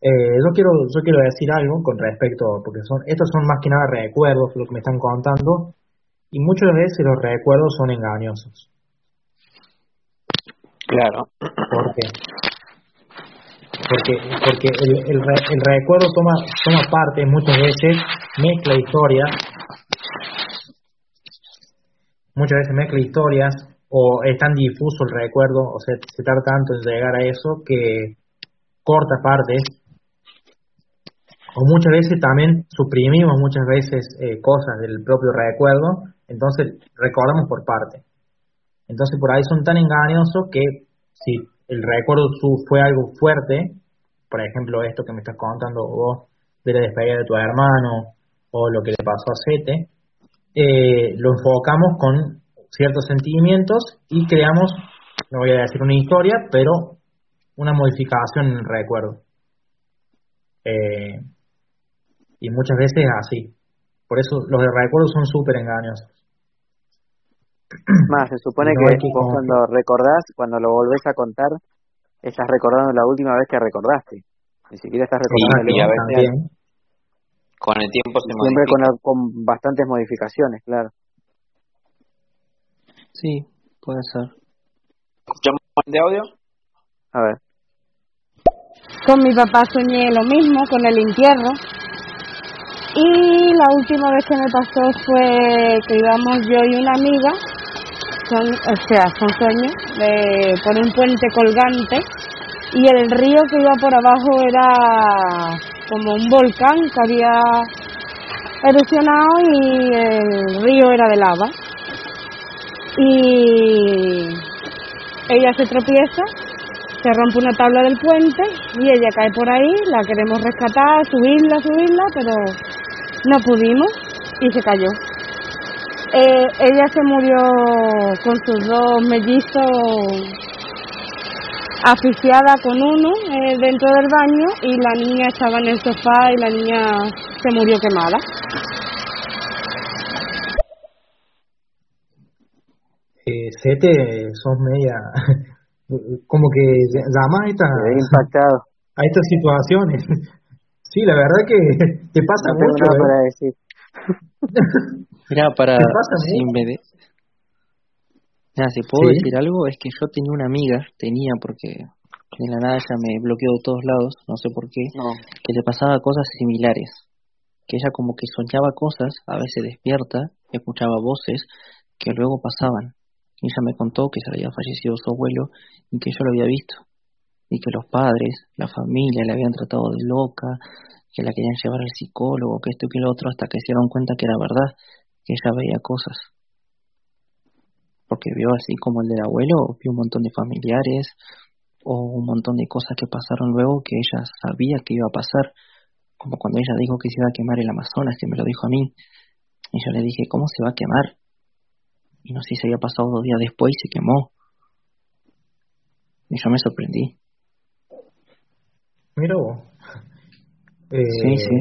Eh, yo quiero yo quiero decir algo con respecto porque son estos son más que nada recuerdos lo que me están contando y muchas veces los recuerdos son engañosos Claro. ¿Por qué? Porque, porque el, el, el recuerdo toma, toma parte muchas veces, mezcla historias, muchas veces mezcla historias o es tan difuso el recuerdo, o se tarda tanto en llegar a eso que corta partes, o muchas veces también suprimimos muchas veces eh, cosas del propio recuerdo, entonces recordamos por parte. Entonces por ahí son tan engañosos que si el recuerdo fue algo fuerte, por ejemplo esto que me estás contando vos de la despedida de tu hermano o lo que le pasó a Sete, eh, lo enfocamos con ciertos sentimientos y creamos, no voy a decir una historia, pero una modificación en el recuerdo. Eh, y muchas veces así. Por eso los recuerdos son súper engañosos. Más, se supone que, vos cuando recordás, cuando lo volvés a contar, estás recordando la última vez que recordaste. Ni siquiera estás recordando y a veces con el tiempo se Siempre con, con bastantes modificaciones, claro. Sí, puede ser. ¿Escuchamos de audio? A ver. Con mi papá soñé lo mismo, con el entierro. Y la última vez que me pasó fue que íbamos yo y una amiga son, o sea, son sueños, por un puente colgante y el río que iba por abajo era como un volcán que había erosionado y el río era de lava. Y ella se tropieza, se rompe una tabla del puente y ella cae por ahí, la queremos rescatar, subirla, subirla, pero no pudimos y se cayó. Eh, ella se murió con sus dos mellizos asfixiada con uno eh, dentro del baño y la niña estaba en el sofá y la niña se murió quemada. Eh, Sete, sos media, como que llama a estas, impactado. a estas situaciones. Sí, la verdad que te pasa no mucho. Nada ¿eh? para decir. Mira, para. ¿Te pasa si, me de- Mira, si puedo Sí. decir algo, es que yo tenía una amiga, tenía porque de la nada ella me bloqueó de todos lados, no sé por qué, No. que le pasaba cosas similares. Que ella como que soñaba cosas, a veces despierta, escuchaba voces que luego pasaban. Y ella me contó que se le había fallecido su abuelo y que yo lo había visto. Y que los padres, la familia la habían tratado de loca, que la querían llevar al psicólogo, que esto y que lo otro, hasta que se dieron cuenta que era verdad, que ella veía cosas. Porque vio así como el del abuelo, vio un montón de familiares o un montón de cosas que pasaron luego que ella sabía que iba a pasar. Como cuando ella dijo que se iba a quemar el Amazonas, que me lo dijo a mí. Y yo le dije, ¿cómo se va a quemar? Y no sé si había pasado dos días después y se quemó. Y yo me sorprendí. Mira vos. Eh, Sí, sí.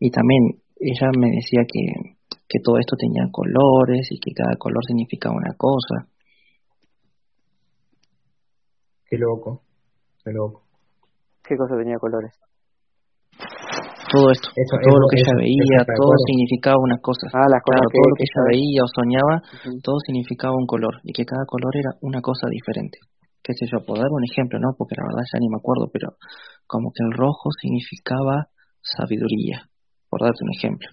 Y también ella me decía que, que todo esto tenía colores y que cada color significaba una cosa. Qué loco, qué loco. ¿Qué cosa tenía colores? Todo esto, todo lo que ella veía, todo significaba una cosa. Ah, las cosas todo lo que ella veía o soñaba, todo significaba un color y que cada color era una cosa diferente. Qué sé yo, puedo dar un ejemplo, ¿no? Porque la verdad ya ni me acuerdo, pero como que el rojo significaba sabiduría, por darte un ejemplo.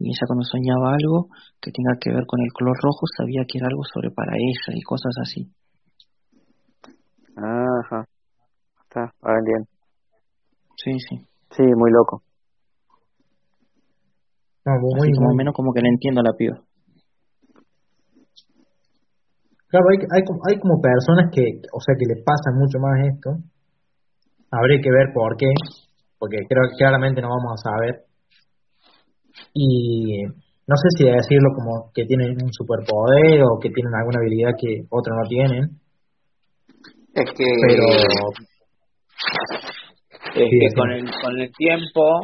Y ella cuando soñaba algo que tenga que ver con el color rojo sabía que era algo sobre para ella y cosas así. Ajá. Está, ahora bien. Sí, sí. Sí, muy loco. No, muy, Así como menos como que le entiendo a la piba. Claro, hay, hay, hay como personas que, o sea, que les pasa mucho más esto. Habría que ver por qué, porque creo que claramente no vamos a saber. Y no sé si decirlo como que tienen un superpoder o que tienen alguna habilidad que otros no tienen. Es que, Pero es Sí, que sí. con el, con el tiempo,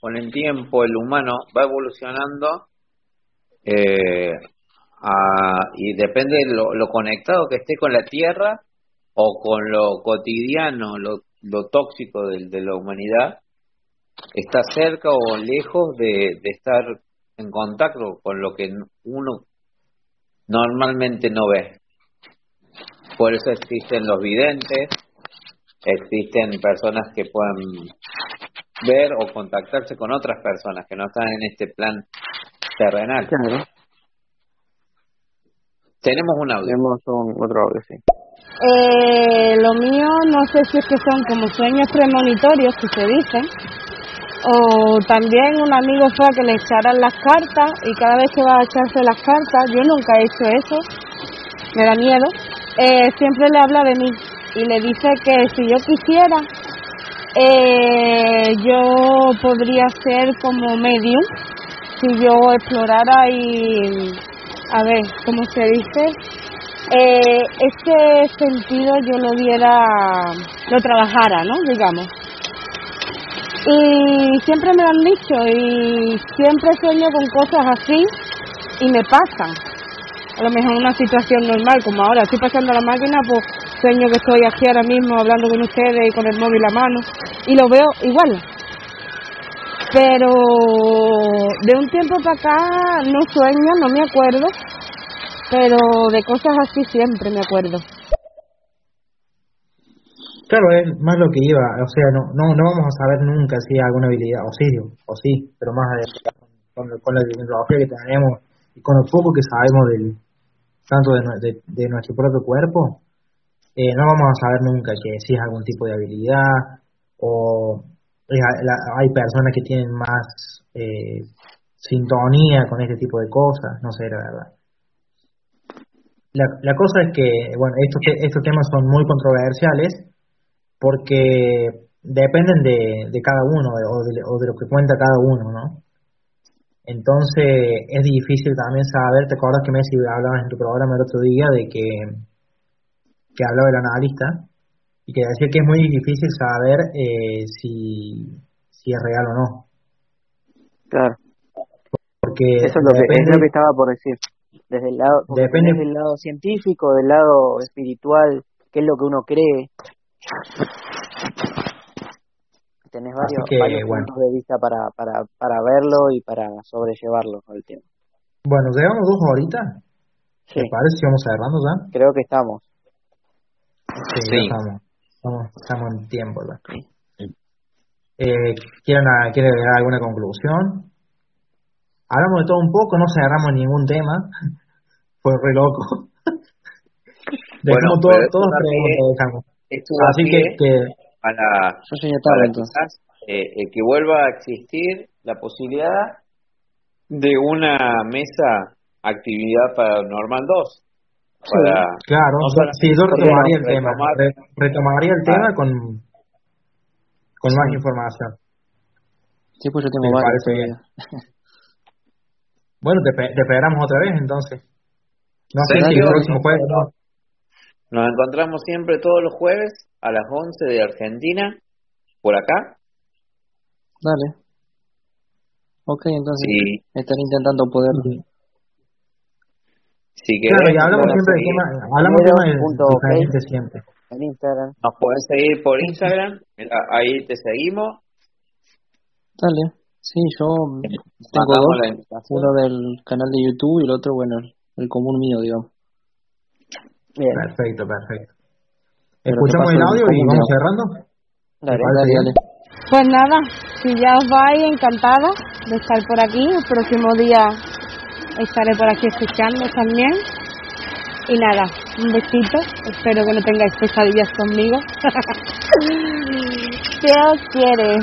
con el tiempo el humano va evolucionando eh, a- y depende de lo, lo conectado que esté con la tierra o con lo cotidiano, lo, lo tóxico de, la humanidad, está cerca o lejos de, estar en contacto con lo que uno normalmente no ve. Por eso existen los videntes, existen personas que pueden ver o contactarse con otras personas que no están en este plan terrenal. Tenemos un audio. Tenemos un, otro audio, sí. Eh, lo mío no sé si es que son como sueños premonitorios que se dicen, o también un amigo fue a que le echaran las cartas y cada vez que va a echarse las cartas, yo nunca he hecho eso, me da miedo, eh, siempre le habla de mí y le dice que si yo quisiera, eh, yo podría ser como medium si yo explorara y, a ver, ¿cómo se dice? eh, ese sentido yo lo diera, lo trabajara, ¿no? Digamos. Y siempre me lo han dicho y siempre sueño con cosas así y me pasan. A lo mejor una situación normal, como ahora estoy pasando la máquina, pues sueño que estoy aquí ahora mismo hablando con ustedes y con el móvil a mano y lo veo igual. Pero de un tiempo para acá no sueño, no me acuerdo, pero de cosas así siempre me acuerdo. Claro, es más lo que iba, o sea, no, no, no vamos a saber nunca si hay alguna habilidad, o sí, o sí, pero más adelante, con, la tecnología que tenemos y con lo poco que sabemos del tanto de, de- nuestro propio cuerpo, eh, no vamos a saber nunca que si es algún tipo de habilidad o hay personas que tienen más eh, sintonía con este tipo de cosas, no sé, la verdad. La, cosa es que, bueno, estos, estos temas son muy controversiales porque dependen de, cada uno o de, o de lo que cuenta cada uno, ¿no? Entonces es difícil también saber, ¿te acuerdas que Messi hablabas en tu programa el otro día de que, que hablaba el analista y que decía que es muy difícil saber eh, si, si es real o no? Claro. Porque Eso es lo, que, es depende- lo que estaba por decir. Desde el lado, Depende- tenés del lado científico, del lado espiritual, qué es lo que uno cree. Tenés varios, que, varios bueno. puntos de vista para, para, para verlo y para sobrellevarlo al tema. Bueno, llevamos dos horitas. Sí, ¿Te parece si vamos cerrando ya? creo que estamos. Sí, Sí. ya estamos. Estamos, estamos en tiempo ya. Eh, ¿quieren, a- ¿Quieren agregar alguna conclusión? Hablamos de todo un poco, no cerramos ningún tema. Fue re loco. Bueno, Dejamos todo, dejamos. Así que, que a la, Yo para tarde entonces. quizás eh, eh, que vuelva a existir la posibilidad de una mesa actividad paranormal 2 para claro, no sí, yo retomaría el tema. retomar- re- retomaría el Ah. tema con, con más Sí. información. Sí, pues yo tengo Me varios parece bien. Bueno, te, pe- te esperamos otra vez entonces. No sé si el próximo jueves. no. nos encontramos siempre todos los jueves a las 11 de Argentina por acá Dale. Ok, entonces y estaré intentando poder Si claro, y hablamos siempre de tema, hablamos de siempre. En Instagram. Nos pueden seguir por Instagram, ahí te seguimos. Dale, sí, yo tengo dos, uno del canal de YouTube y el otro, bueno, el común mío, digamos. Bien. Perfecto, perfecto. ¿Escuchamos el audio y vamos cerrando? Dale, dale, dale. Pues nada, si ya os vais, encantada de estar por aquí. El próximo día estaré por aquí escuchando también. Y nada, un besito. Espero que no tengáis pesadillas conmigo. ¿Qué os quiere?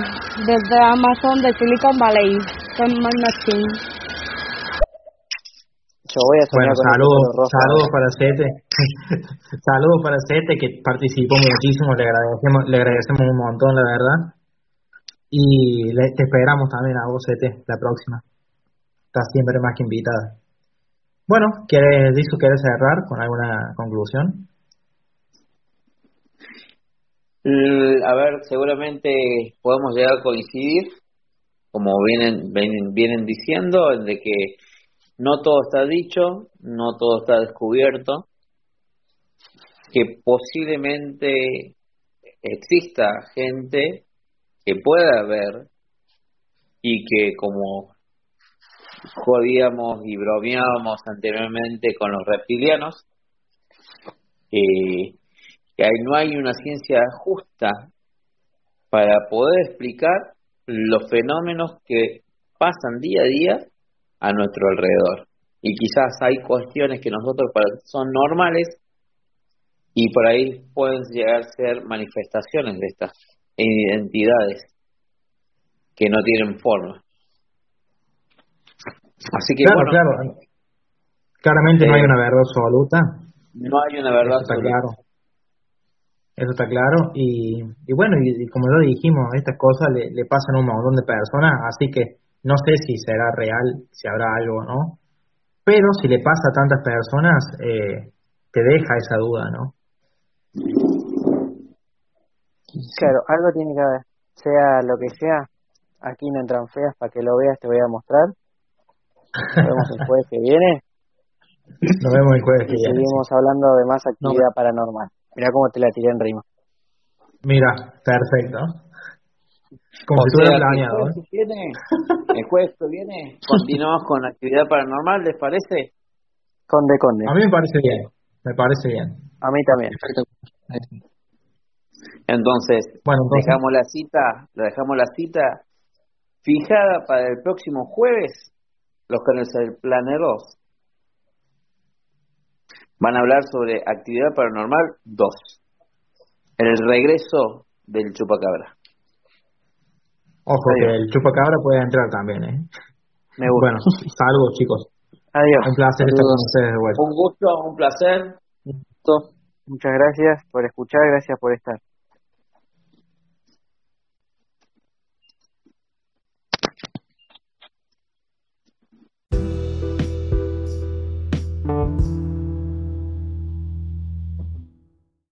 Desde Amazon de Silicon Valley, con Machine bueno, saludos, saludos para Sete, saludos para Sete que participó muchísimo, le agradecemos, le agradecemos un montón, la verdad. Y te esperamos también a vos, Sete, la próxima. Estás siempre más que invitada. Bueno, ¿quieres, Disu, quieres cerrar con alguna conclusión? A ver, seguramente podemos llegar a coincidir, como vienen, vienen, vienen diciendo, de que no todo está dicho, no todo está descubierto, que posiblemente exista gente que pueda ver y que como jodíamos y bromeábamos anteriormente con los reptilianos, eh, que no hay una ciencia justa para poder explicar los fenómenos que pasan día a día a nuestro alrededor. Y quizás hay cuestiones que nosotros son normales y por ahí pueden llegar a ser manifestaciones de estas identidades que no tienen forma. Así que claro, claro. Claramente no hay eh, una verdad absoluta. No hay una verdad Eso está claro. Eso está claro. Y, y bueno, y, como lo dijimos, estas cosas le, le pasan a un montón de personas, así que no sé si será real, si habrá algo, ¿no? Pero si le pasa a tantas personas, eh, te deja esa duda, ¿no? Claro, algo tiene que haber, sea lo que sea. Aquí no entran feas, para que lo veas te voy a mostrar. Nos vemos el jueves que viene. Nos vemos el jueves que viene. Seguimos hablando de más actividad paranormal. Mira cómo te la tiré en rima. Mira, perfecto. Como si sea, planeado. El jueves, que viene, el jueves que viene continuamos con actividad paranormal, ¿les parece? Conde, conde. A mí me parece bien, me parece bien. A mí también. Entonces, bueno, dejamos la cita, la dejamos la cita fijada para el próximo jueves. Los canales del Planner 2 van a hablar sobre actividad paranormal 2. El regreso del chupacabra. Ojo que el chupacabra puede entrar también, ¿eh? Me gusta. Bueno, saludos chicos. Adiós. Un placer estar con ustedes de vuelta. Un gusto, un placer. Muchas gracias por escuchar, gracias por estar.